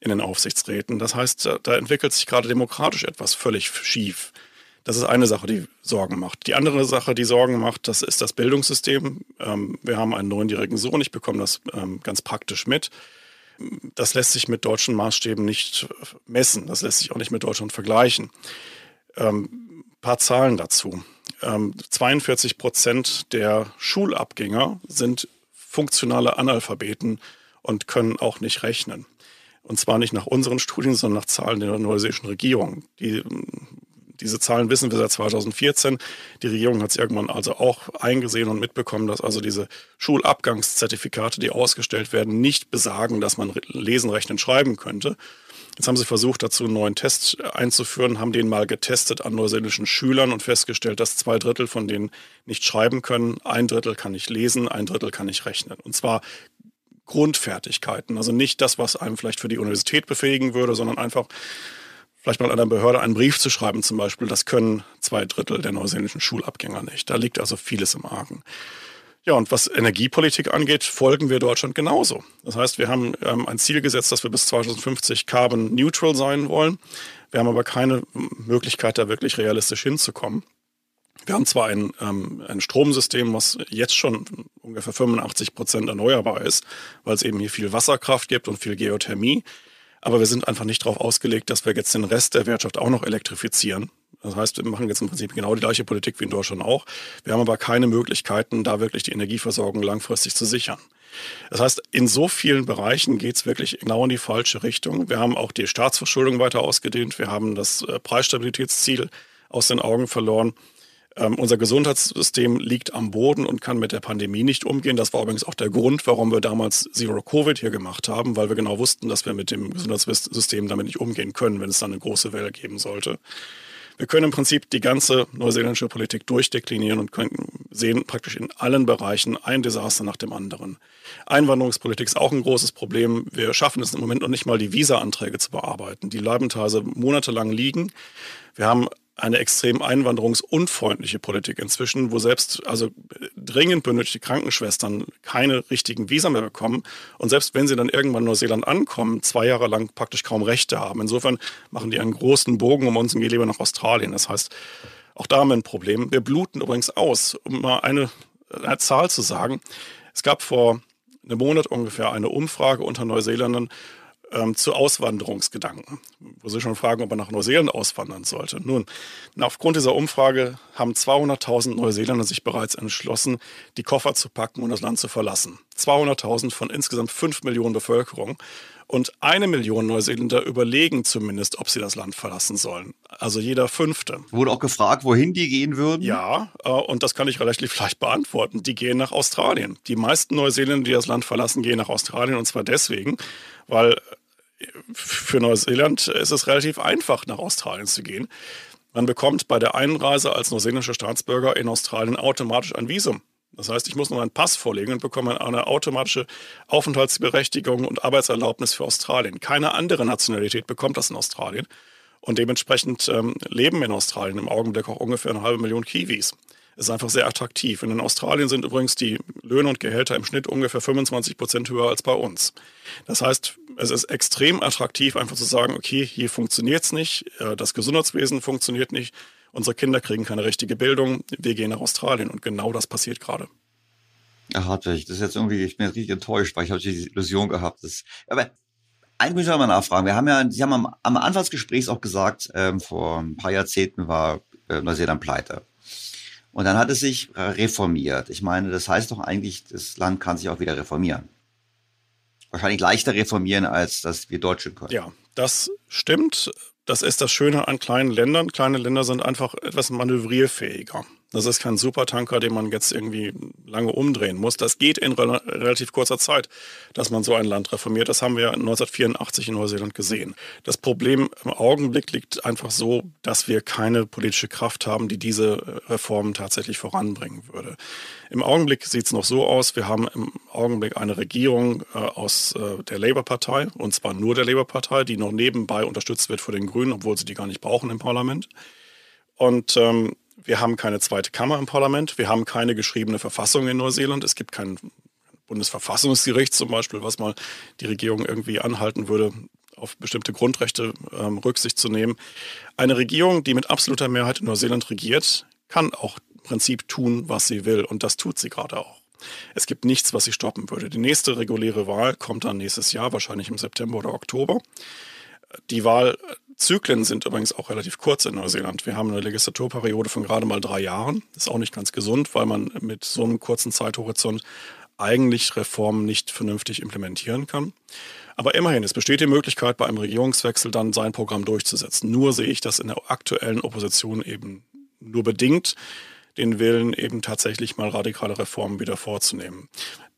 in den Aufsichtsräten. Das heißt, da entwickelt sich gerade demokratisch etwas völlig schief. Das ist eine Sache, die Sorgen macht. Die andere Sache, die Sorgen macht, das ist das Bildungssystem. Ähm, wir haben einen neunjährigen Sohn, ich bekomme das ähm, ganz praktisch mit das lässt sich mit deutschen Maßstäben nicht messen. Das lässt sich auch nicht mit Deutschland vergleichen. Ähm, paar Zahlen dazu. Ähm, 42 Prozent der Schulabgänger sind funktionale Analphabeten und können auch nicht rechnen. Und zwar nicht nach unseren Studien, sondern nach Zahlen der neuseeischen Regierung. Die diese Zahlen wissen wir seit 2014. Die Regierung hat es irgendwann also auch eingesehen und mitbekommen, dass also diese Schulabgangszertifikate, die ausgestellt werden, nicht besagen, dass man lesen, rechnen, schreiben könnte. Jetzt haben sie versucht, dazu einen neuen Test einzuführen, haben den mal getestet an neuseeländischen Schülern und festgestellt, dass zwei Drittel von denen nicht schreiben können, ein Drittel kann nicht lesen, ein Drittel kann nicht rechnen. Und zwar Grundfertigkeiten, also nicht das, was einem vielleicht für die Universität befähigen würde, sondern einfach vielleicht mal einer Behörde einen Brief zu schreiben zum Beispiel, das können zwei Drittel der neuseeländischen Schulabgänger nicht. Da liegt also vieles im Argen. Ja, und was Energiepolitik angeht, folgen wir Deutschland genauso. Das heißt, wir haben ähm, ein Ziel gesetzt, dass wir bis 2050 carbon neutral sein wollen. Wir haben aber keine Möglichkeit, da wirklich realistisch hinzukommen. Wir haben zwar ein, ähm, ein Stromsystem, was jetzt schon ungefähr 85 Prozent erneuerbar ist, weil es eben hier viel Wasserkraft gibt und viel Geothermie. Aber wir sind einfach nicht darauf ausgelegt, dass wir jetzt den Rest der Wirtschaft auch noch elektrifizieren. Das heißt, wir machen jetzt im Prinzip genau die gleiche Politik wie in Deutschland auch. Wir haben aber keine Möglichkeiten, da wirklich die Energieversorgung langfristig zu sichern. Das heißt, in so vielen Bereichen geht es wirklich genau in die falsche Richtung. Wir haben auch die Staatsverschuldung weiter ausgedehnt. Wir haben das äh, Preisstabilitätsziel aus den Augen verloren. Ähm, unser Gesundheitssystem liegt am Boden und kann mit der Pandemie nicht umgehen. Das war übrigens auch der Grund, warum wir damals Zero Covid hier gemacht haben, weil wir genau wussten, dass wir mit dem Gesundheitssystem damit nicht umgehen können, wenn es dann eine große Welle geben sollte. Wir können im Prinzip die ganze neuseeländische Politik durchdeklinieren und können sehen praktisch in allen Bereichen ein Desaster nach dem anderen. Einwanderungspolitik ist auch ein großes Problem. Wir schaffen es im Moment noch nicht mal, die Visa-Anträge zu bearbeiten. Die bleiben teilweise monatelang liegen. Wir haben eine extrem einwanderungsunfreundliche Politik inzwischen, wo selbst also dringend benötigte Krankenschwestern keine richtigen Visa mehr bekommen und selbst wenn sie dann irgendwann in Neuseeland ankommen, zwei Jahre lang praktisch kaum Rechte haben. Insofern machen die einen großen Bogen um uns und gehen lieber nach Australien. Das heißt, auch da haben wir ein Problem. Wir bluten übrigens aus, um mal eine, eine Zahl zu sagen. Es gab vor einem Monat ungefähr eine Umfrage unter Neuseeländern, ähm, zu Auswanderungsgedanken, wo Sie schon fragen, ob er nach Neuseeland auswandern sollte. Nun, aufgrund dieser Umfrage haben 200.000 Neuseeländer sich bereits entschlossen, die Koffer zu packen und das Land zu verlassen. 200.000 von insgesamt 5 Millionen Bevölkerung. Und eine Million Neuseeländer überlegen zumindest, ob sie das Land verlassen sollen. Also jeder Fünfte. Wurde auch gefragt, wohin die gehen würden? Ja, äh, und das kann ich relativ leicht beantworten. Die gehen nach Australien. Die meisten Neuseeländer, die das Land verlassen, gehen nach Australien. Und zwar deswegen, weil für Neuseeland ist es relativ einfach, nach Australien zu gehen. Man bekommt bei der Einreise als neuseeländischer Staatsbürger in Australien automatisch ein Visum. Das heißt, ich muss nur einen Pass vorlegen und bekomme eine automatische Aufenthaltsberechtigung und Arbeitserlaubnis für Australien. Keine andere Nationalität bekommt das in Australien. Und dementsprechend ähm, leben in Australien im Augenblick auch ungefähr eine halbe Million Kiwis ist einfach sehr attraktiv. Und in Australien sind übrigens die Löhne und Gehälter im Schnitt ungefähr 25 Prozent höher als bei uns. Das heißt, es ist extrem attraktiv, einfach zu sagen, okay, hier funktioniert es nicht, äh, das Gesundheitswesen funktioniert nicht, unsere Kinder kriegen keine richtige Bildung, wir gehen nach Australien. Und genau das passiert gerade. Ach, Hartwig, das ist jetzt irgendwie, ich bin jetzt richtig enttäuscht, weil ich habe die Illusion gehabt. Dass, aber Eigentlich muss ich mal nachfragen. Wir haben ja, Sie haben am, am Anfang des Gesprächs auch gesagt, ähm, vor ein paar Jahrzehnten war äh, Neuseeland pleite. Und dann hat es sich reformiert. Ich meine, das heißt doch eigentlich, das Land kann sich auch wieder reformieren. Wahrscheinlich leichter reformieren, als das wir Deutsche können. Ja, das stimmt. Das ist das Schöne an kleinen Ländern. Kleine Länder sind einfach etwas manövrierfähiger. Das ist kein Supertanker, den man jetzt irgendwie lange umdrehen muss. Das geht in re relativ kurzer Zeit, dass man so ein Land reformiert. Das haben wir 1984 in Neuseeland gesehen. Das Problem im Augenblick liegt einfach so, dass wir keine politische Kraft haben, die diese Reformen tatsächlich voranbringen würde. Im Augenblick sieht es noch so aus, wir haben im Augenblick eine Regierung äh, aus äh, der Labour-Partei, und zwar nur der Labour-Partei, die noch nebenbei unterstützt wird von den Grünen, obwohl sie die gar nicht brauchen im Parlament. Und ähm, wir haben keine zweite Kammer im Parlament. Wir haben keine geschriebene Verfassung in Neuseeland. Es gibt kein Bundesverfassungsgericht zum Beispiel, was mal die Regierung irgendwie anhalten würde, auf bestimmte Grundrechte ähm, Rücksicht zu nehmen. Eine Regierung, die mit absoluter Mehrheit in Neuseeland regiert, kann auch im Prinzip tun, was sie will. Und das tut sie gerade auch. Es gibt nichts, was sie stoppen würde. Die nächste reguläre Wahl kommt dann nächstes Jahr, wahrscheinlich im September oder Oktober. Die Wahl Zyklen sind übrigens auch relativ kurz in Neuseeland. Wir haben eine Legislaturperiode von gerade mal drei Jahren. Ist auch nicht ganz gesund, weil man mit so einem kurzen Zeithorizont eigentlich Reformen nicht vernünftig implementieren kann. Aber immerhin, es besteht die Möglichkeit, bei einem Regierungswechsel dann sein Programm durchzusetzen. Nur sehe ich das in der aktuellen Opposition eben nur bedingt, den Willen eben tatsächlich mal radikale Reformen wieder vorzunehmen.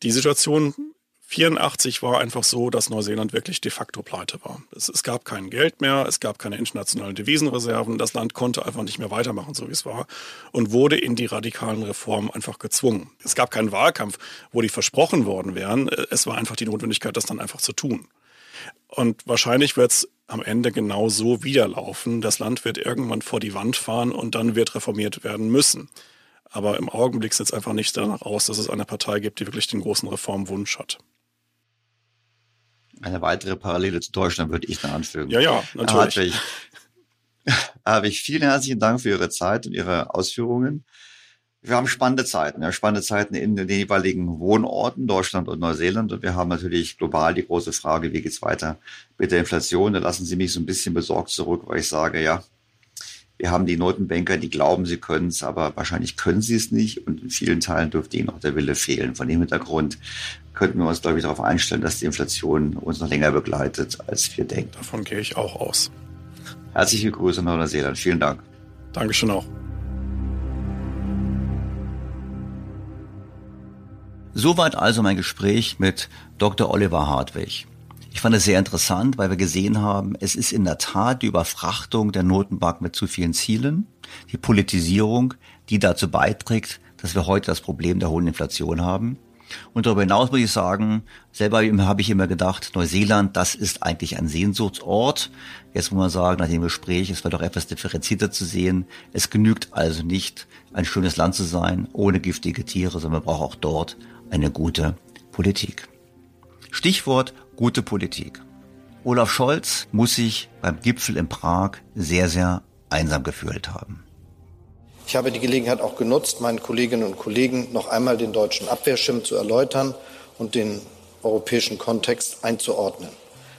Die Situation 84 war einfach so, dass Neuseeland wirklich de facto pleite war. Es, es, gab kein Geld mehr, es gab keine internationalen Devisenreserven, das Land konnte einfach nicht mehr weitermachen, so wie es war, und wurde in die radikalen Reformen einfach gezwungen. Es gab keinen Wahlkampf, wo die versprochen worden wären, es war einfach die Notwendigkeit, das dann einfach zu tun. Und wahrscheinlich wird es am Ende genau so wieder laufen. Das Land wird irgendwann vor die Wand fahren und dann wird reformiert werden müssen. Aber im Augenblick sieht es einfach nicht danach aus, dass es eine Partei gibt, die wirklich den großen Reformwunsch hat. Eine weitere Parallele zu Deutschland würde ich dann anfügen. Ja, ja, natürlich. Habe ich vielen herzlichen Dank für Ihre Zeit und Ihre Ausführungen. Wir haben spannende Zeiten, ja, spannende Zeiten in den jeweiligen Wohnorten, Deutschland und Neuseeland. Und wir haben natürlich global die große Frage, wie geht's weiter mit der Inflation? Da lassen Sie mich so ein bisschen besorgt zurück, weil ich sage, ja, wir haben die Notenbanker, die glauben, sie können es, aber wahrscheinlich können sie es nicht. Und in vielen Teilen dürfte ihnen auch der Wille fehlen. Von dem Hintergrund könnten wir uns, glaube ich, darauf einstellen, dass die Inflation uns noch länger begleitet, als wir denken. Davon gehe ich auch aus. Herzliche Grüße nach Neuseeland. Vielen Dank. Dankeschön auch. Soweit also mein Gespräch mit Dr. Oliver Hartwig. Ich fand es sehr interessant, weil wir gesehen haben, es ist in der Tat die Überfrachtung der Notenbank mit zu vielen Zielen, die Politisierung, die dazu beiträgt, dass wir heute das Problem der hohen Inflation haben. Und darüber hinaus muss ich sagen, selber habe ich immer gedacht, Neuseeland, das ist eigentlich ein Sehnsuchtsort. Jetzt muss man sagen, nach dem Gespräch, es war doch etwas differenzierter zu sehen. Es genügt also nicht, ein schönes Land zu sein, ohne giftige Tiere, sondern man braucht auch dort eine gute Politik. Stichwort gute Politik. Olaf Scholz muss sich beim Gipfel in Prag sehr, sehr einsam gefühlt haben. Ich habe die Gelegenheit auch genutzt, meinen Kolleginnen und Kollegen noch einmal den deutschen Abwehrschirm zu erläutern und den europäischen Kontext einzuordnen.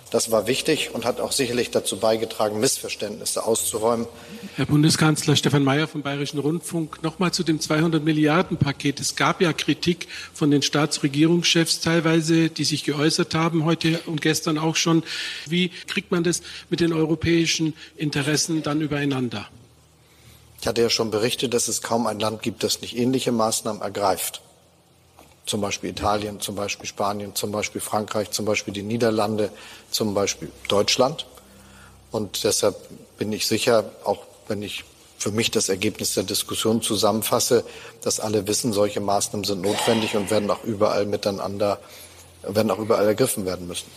Das war wichtig und hat auch sicherlich dazu beigetragen, Missverständnisse auszuräumen. Herr Bundeskanzler Stefan Mayer vom Bayerischen Rundfunk, nochmal zu dem 200 Milliarden Paket. Es gab ja Kritik von den Staatsregierungschefs teilweise, die sich geäußert haben, heute und gestern auch schon. Wie kriegt man das mit den europäischen Interessen dann übereinander? Ich hatte ja schon berichtet, dass es kaum ein Land gibt, das nicht ähnliche Maßnahmen ergreift zum Beispiel Italien, zum Beispiel Spanien, zum Beispiel Frankreich, zum Beispiel die Niederlande, zum Beispiel Deutschland. Und deshalb bin ich sicher, auch wenn ich für mich das Ergebnis der Diskussion zusammenfasse, dass alle wissen, solche Maßnahmen sind notwendig und werden auch überall miteinander, werden auch überall ergriffen werden müssen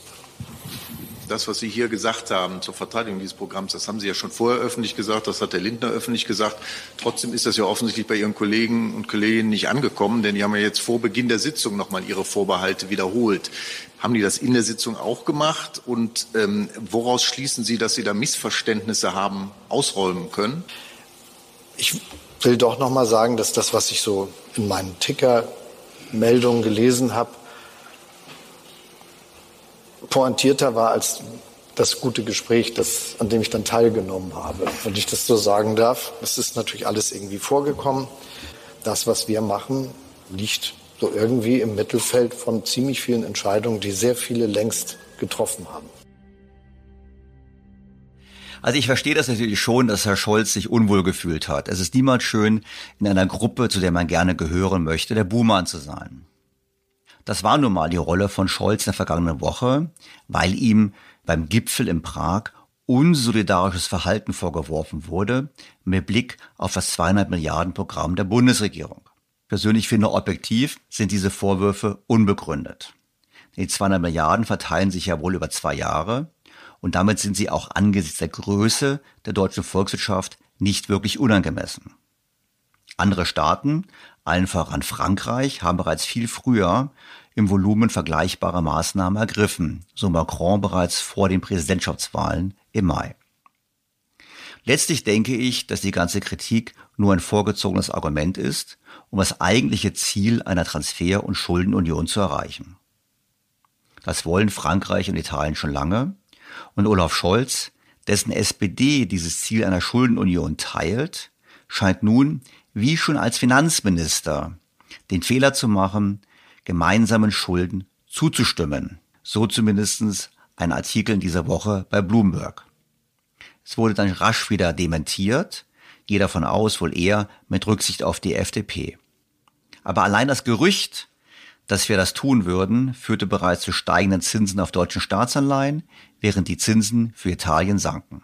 das, was Sie hier gesagt haben zur Verteidigung dieses Programms, das haben Sie ja schon vorher öffentlich gesagt, das hat der Lindner öffentlich gesagt. Trotzdem ist das ja offensichtlich bei Ihren Kollegen und Kolleginnen nicht angekommen, denn die haben ja jetzt vor Beginn der Sitzung nochmal ihre Vorbehalte wiederholt. Haben die das in der Sitzung auch gemacht? Und ähm, woraus schließen Sie, dass Sie da Missverständnisse haben ausräumen können? Ich will doch noch mal sagen, dass das, was ich so in meinen Ticker-Meldungen gelesen habe, pointierter war als das gute Gespräch, das, an dem ich dann teilgenommen habe. Wenn ich das so sagen darf, es ist natürlich alles irgendwie vorgekommen. Das, was wir machen, liegt so irgendwie im Mittelfeld von ziemlich vielen Entscheidungen, die sehr viele längst getroffen haben. Also ich verstehe das natürlich schon, dass Herr Scholz sich unwohl gefühlt hat. Es ist niemals schön, in einer Gruppe, zu der man gerne gehören möchte, der Buhmann zu sein. Das war nun mal die Rolle von Scholz in der vergangenen Woche, weil ihm beim Gipfel in Prag unsolidarisches Verhalten vorgeworfen wurde, mit Blick auf das 200 Milliarden Programm der Bundesregierung. Persönlich finde objektiv sind diese Vorwürfe unbegründet. Die 200 Milliarden verteilen sich ja wohl über zwei Jahre und damit sind sie auch angesichts der Größe der deutschen Volkswirtschaft nicht wirklich unangemessen. Andere Staaten, allen voran Frankreich, haben bereits viel früher im Volumen vergleichbare Maßnahmen ergriffen, so Macron bereits vor den Präsidentschaftswahlen im Mai. Letztlich denke ich, dass die ganze Kritik nur ein vorgezogenes Argument ist, um das eigentliche Ziel einer Transfer- und Schuldenunion zu erreichen. Das wollen Frankreich und Italien schon lange, und Olaf Scholz, dessen SPD dieses Ziel einer Schuldenunion teilt, scheint nun, wie schon als Finanzminister, den Fehler zu machen, gemeinsamen Schulden zuzustimmen. So zumindest ein Artikel in dieser Woche bei Bloomberg. Es wurde dann rasch wieder dementiert, gehe davon aus, wohl eher mit Rücksicht auf die FDP. Aber allein das Gerücht, dass wir das tun würden, führte bereits zu steigenden Zinsen auf deutschen Staatsanleihen, während die Zinsen für Italien sanken.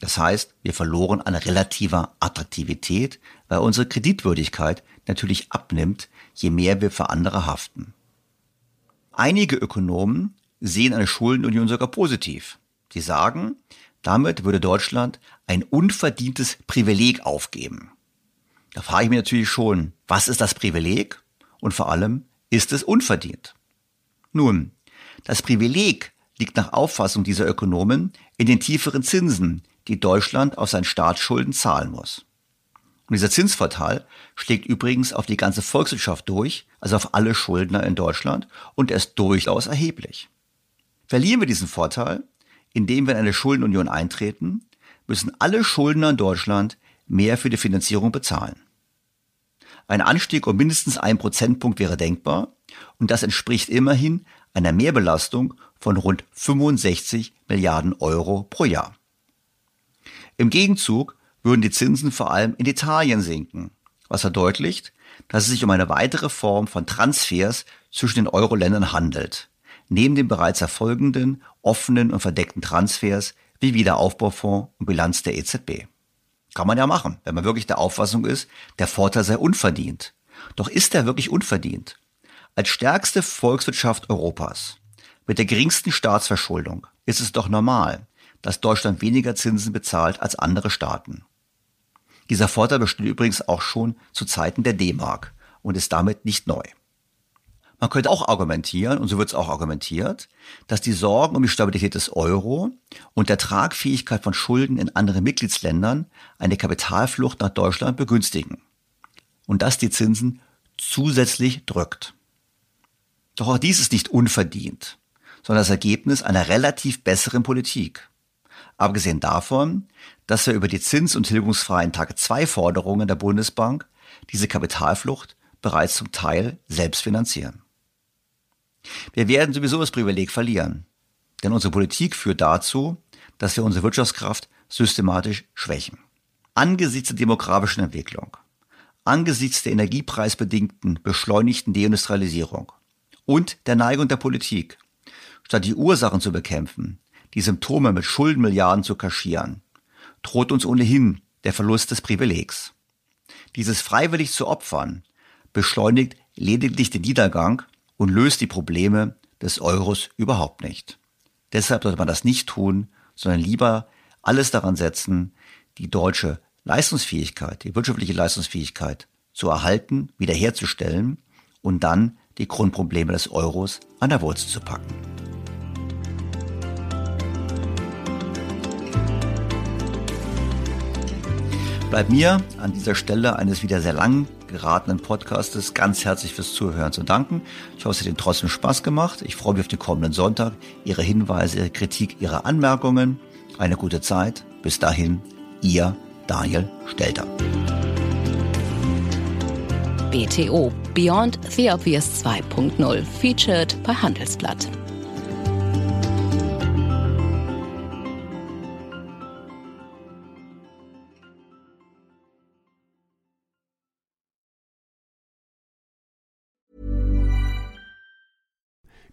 Das heißt, wir verloren an relativer Attraktivität, weil unsere Kreditwürdigkeit natürlich abnimmt, je mehr wir für andere haften. Einige Ökonomen sehen eine Schuldenunion sogar positiv. Sie sagen, damit würde Deutschland ein unverdientes Privileg aufgeben. Da frage ich mich natürlich schon, was ist das Privileg? Und vor allem, ist es unverdient? Nun, das Privileg liegt nach Auffassung dieser Ökonomen in den tieferen Zinsen, die Deutschland auf seinen Staatsschulden zahlen muss. Und dieser Zinsvorteil schlägt übrigens auf die ganze Volkswirtschaft durch, also auf alle Schuldner in Deutschland, und er ist durchaus erheblich. Verlieren wir diesen Vorteil, indem wir in eine Schuldenunion eintreten, müssen alle Schuldner in Deutschland mehr für die Finanzierung bezahlen. Ein Anstieg um mindestens ein Prozentpunkt wäre denkbar und das entspricht immerhin einer Mehrbelastung von rund 65 Milliarden Euro pro Jahr. Im Gegenzug würden die Zinsen vor allem in Italien sinken, was verdeutlicht, dass es sich um eine weitere Form von Transfers zwischen den Euro-Ländern handelt, neben den bereits erfolgenden offenen und verdeckten Transfers wie Wiederaufbaufonds und Bilanz der EZB. Kann man ja machen, wenn man wirklich der Auffassung ist, der Vorteil sei unverdient. Doch ist er wirklich unverdient? Als stärkste Volkswirtschaft Europas, mit der geringsten Staatsverschuldung, ist es doch normal, dass Deutschland weniger Zinsen bezahlt als andere Staaten. Dieser Vorteil besteht übrigens auch schon zu Zeiten der D-Mark und ist damit nicht neu. Man könnte auch argumentieren, und so wird es auch argumentiert, dass die Sorgen um die Stabilität des Euro und der Tragfähigkeit von Schulden in anderen Mitgliedsländern eine Kapitalflucht nach Deutschland begünstigen. Und dass die Zinsen zusätzlich drückt. Doch auch dies ist nicht unverdient, sondern das Ergebnis einer relativ besseren Politik. Abgesehen davon, dass wir über die zins- und tilgungsfreien Tage 2 Forderungen der Bundesbank diese Kapitalflucht bereits zum Teil selbst finanzieren. Wir werden sowieso das Privileg verlieren, denn unsere Politik führt dazu, dass wir unsere Wirtschaftskraft systematisch schwächen. Angesichts der demografischen Entwicklung, angesichts der energiepreisbedingten beschleunigten Deindustrialisierung und der Neigung der Politik, statt die Ursachen zu bekämpfen, die Symptome mit Schuldenmilliarden zu kaschieren, droht uns ohnehin der Verlust des Privilegs. Dieses freiwillig zu opfern beschleunigt lediglich den Niedergang und löst die Probleme des Euros überhaupt nicht. Deshalb sollte man das nicht tun, sondern lieber alles daran setzen, die deutsche Leistungsfähigkeit, die wirtschaftliche Leistungsfähigkeit zu erhalten, wiederherzustellen und dann die Grundprobleme des Euros an der Wurzel zu packen. Bleibt mir an dieser Stelle eines wieder sehr lang geratenen Podcastes ganz herzlich fürs Zuhören zu danken. Ich hoffe, es hat Ihnen trotzdem Spaß gemacht. Ich freue mich auf den kommenden Sonntag. Ihre Hinweise, Ihre Kritik, Ihre Anmerkungen. Eine gute Zeit. Bis dahin, Ihr Daniel Stelter. BTO Beyond the Obvious 2.0 featured bei Handelsblatt.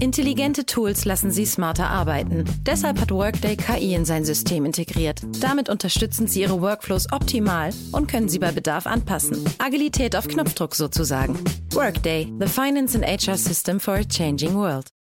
Intelligente Tools lassen Sie smarter arbeiten. Deshalb hat Workday KI in sein System integriert. Damit unterstützen Sie Ihre Workflows optimal und können sie bei Bedarf anpassen. Agilität auf Knopfdruck sozusagen. Workday, the finance and HR system for a changing world.